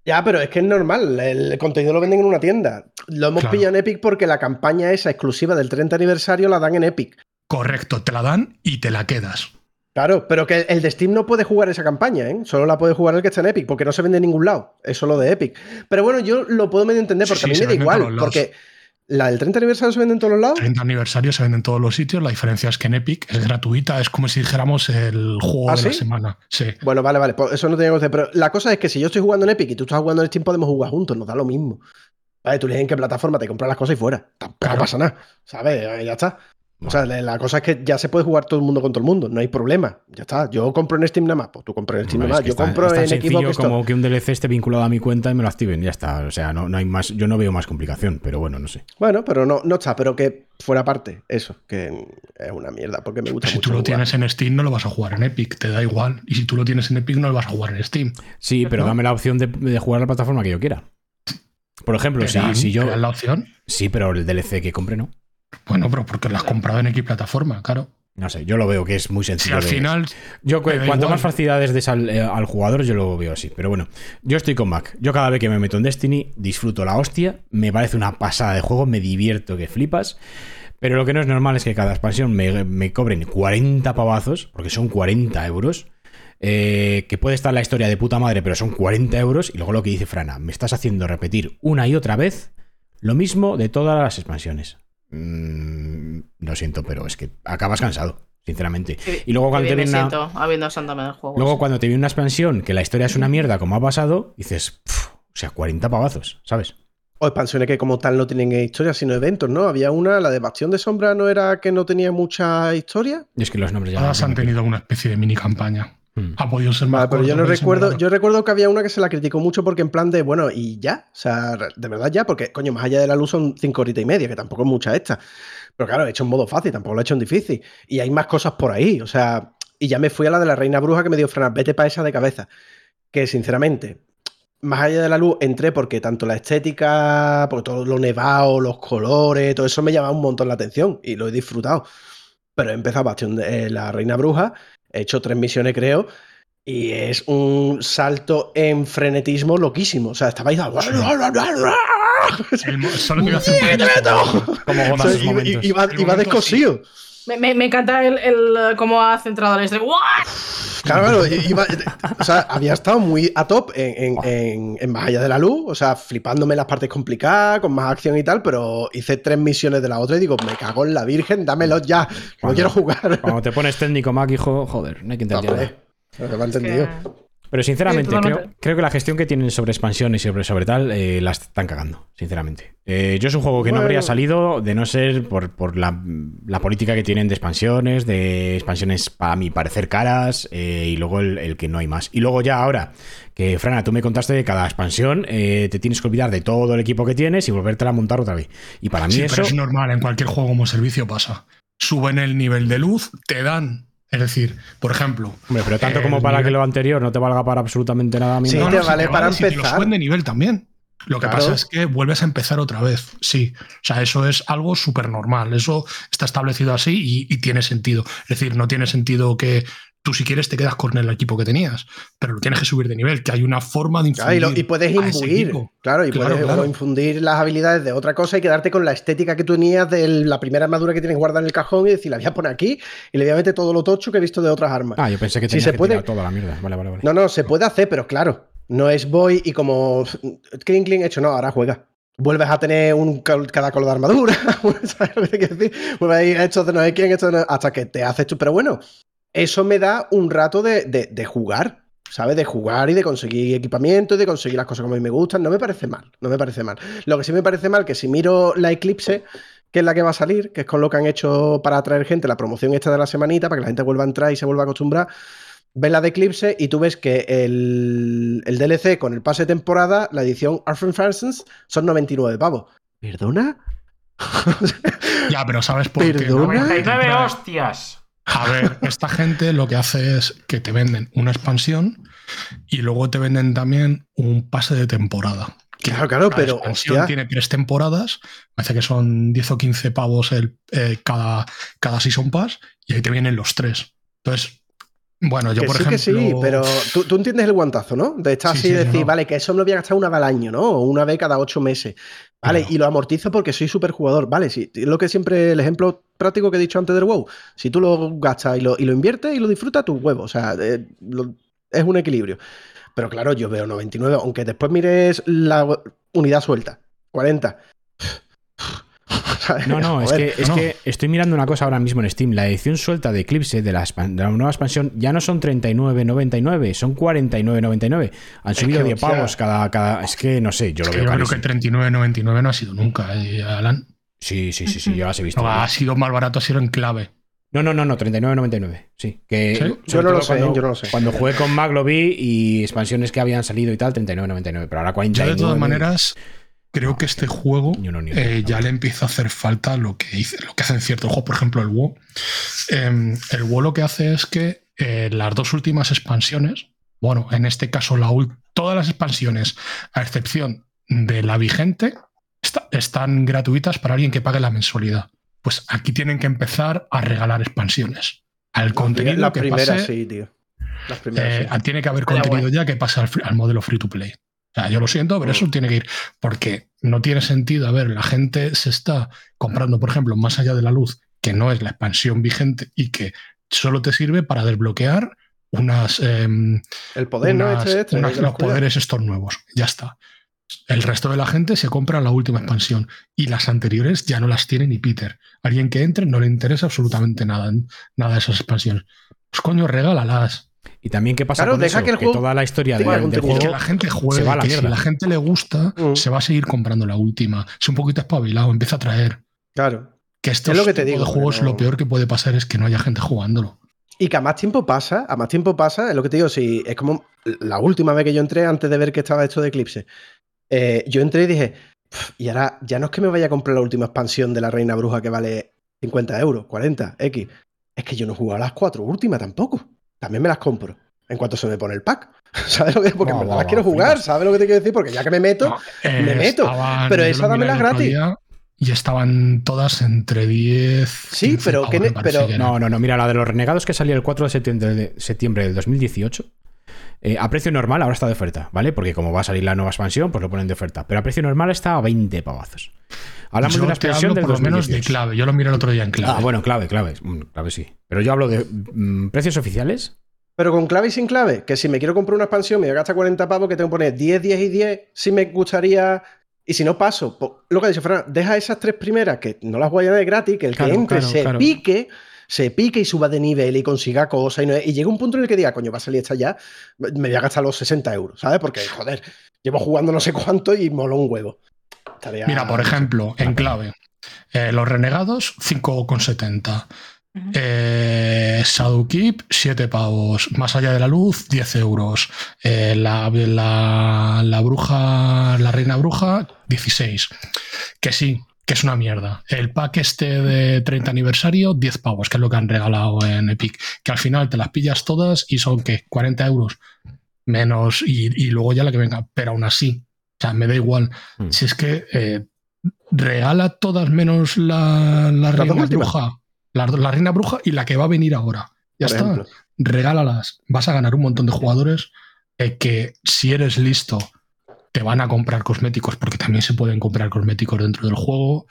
Ya, pero es que es normal. El contenido lo venden en una tienda. Lo hemos Claro. pillado en Epic porque la campaña esa exclusiva del 30 aniversario la dan en Epic. correcto, te la dan y te la quedas. Claro, pero que el de Steam no puede jugar esa campaña, ¿eh? Solo la puede jugar el que está en Epic, porque no se vende en ningún lado. Es solo de Epic. Pero bueno, yo lo puedo medio entender, porque sí, a mí me da igual. Porque la del 30 aniversario se vende en todos los lados. 30 aniversario se vende en todos los sitios. La diferencia es que en Epic es gratuita, es como si dijéramos el juego ¿Ah, de la semana. Sí. Bueno, vale, vale, pues eso no tenía que hacer. Pero la cosa es que si yo estoy jugando en Epic y tú estás jugando en Steam, podemos jugar juntos, nos da lo mismo. Vale, tú eliges en qué plataforma te compras las cosas y fuera. Tampoco Claro. pasa nada. ¿Sabes? Ya está. O sea, la la cosa es que ya se puede jugar todo el mundo con todo el mundo, no hay problema. Ya está. Yo compro en Steam nada más, pues tú compras en Steam No, nada más. es que Yo está- compro es tan en sencillo Xbox como que un DLC esté vinculado a mi cuenta y me lo activen. Ya está. O sea, no, no hay más. Yo no veo más complicación, pero bueno, no sé. Bueno, pero no, no está, pero que fuera parte, eso, que es una mierda, porque me gusta Si mucho. tú lo jugar. tienes en Steam, no lo vas a jugar en Epic, te da igual. Y si tú lo tienes en Epic, no lo vas a jugar en Steam. Sí, pero ¿No? dame la opción de, de jugar a la plataforma que yo quiera. Por ejemplo, Te si, dan- si yo. te dan la opción. Sí, pero el DLC que compre no. Bueno, pero porque lo has comprado en X plataforma, claro. No sé, yo lo veo que es muy Si sencillo. al de- final Yo, cuanto igual. más facilidades des al, eh, al jugador, yo lo veo así. Pero bueno, yo estoy con Mac. Yo cada vez que me meto en Destiny, disfruto la hostia. Me parece una pasada de juego, me divierto que flipas. Pero lo que no es normal es que cada expansión me, me cobren 40 pavazos, porque son 40 euros. eh, que puede estar la historia de puta madre, pero son 40 euros. Y luego lo que dice Frana, me estás haciendo repetir una y otra vez lo mismo de todas las expansiones. Mm, lo siento, pero es que acabas cansado, sinceramente. Y luego cuando te viene una- siento habiendo Sandame el juego. Luego, cuando te viene una expansión que la historia es una mierda, como ha pasado, dices, "Pf, o sea, 40 pavazos, ¿sabes? O expansiones que como tal no tienen historia, sino eventos, ¿no? Había una, la de Bastión de Sombra, ¿no era que no tenía mucha historia? Y es que los nombres ya. todas han tenido una especie de mini campaña. Hmm. Ha podido ser más Vale, pero yo no recuerdo, más yo recuerdo que había una que se la criticó mucho porque en plan de, bueno, y ya, o sea, de verdad ya, porque coño, más allá de la luz son cinco horitas y media, que tampoco es mucha esta. Pero claro, he hecho en modo fácil, tampoco lo he hecho en difícil. Y hay más cosas por ahí, o sea, y ya me fui a la de la Reina Bruja que me dio frenar, vete para esa de cabeza. Que sinceramente, más allá de la luz, entré porque tanto la estética, porque todo lo nevado, los colores, todo eso me llamaba un montón la atención y lo he disfrutado. Pero he empezado Bastión de eh, la Reina Bruja, he hecho tres misiones, creo, y es un salto en frenetismo loquísimo. O sea, estaba ahí. El mo- solo te iba a hacer un ¡Te meto! Como goza O sea, sus iba- momento descosido. Me, me- me encanta el, el, cómo ha centrado la historia. ¡Guau! Claro, claro, iba- o sea, había estado muy a top en, en, en- en Más allá de la luz, o sea, flipándome las partes complicadas, con más acción y tal, pero hice tres misiones de la otra y digo, me cago en la virgen, dámelo ya, no quiero jugar. Cuando te pones técnico, Mac, hijo, joder, no hay que entender nada. Hombre, no ha Es entendido. que- Pero sinceramente, Sí, creo, que la gestión que tienen sobre expansiones y sobre, sobre tal, eh, la están cagando, sinceramente. Eh, yo es un juego que no habría salido de no ser por, por la, la política que tienen de expansiones, de expansiones para mi parecer caras, eh, y luego el, el que no hay más. Y luego ya ahora, que Frana, tú me contaste de cada expansión, eh, te tienes que olvidar de todo el equipo que tienes y volvértela a montar otra vez. Y para mí Sí, eso... pero es normal, en cualquier juego como servicio pasa. Suben el nivel de luz, te dan. Es decir, por ejemplo. Hombre, pero tanto como para nivel- que lo anterior no te valga para absolutamente nada. a mí Sí, me- te vale para si empezar. suben de nivel también. Lo que Claro. pasa es que vuelves a empezar otra vez. Sí. O sea, eso es algo súper normal. Eso está establecido así y, y tiene sentido. Es decir, no tiene sentido que tú, si quieres, te quedas con el equipo que tenías, pero lo tienes que subir de nivel, que hay una forma de Claro, y, infundir. lo- y puedes imbuir, claro, y Claro, puedes claro. infundir las habilidades de otra cosa y quedarte con la estética que tú tenías de la primera armadura que tienes guardada en el cajón y decir, la voy a poner aquí y le voy a meter todo lo tocho que he visto de otras armas. Ah, yo pensé que Sí, tenía se que puede. tirar toda la mierda. Vale, vale, vale. No, no, se puede hacer, pero claro, no es voy y como clink hecho, no, ahora juega. Vuelves a tener un cada color de armadura, ¿sabes lo que te quiero decir? Vuelves a ir hecho de no sé quién, hecho de no- hasta que te haces tú. Pero bueno, eso me da un rato de, de- de jugar, ¿sabes? De jugar y de conseguir equipamiento y de conseguir las cosas como a mí me gustan. No me parece mal, no me parece mal. Lo que sí me parece mal que si miro la Eclipse, que es la que va a salir, que es con lo que han hecho para atraer gente, la promoción esta de la semanita, para que la gente vuelva a entrar y se vuelva a acostumbrar, ves la de Eclipse y tú ves que el, el DLC con el pase de temporada, la edición Arfren Farsons, son 99 pavos. ¿Perdona? Ya, pero ¿sabes por qué? ¿Perdona? no? 99 hostias. A ver, esta gente lo que hace es que te venden una expansión y luego te venden también un pase de temporada. Claro, claro, cada pero, expansión hostia. tiene tres temporadas, parece que son 10 o 15 pavos el, eh, cada, cada Season Pass y ahí te vienen los tres. Entonces, bueno, yo que por sí, ejemplo... que sí, pero tú, tú entiendes el guantazo, ¿no? De estar Sí, así sí, y sí, decir, no. vale, que eso me lo voy a gastar una vez al año, ¿no? O una vez cada ocho meses. Vale, Claro. y lo amortizo porque soy súper jugador. Vale, sí, es lo que siempre, el ejemplo práctico que he dicho antes del WoW. Si tú lo gastas y lo, y lo inviertes y lo disfrutas, tu huevo. O sea, eh, lo- es un equilibrio. Pero claro, yo veo 99, aunque después mires la unidad suelta, 40. No, no, es, Joder. que, es no. que estoy mirando una cosa ahora mismo en Steam. La edición suelta de Eclipse de la, expan- de la nueva expansión ya no son 39.99, son 49.99. Han subido que, 10 hostia. pavos cada, cada. Es que no sé, yo lo veo yo creo que 39.99 no ha sido nunca, eh, Alan. Sí, sí, sí, sí, yo las he visto. No, ha sido más barato, ha sido en clave. No, no, no, no, 39.99. Sí. Que, ¿Sí? Yo no lo sé, cuando, yo no lo sé. Cuando jugué con Mac lo vi y expansiones que habían salido y tal, 39.99. Pero ahora Yo 49. de todas maneras creo que este juego ni- eh, ya le empieza a hacer falta lo que, hice- lo que hacen ciertos juegos, por ejemplo el WoW. Eh, el WoW lo que hace es que eh, las dos últimas expansiones, bueno, en este caso la todas las expansiones, a excepción de la vigente, están gratuitas para alguien que pague la mensualidad. Pues aquí tienen que empezar a regalar expansiones. Al contenido Las que primeras pase, sí, tío. Las primeras eh, sí. tiene que haber contenido ya que pasa al modelo free to play. O sea, yo lo siento, pero Mm. eso tiene que ir. Porque no tiene sentido. A ver, la gente se está comprando, por ejemplo, más allá de la luz, que no es la expansión vigente y que solo te sirve para desbloquear unas, em, El poder, ¿no? Este, este, unas- los poderes estos nuevos. Ya está. El resto de la gente se compra la última expansión y las anteriores ya no las tiene ni Peter. Alguien que entre no le interesa absolutamente nada, nada de esas expansiones. Pues coño, regálalas. Y también, ¿qué pasa Claro, con deja eso? que el juego toda la historia del, contenido. que la gente juegue, se va a la que si la gente le gusta, Mm. se va a seguir comprando la última. Es un poquito espabilado, empieza a traer. Claro. Que estos Es lo que te digo, de juegos no- lo peor que puede pasar es que no haya gente jugándolo. Y que a más tiempo pasa, a más tiempo pasa, es lo que te digo, si es como la última vez que yo entré antes de ver que estaba esto de Eclipse. eh, yo entré y dije, "Pf, y ahora ya no es que me vaya a comprar la última expansión de la Reina Bruja que vale 50 euros, 40, X. Es que yo no he jugado a las cuatro últimas tampoco. También me las compro. En cuanto se me pone el pack. ¿Sabes lo que Porque en verdad las quiero jugar, flipas. ¿sabes lo que te quiero decir? Porque ya que me meto, No, me eh, meto, estaban- pero esa dámelas gratis. día Y estaban todas entre 10. Sí, 15 pero que pero-. No, no, no. Mira, la de los renegados que salía el 4 de septiembre, de septiembre del 2018. Eh, a precio normal ahora está de oferta, ¿vale? Porque como va a salir la nueva expansión, pues lo ponen de oferta. Pero a precio normal está a 20 pavazos. Hablamos Yo de una te expansión hablo del por lo menos de 2018. clave. Yo lo miré el otro día en clave. Ah, bueno, clave, clave. Mm, Clave sí. Pero yo hablo de mm, precios oficiales. Pero con clave y sin clave, que si me quiero comprar una expansión me voy a gastar 40 pavos, que tengo que poner 10, 10 y 10, si me gustaría. Y si no paso, pues, lo que ha dicho Fran, deja esas tres primeras que no las voy a dar gratis, que el Claro, que entre claro, se claro. pique, se pique y suba de nivel y consiga cosas. Y, no- y llega un punto en el que diga, coño, va a salir esta ya, me voy a gastar los 60 euros, ¿sabes? Porque, joder, llevo jugando no sé cuánto y moló un huevo. Estaría- Mira, por ejemplo, en clave, eh, los renegados, 5,70. Ujú. Eh, Shadow Keep, 7 pavos. Más allá de la luz, 10 euros. Eh, la, la, la bruja, la reina bruja, 16. Que sí, que es una mierda. El pack este de 30 aniversario, 10 pavos, que es lo que han regalado en Epic. Que al final te las pillas todas y son, ¿qué? 40 euros. Menos, y, y luego ya la que venga. Pero aún así, o sea, me da igual. Mm. Si es que eh, regala todas menos la, la dos reina bruja. La, la reina bruja y la que va a venir ahora. Ya por está. ejemplo. Regálalas. Vas a ganar un montón de jugadores eh, que, si eres listo, te van a comprar cosméticos, porque también se pueden comprar cosméticos dentro del juego.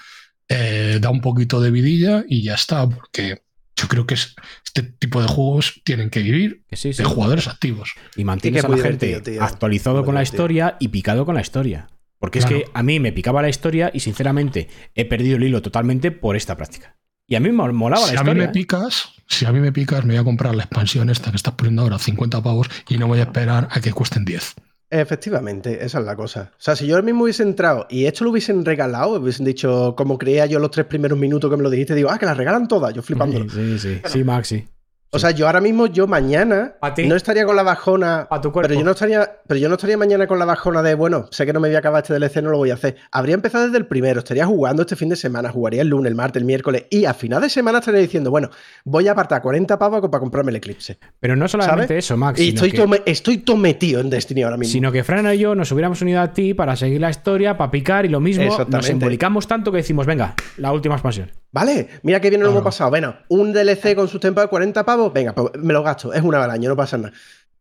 Eh, da un poquito de vidilla y ya está, porque yo creo que es- este tipo de juegos tienen que vivir Que sí, sí. de jugadores activos. Y mantienes a la gente tío. actualizado Muy con la historia y picado con la historia. Porque es que a mí me picaba la historia y sinceramente he perdido el hilo totalmente por esta práctica. Y a mí me molaba Si la a mí historia. me ¿eh? picas, si a mí me picas, me voy a comprar la expansión esta que estás poniendo ahora 50 pavos y no voy a esperar a que cuesten 10. Efectivamente, esa es la cosa. O sea, si yo ahora mismo hubiese entrado y esto lo hubiesen regalado, hubiesen dicho, como creía yo los tres primeros minutos que me lo dijiste, digo, ah, que las regalan todas, yo flipándolo. Sí, sí, sí. Sí, Maxi. O sea, yo ahora mismo, yo mañana no estaría con la bajona. Tu. Pero yo no estaría, pero yo no estaría mañana con la bajona de, bueno, sé que no me voy a acabar este DLC, no lo voy a hacer. Habría empezado desde el primero, estaría jugando este fin de semana, jugaría el lunes, el martes, el miércoles, y a final de semana estaría diciendo, bueno, voy a apartar 40 pavos para comprarme el Eclipse. Pero no solamente ¿Sabes? eso, Max. Y estoy, que- todo me- estoy todo metido en Destiny ahora mismo. Sino que Fran y yo nos hubiéramos unido a ti para seguir la historia, para picar y lo mismo. Nos embolicamos tanto que decimos, venga, la última expansión. Vale, mira que bien lo Claro. hemos pasado. Bueno, un DLC con sus tempos de 40 pavos, venga, pues me lo gasto. Es una vez al año, no pasa nada.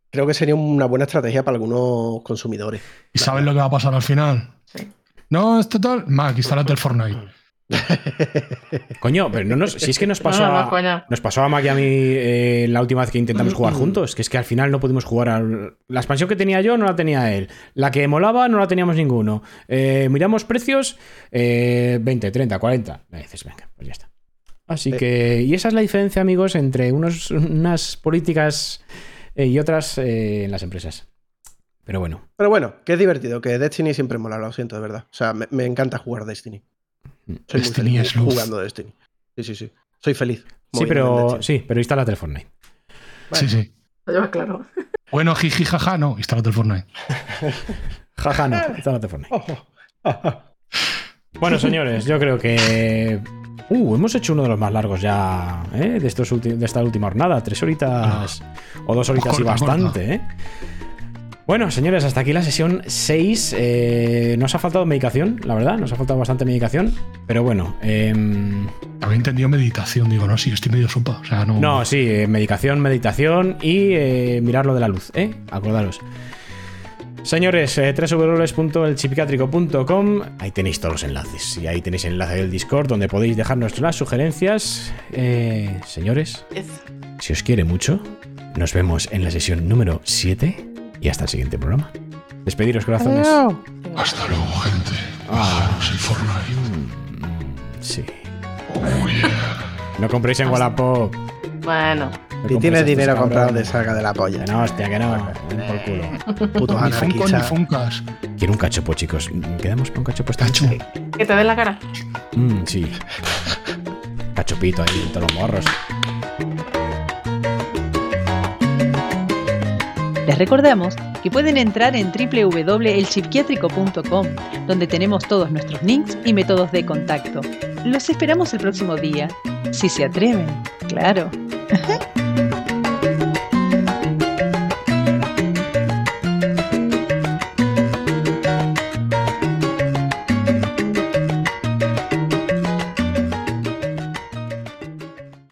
Creo que sería una buena estrategia para algunos consumidores. ¿Y sabes lo que va a pasar al final? Sí. No, es total. Mac, instálate el Fortnite. Coño, pero no nos, si es que nos pasó, No, no, a, nos pasó a Mac y a mí eh, la última vez que intentamos jugar juntos, que es que al final no pudimos jugar. al- la expansión que tenía yo no la tenía él. La que molaba no la teníamos ninguno. Eh, miramos precios, eh, 20, 30, 40. Me dices, venga, pues ya está. Así Sí. que, y esa es la diferencia, amigos, entre unos, unas políticas eh, y otras eh, en las empresas. Pero bueno, Pero bueno, que es divertido, que Destiny siempre mola, lo siento, de verdad. O sea, me, me encanta jugar Destiny. Soy Destiny muy es feliz luz. jugando Destiny. Sí, sí, sí. Soy feliz. sí, pero sí, pero instala el Fortnite. Sí, sí. Lo llevas claro. Bueno, jiji, jaja, no, instálate el Fortnite. Jaja, no, instala el Fortnite. Bueno, señores, yo creo que. Uh, hemos hecho uno de los más largos ya, ¿eh? De, estos de esta última jornada. Tres horitas o dos horitas y Corta, bastante, ¿eh? Bueno, señores, hasta aquí la sesión 6. Eh, nos ha faltado medicación, la verdad. Nos ha faltado bastante medicación. Pero bueno, em, Había entendido meditación, digo, no, sí, estoy medio sopa. O sea, no. no, sí, eh, medicación, meditación y eh, mirar lo de la luz, ¿eh? Acordaros. Señores, eh, www.elchipicatrico.com Ahí tenéis todos los enlaces. Y ahí tenéis el enlace del Discord donde podéis dejarnos las sugerencias. Eh, señores, si os quiere mucho, nos vemos en la sesión número 7 y hasta el siguiente programa. Despediros, corazones. Hasta luego, gente. Ah. Bajaros el Fortnite. Sí. Oh, yeah. No compréis en Wallapop. Bueno. No Si tienes estos dinero comprado, te cabrones. salga de la polla. Que no, hostia, que no. Den por culo. Putos Ni. Funcas. Quiero un cachopo, chicos. ¿Quedamos para un cachopo esta Cacho. noche? Que te den la cara. Mm, sí. Cachopito ahí en todos los morros. Les recordamos que pueden entrar en www.elchipquiátrico.com, donde tenemos todos nuestros links y métodos de contacto. Los esperamos el próximo día, si se atreven, claro.